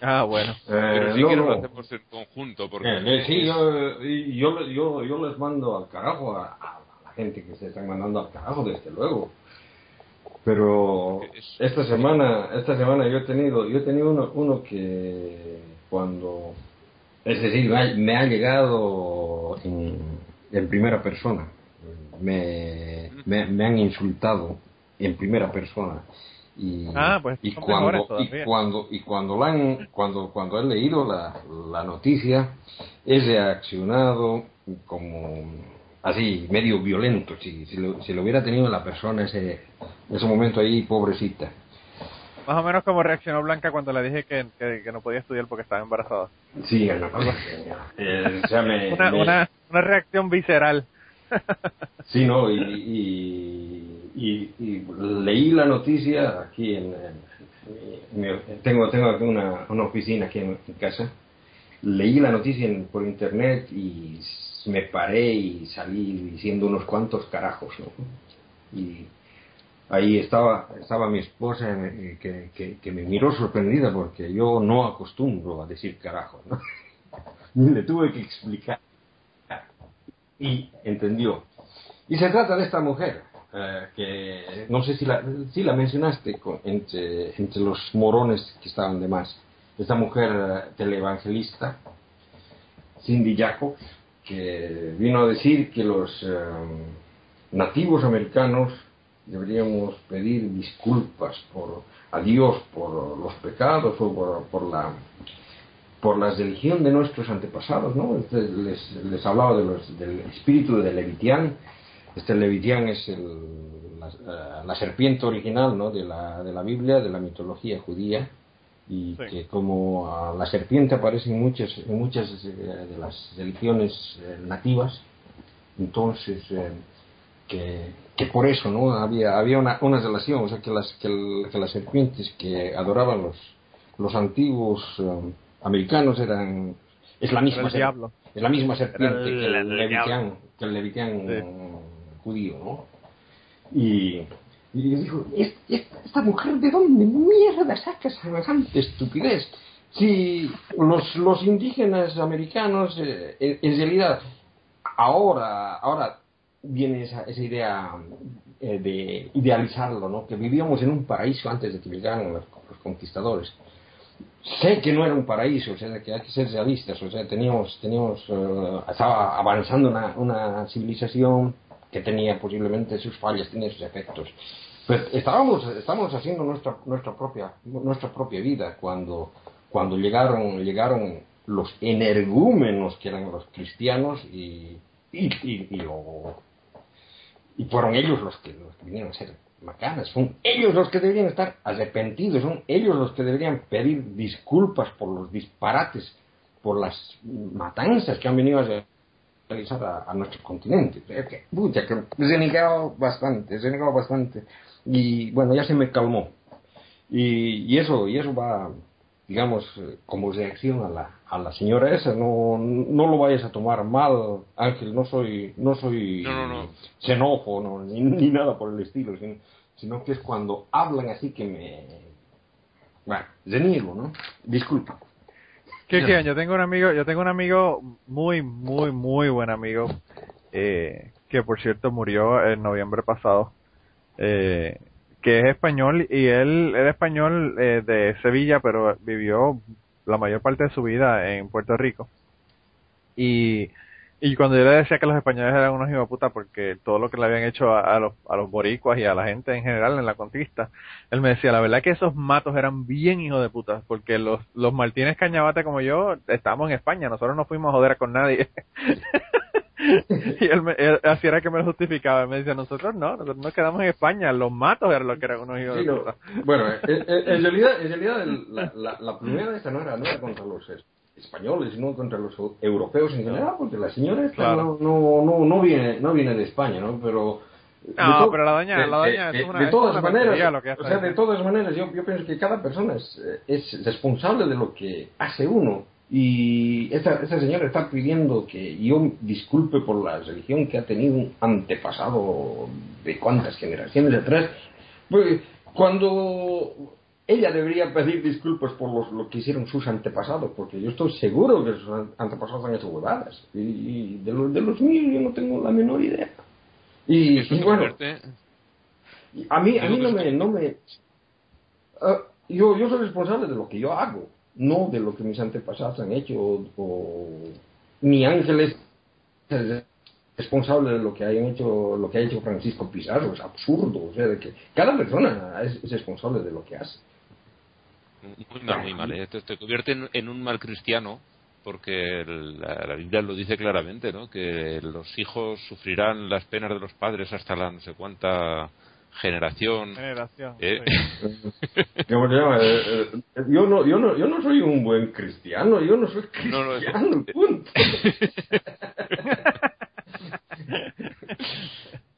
Ah, bueno. Pero Eh, si no, quieres no. lo hacemos en conjunto, porque Eh, eh, sí, yo, yo, yo, yo les mando al carajo a, a la gente que se están mandando al carajo, desde luego. Pero Es- esta semana, esta semana yo he tenido, yo he tenido uno, uno que cuando, es decir, me ha, me ha llegado en, en primera persona, me, me, me han insultado en primera persona. Y, Ah, pues y cuando, y cuando y cuando la han- cuando cuando he leído la, la noticia he reaccionado como así medio violento si, si, lo, si lo hubiera tenido la persona ese ese momento ahí pobrecita Más o menos como reaccionó Blanca cuando le dije que, que, que no podía estudiar porque estaba embarazada. sí eh, o sea, me- Una, me- una, una reacción visceral. sí no y, y, y- leí la noticia aquí en, en- en- tengo tengo una, una oficina aquí en, casa leí la noticia por internet y me paré y salí diciendo unos cuantos carajos ¿no? y ahí estaba estaba mi esposa eh, que, que, que me miró sorprendida porque yo no acostumbro a decir carajos ¿no? y le tuve que explicar y entendió y se trata de esta mujer eh, que no sé si la, si la mencionaste entre, entre los morones que estaban de más esta mujer eh, televangelista Cindy Jacobs que vino a decir que los eh, nativos americanos deberíamos pedir disculpas por a Dios por los pecados o por, por la por la religión de nuestros antepasados, ¿no? Este, Les, les hablaba de los, del espíritu de Levitián. Este Levitián es el- la, eh, la serpiente original, ¿no? De la, de la Biblia, de la mitología judía, y Sí. que como la serpiente aparece en muchas, en muchas eh, de las religiones eh, nativas, entonces eh, que, que por eso no había había una, una relación o sea que las que, el- que las serpientes que adoraban los los antiguos eh, americanos eran es la misma el ser- es la misma serpiente Era el- que el, el levitián que el levitián Sí. Judío no y y yo digo, "¿Es- es- ¿esta mujer de dónde mierda saca semejante estupidez? Si los, los indígenas americanos, eh, en, realidad, ahora, ahora viene esa, esa idea eh, de idealizarlo, ¿no? Que vivíamos en un paraíso antes de que llegaran los, conquistadores. Sé que no era un paraíso, o sea, que hay que ser realistas, o sea, teníamos, teníamos, eh, estaba avanzando una, una civilización que tenía posiblemente sus fallas, tenía sus efectos. Pero estábamos, estábamos haciendo nuestra, nuestra propia, nuestra propia vida cuando, cuando llegaron, llegaron los energúmenos que eran los cristianos y, y, y, y y fueron ellos los que, los que vinieron a ser macanas, son ellos los que deberían estar arrepentidos, son ellos los que deberían pedir disculpas por los disparates, por las matanzas que han venido a realizar a, a nuestro continente. Que, pucha, que he renegado bastante, he renegado bastante. Y bueno, ya se me calmó. Y, y eso, y eso va, digamos, eh, como reacción a la, a la señora esa. No, no lo vayas a tomar mal, Ángel, no soy, no soy No, no, no. xenófobo, no, ni, ni nada por el estilo, sino, sino que es cuando hablan así que me... Bueno, reniego, ¿no? Disculpa. ¿Qué quieren? Yo tengo un amigo, yo tengo un amigo muy, muy, muy buen amigo, eh, que por cierto murió en noviembre pasado, eh, que es español y él era español eh, de Sevilla, pero vivió la mayor parte de su vida en Puerto Rico. Y Y cuando yo le decía que los españoles eran unos hijos de puta porque todo lo que le habían hecho a, a los, a los boricuas y a la gente en general en la conquista, él me decía, la verdad que esos matos eran bien hijos de puta, porque los, los Martínez Cañabate como yo estamos en España, nosotros no fuimos a joder con nadie. y él, me, él- así era que me lo justificaba, él me decía, nosotros no, nosotros nos quedamos en España, los matos eran los que eran unos hijos Sí, de puta. Bueno, en, en- realidad, en realidad la, la, la primera esta no era, no era contra los españoles, sino contra los eu- europeos en general, porque la señora esta Claro. no, no, no, no viene, no viene de España, ¿no? Pero... No, pero la doña- de- la doña de- es una- de es todas una maneras, lo que hace. o sea, de todas maneras, yo, yo pienso que cada persona es, eh, es responsable de lo que hace uno. Y esta, esta señora está pidiendo que yo disculpe por la religión que ha tenido un antepasado de cuántas generaciones atrás. Pues, cuando ella debería pedir disculpas por los- lo que hicieron sus antepasados, porque yo estoy seguro que sus an- antepasados han hecho huevadas. Y, y de, los, de los míos yo no tengo la menor idea. Y, Eso y se bueno, convierte- a mí, a mí no me... No me ah, yo, yo soy responsable de lo que yo hago, no de lo que mis antepasados han hecho, o, o- ni Ángeles es responsable de lo que hayan hecho lo que ha hecho Francisco Pizarro, es absurdo, o sea, de que cada persona es, es responsable de lo que hace. Muy mal, muy mal. ¿eh? Te, te convierte en, en un mal cristiano porque el- la, la Biblia lo dice claramente, ¿no? Que los hijos sufrirán las penas de los padres hasta la no sé cuánta generación. Generación. ¿eh? sí. ¿Cómo se llama? Eh, eh, yo, no, yo, no, yo no soy un buen cristiano, yo no soy No, no, cristiano, punto.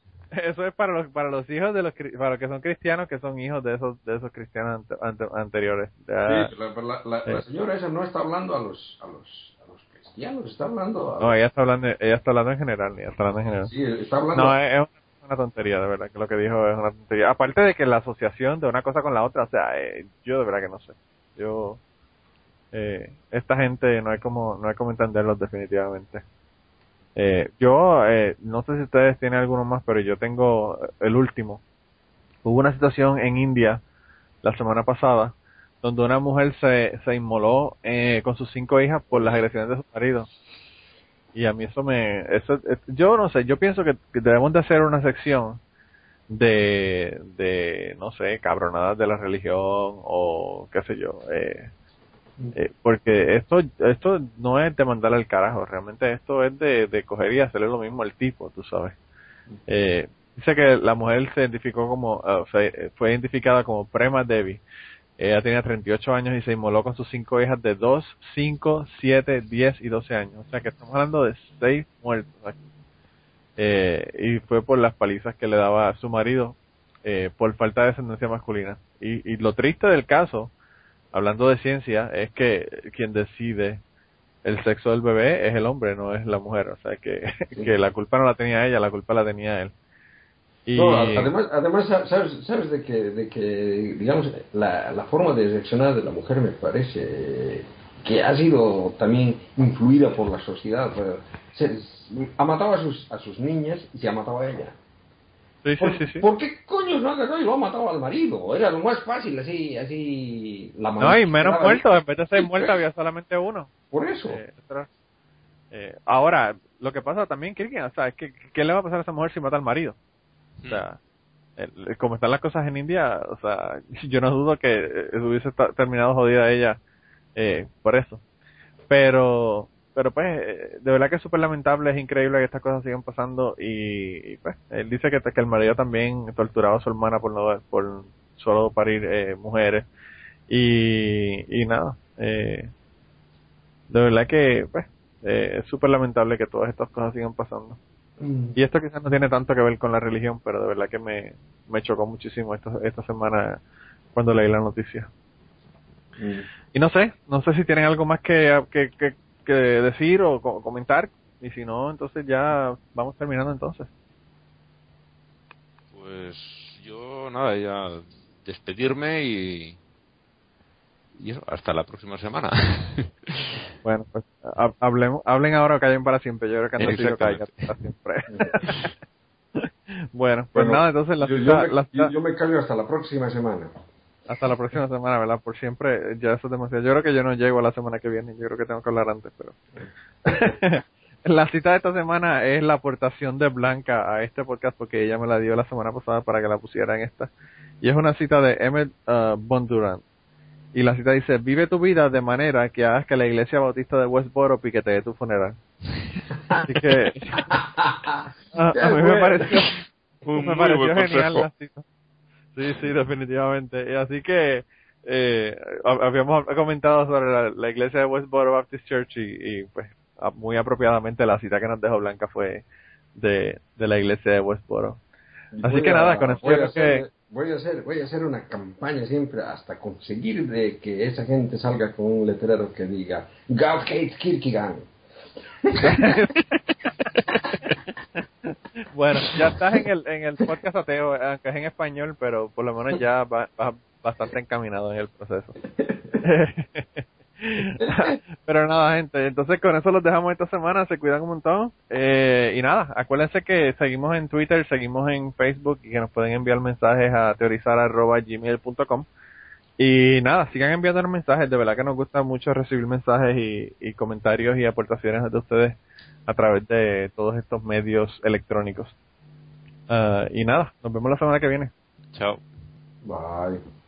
Eso es para los para los hijos de los para los que son cristianos que son hijos de esos de esos cristianos ante- ante- anteriores. Ya- Sí, la, la- la- la señora esa no está hablando a los, a los, a los cristianos, está hablando a... no, ella está hablando ella está hablando en general, ella está hablando en general. Sí, está hablando... No, es, es una tontería, de verdad, que lo que dijo es una tontería. Aparte de que la asociación de una cosa con la otra, o sea, eh, yo de verdad que no sé. Yo eh, esta gente no hay como no hay como entenderlos definitivamente. Eh, yo eh, no sé si ustedes tienen alguno más, pero yo tengo el último. Hubo una situación en India la semana pasada donde una mujer se, se inmoló eh, con sus cinco hijas por las agresiones de su marido. Y a mí eso me... Eso, eh, yo no sé, yo pienso que, debemos de hacer una sección de, de, no sé, cabronadas de la religión o qué sé yo. Eh, eh, porque esto esto no es de mandarle al carajo, realmente esto es de, de coger y hacerle lo mismo al tipo, tú sabes. Eh, dice que la mujer se identificó como, sea, eh, fue identificada como Prema Devi. Ella tenía 38 años y se inmoló con sus cinco hijas de 2, 5, 7, 10 y 12 años. O sea que estamos hablando de seis muertos aquí. Eh, y fue por las palizas que le daba a su marido eh, por falta de descendencia masculina. Y lo triste del caso, hablando de ciencia, es que quien decide el sexo del bebé es el hombre, no es la mujer. O sea que, que la culpa no la tenía ella, la culpa la tenía él. Y, No, además, además sabes, sabes de que, de que digamos, la, la forma de reaccionar de la mujer me parece que ha sido también influida por la sociedad. Se, ha matado a sus, a sus niñas y se ha matado a ella. Sí, ¿Por, sí, sí. ¿por qué coño no y lo ha matado al marido? Era lo más fácil, así, así, la No, y menos muertos, en vez de seis muertos había solamente uno. Por eso. Eh, eh, ahora, lo que pasa también, Kirkin, o sea, es que, ¿qué le va a pasar a esa mujer si mata al marido? O sea, el- como están las cosas en India, o sea, yo no dudo que eh, hubiese terminado jodida ella eh, por eso. Pero, pero pues, eh, de verdad que es súper lamentable, es increíble que estas cosas sigan pasando y, y, pues, él dice que, que el marido también torturaba a su hermana por no, por solo parir eh, mujeres y, y nada, eh, de verdad que, pues, eh, es súper lamentable que todas estas cosas sigan pasando. Mm. Y esto quizás no tiene tanto que ver con la religión, pero de verdad que me, me chocó muchísimo esta, esta semana cuando leí la noticia. Mm. Y no sé, no sé si tienen algo más que, que, que, que decir o co- comentar. Y si no, entonces ya vamos terminando entonces. Pues yo, nada, ya despedirme y. Y eso, hasta la próxima semana. Bueno, pues ha- hablemos, hablen ahora o callen para siempre. Yo creo que antes yo caiga Exactamente. para siempre. bueno, pues Bueno, nada, entonces la yo, cita- yo me, la yo me callo hasta la próxima semana. Hasta la próxima semana, ¿verdad? Por siempre, ya eso es demasiado. Yo creo que yo no llego a la semana que viene, yo creo que tengo que hablar antes, pero... la cita de esta semana es la aportación de Blanca a este podcast porque ella me la dio la semana pasada para que la pusiera en esta. Y es una cita de Emmett uh, Bondurant. Y la cita dice, vive tu vida de manera que hagas que la iglesia bautista de Westboro piquetee tu funeral. Así que a, a mí me pareció, Un me pareció genial consejo. la cita. Sí, sí, definitivamente. Y así que eh, hab- habíamos comentado sobre la, la iglesia de Westboro Baptist Church y, y, pues a- muy apropiadamente la cita que nos dejó Blanca fue de, de la iglesia de Westboro. Así que a- nada, con eso voy a hacer- Voy a, hacer, voy a hacer una campaña siempre hasta conseguir de que esa gente salga con un letrero que diga God hates Kierkegaard. bueno, ya estás en el, en el podcast ateo, aunque es en español, pero por lo menos ya vas va bastante encaminado en el proceso. pero nada, gente, entonces con eso los dejamos esta semana, se cuidan un montón. Eh, y nada, acuérdense que seguimos en Twitter, seguimos en Facebook y que nos pueden enviar mensajes a teorizar.gmail.com. Y nada, sigan enviándonos mensajes, de verdad que nos gusta mucho recibir mensajes y, y comentarios y aportaciones de ustedes a través de todos estos medios electrónicos. Ah, y nada, nos vemos la semana que viene. Chao. Bye.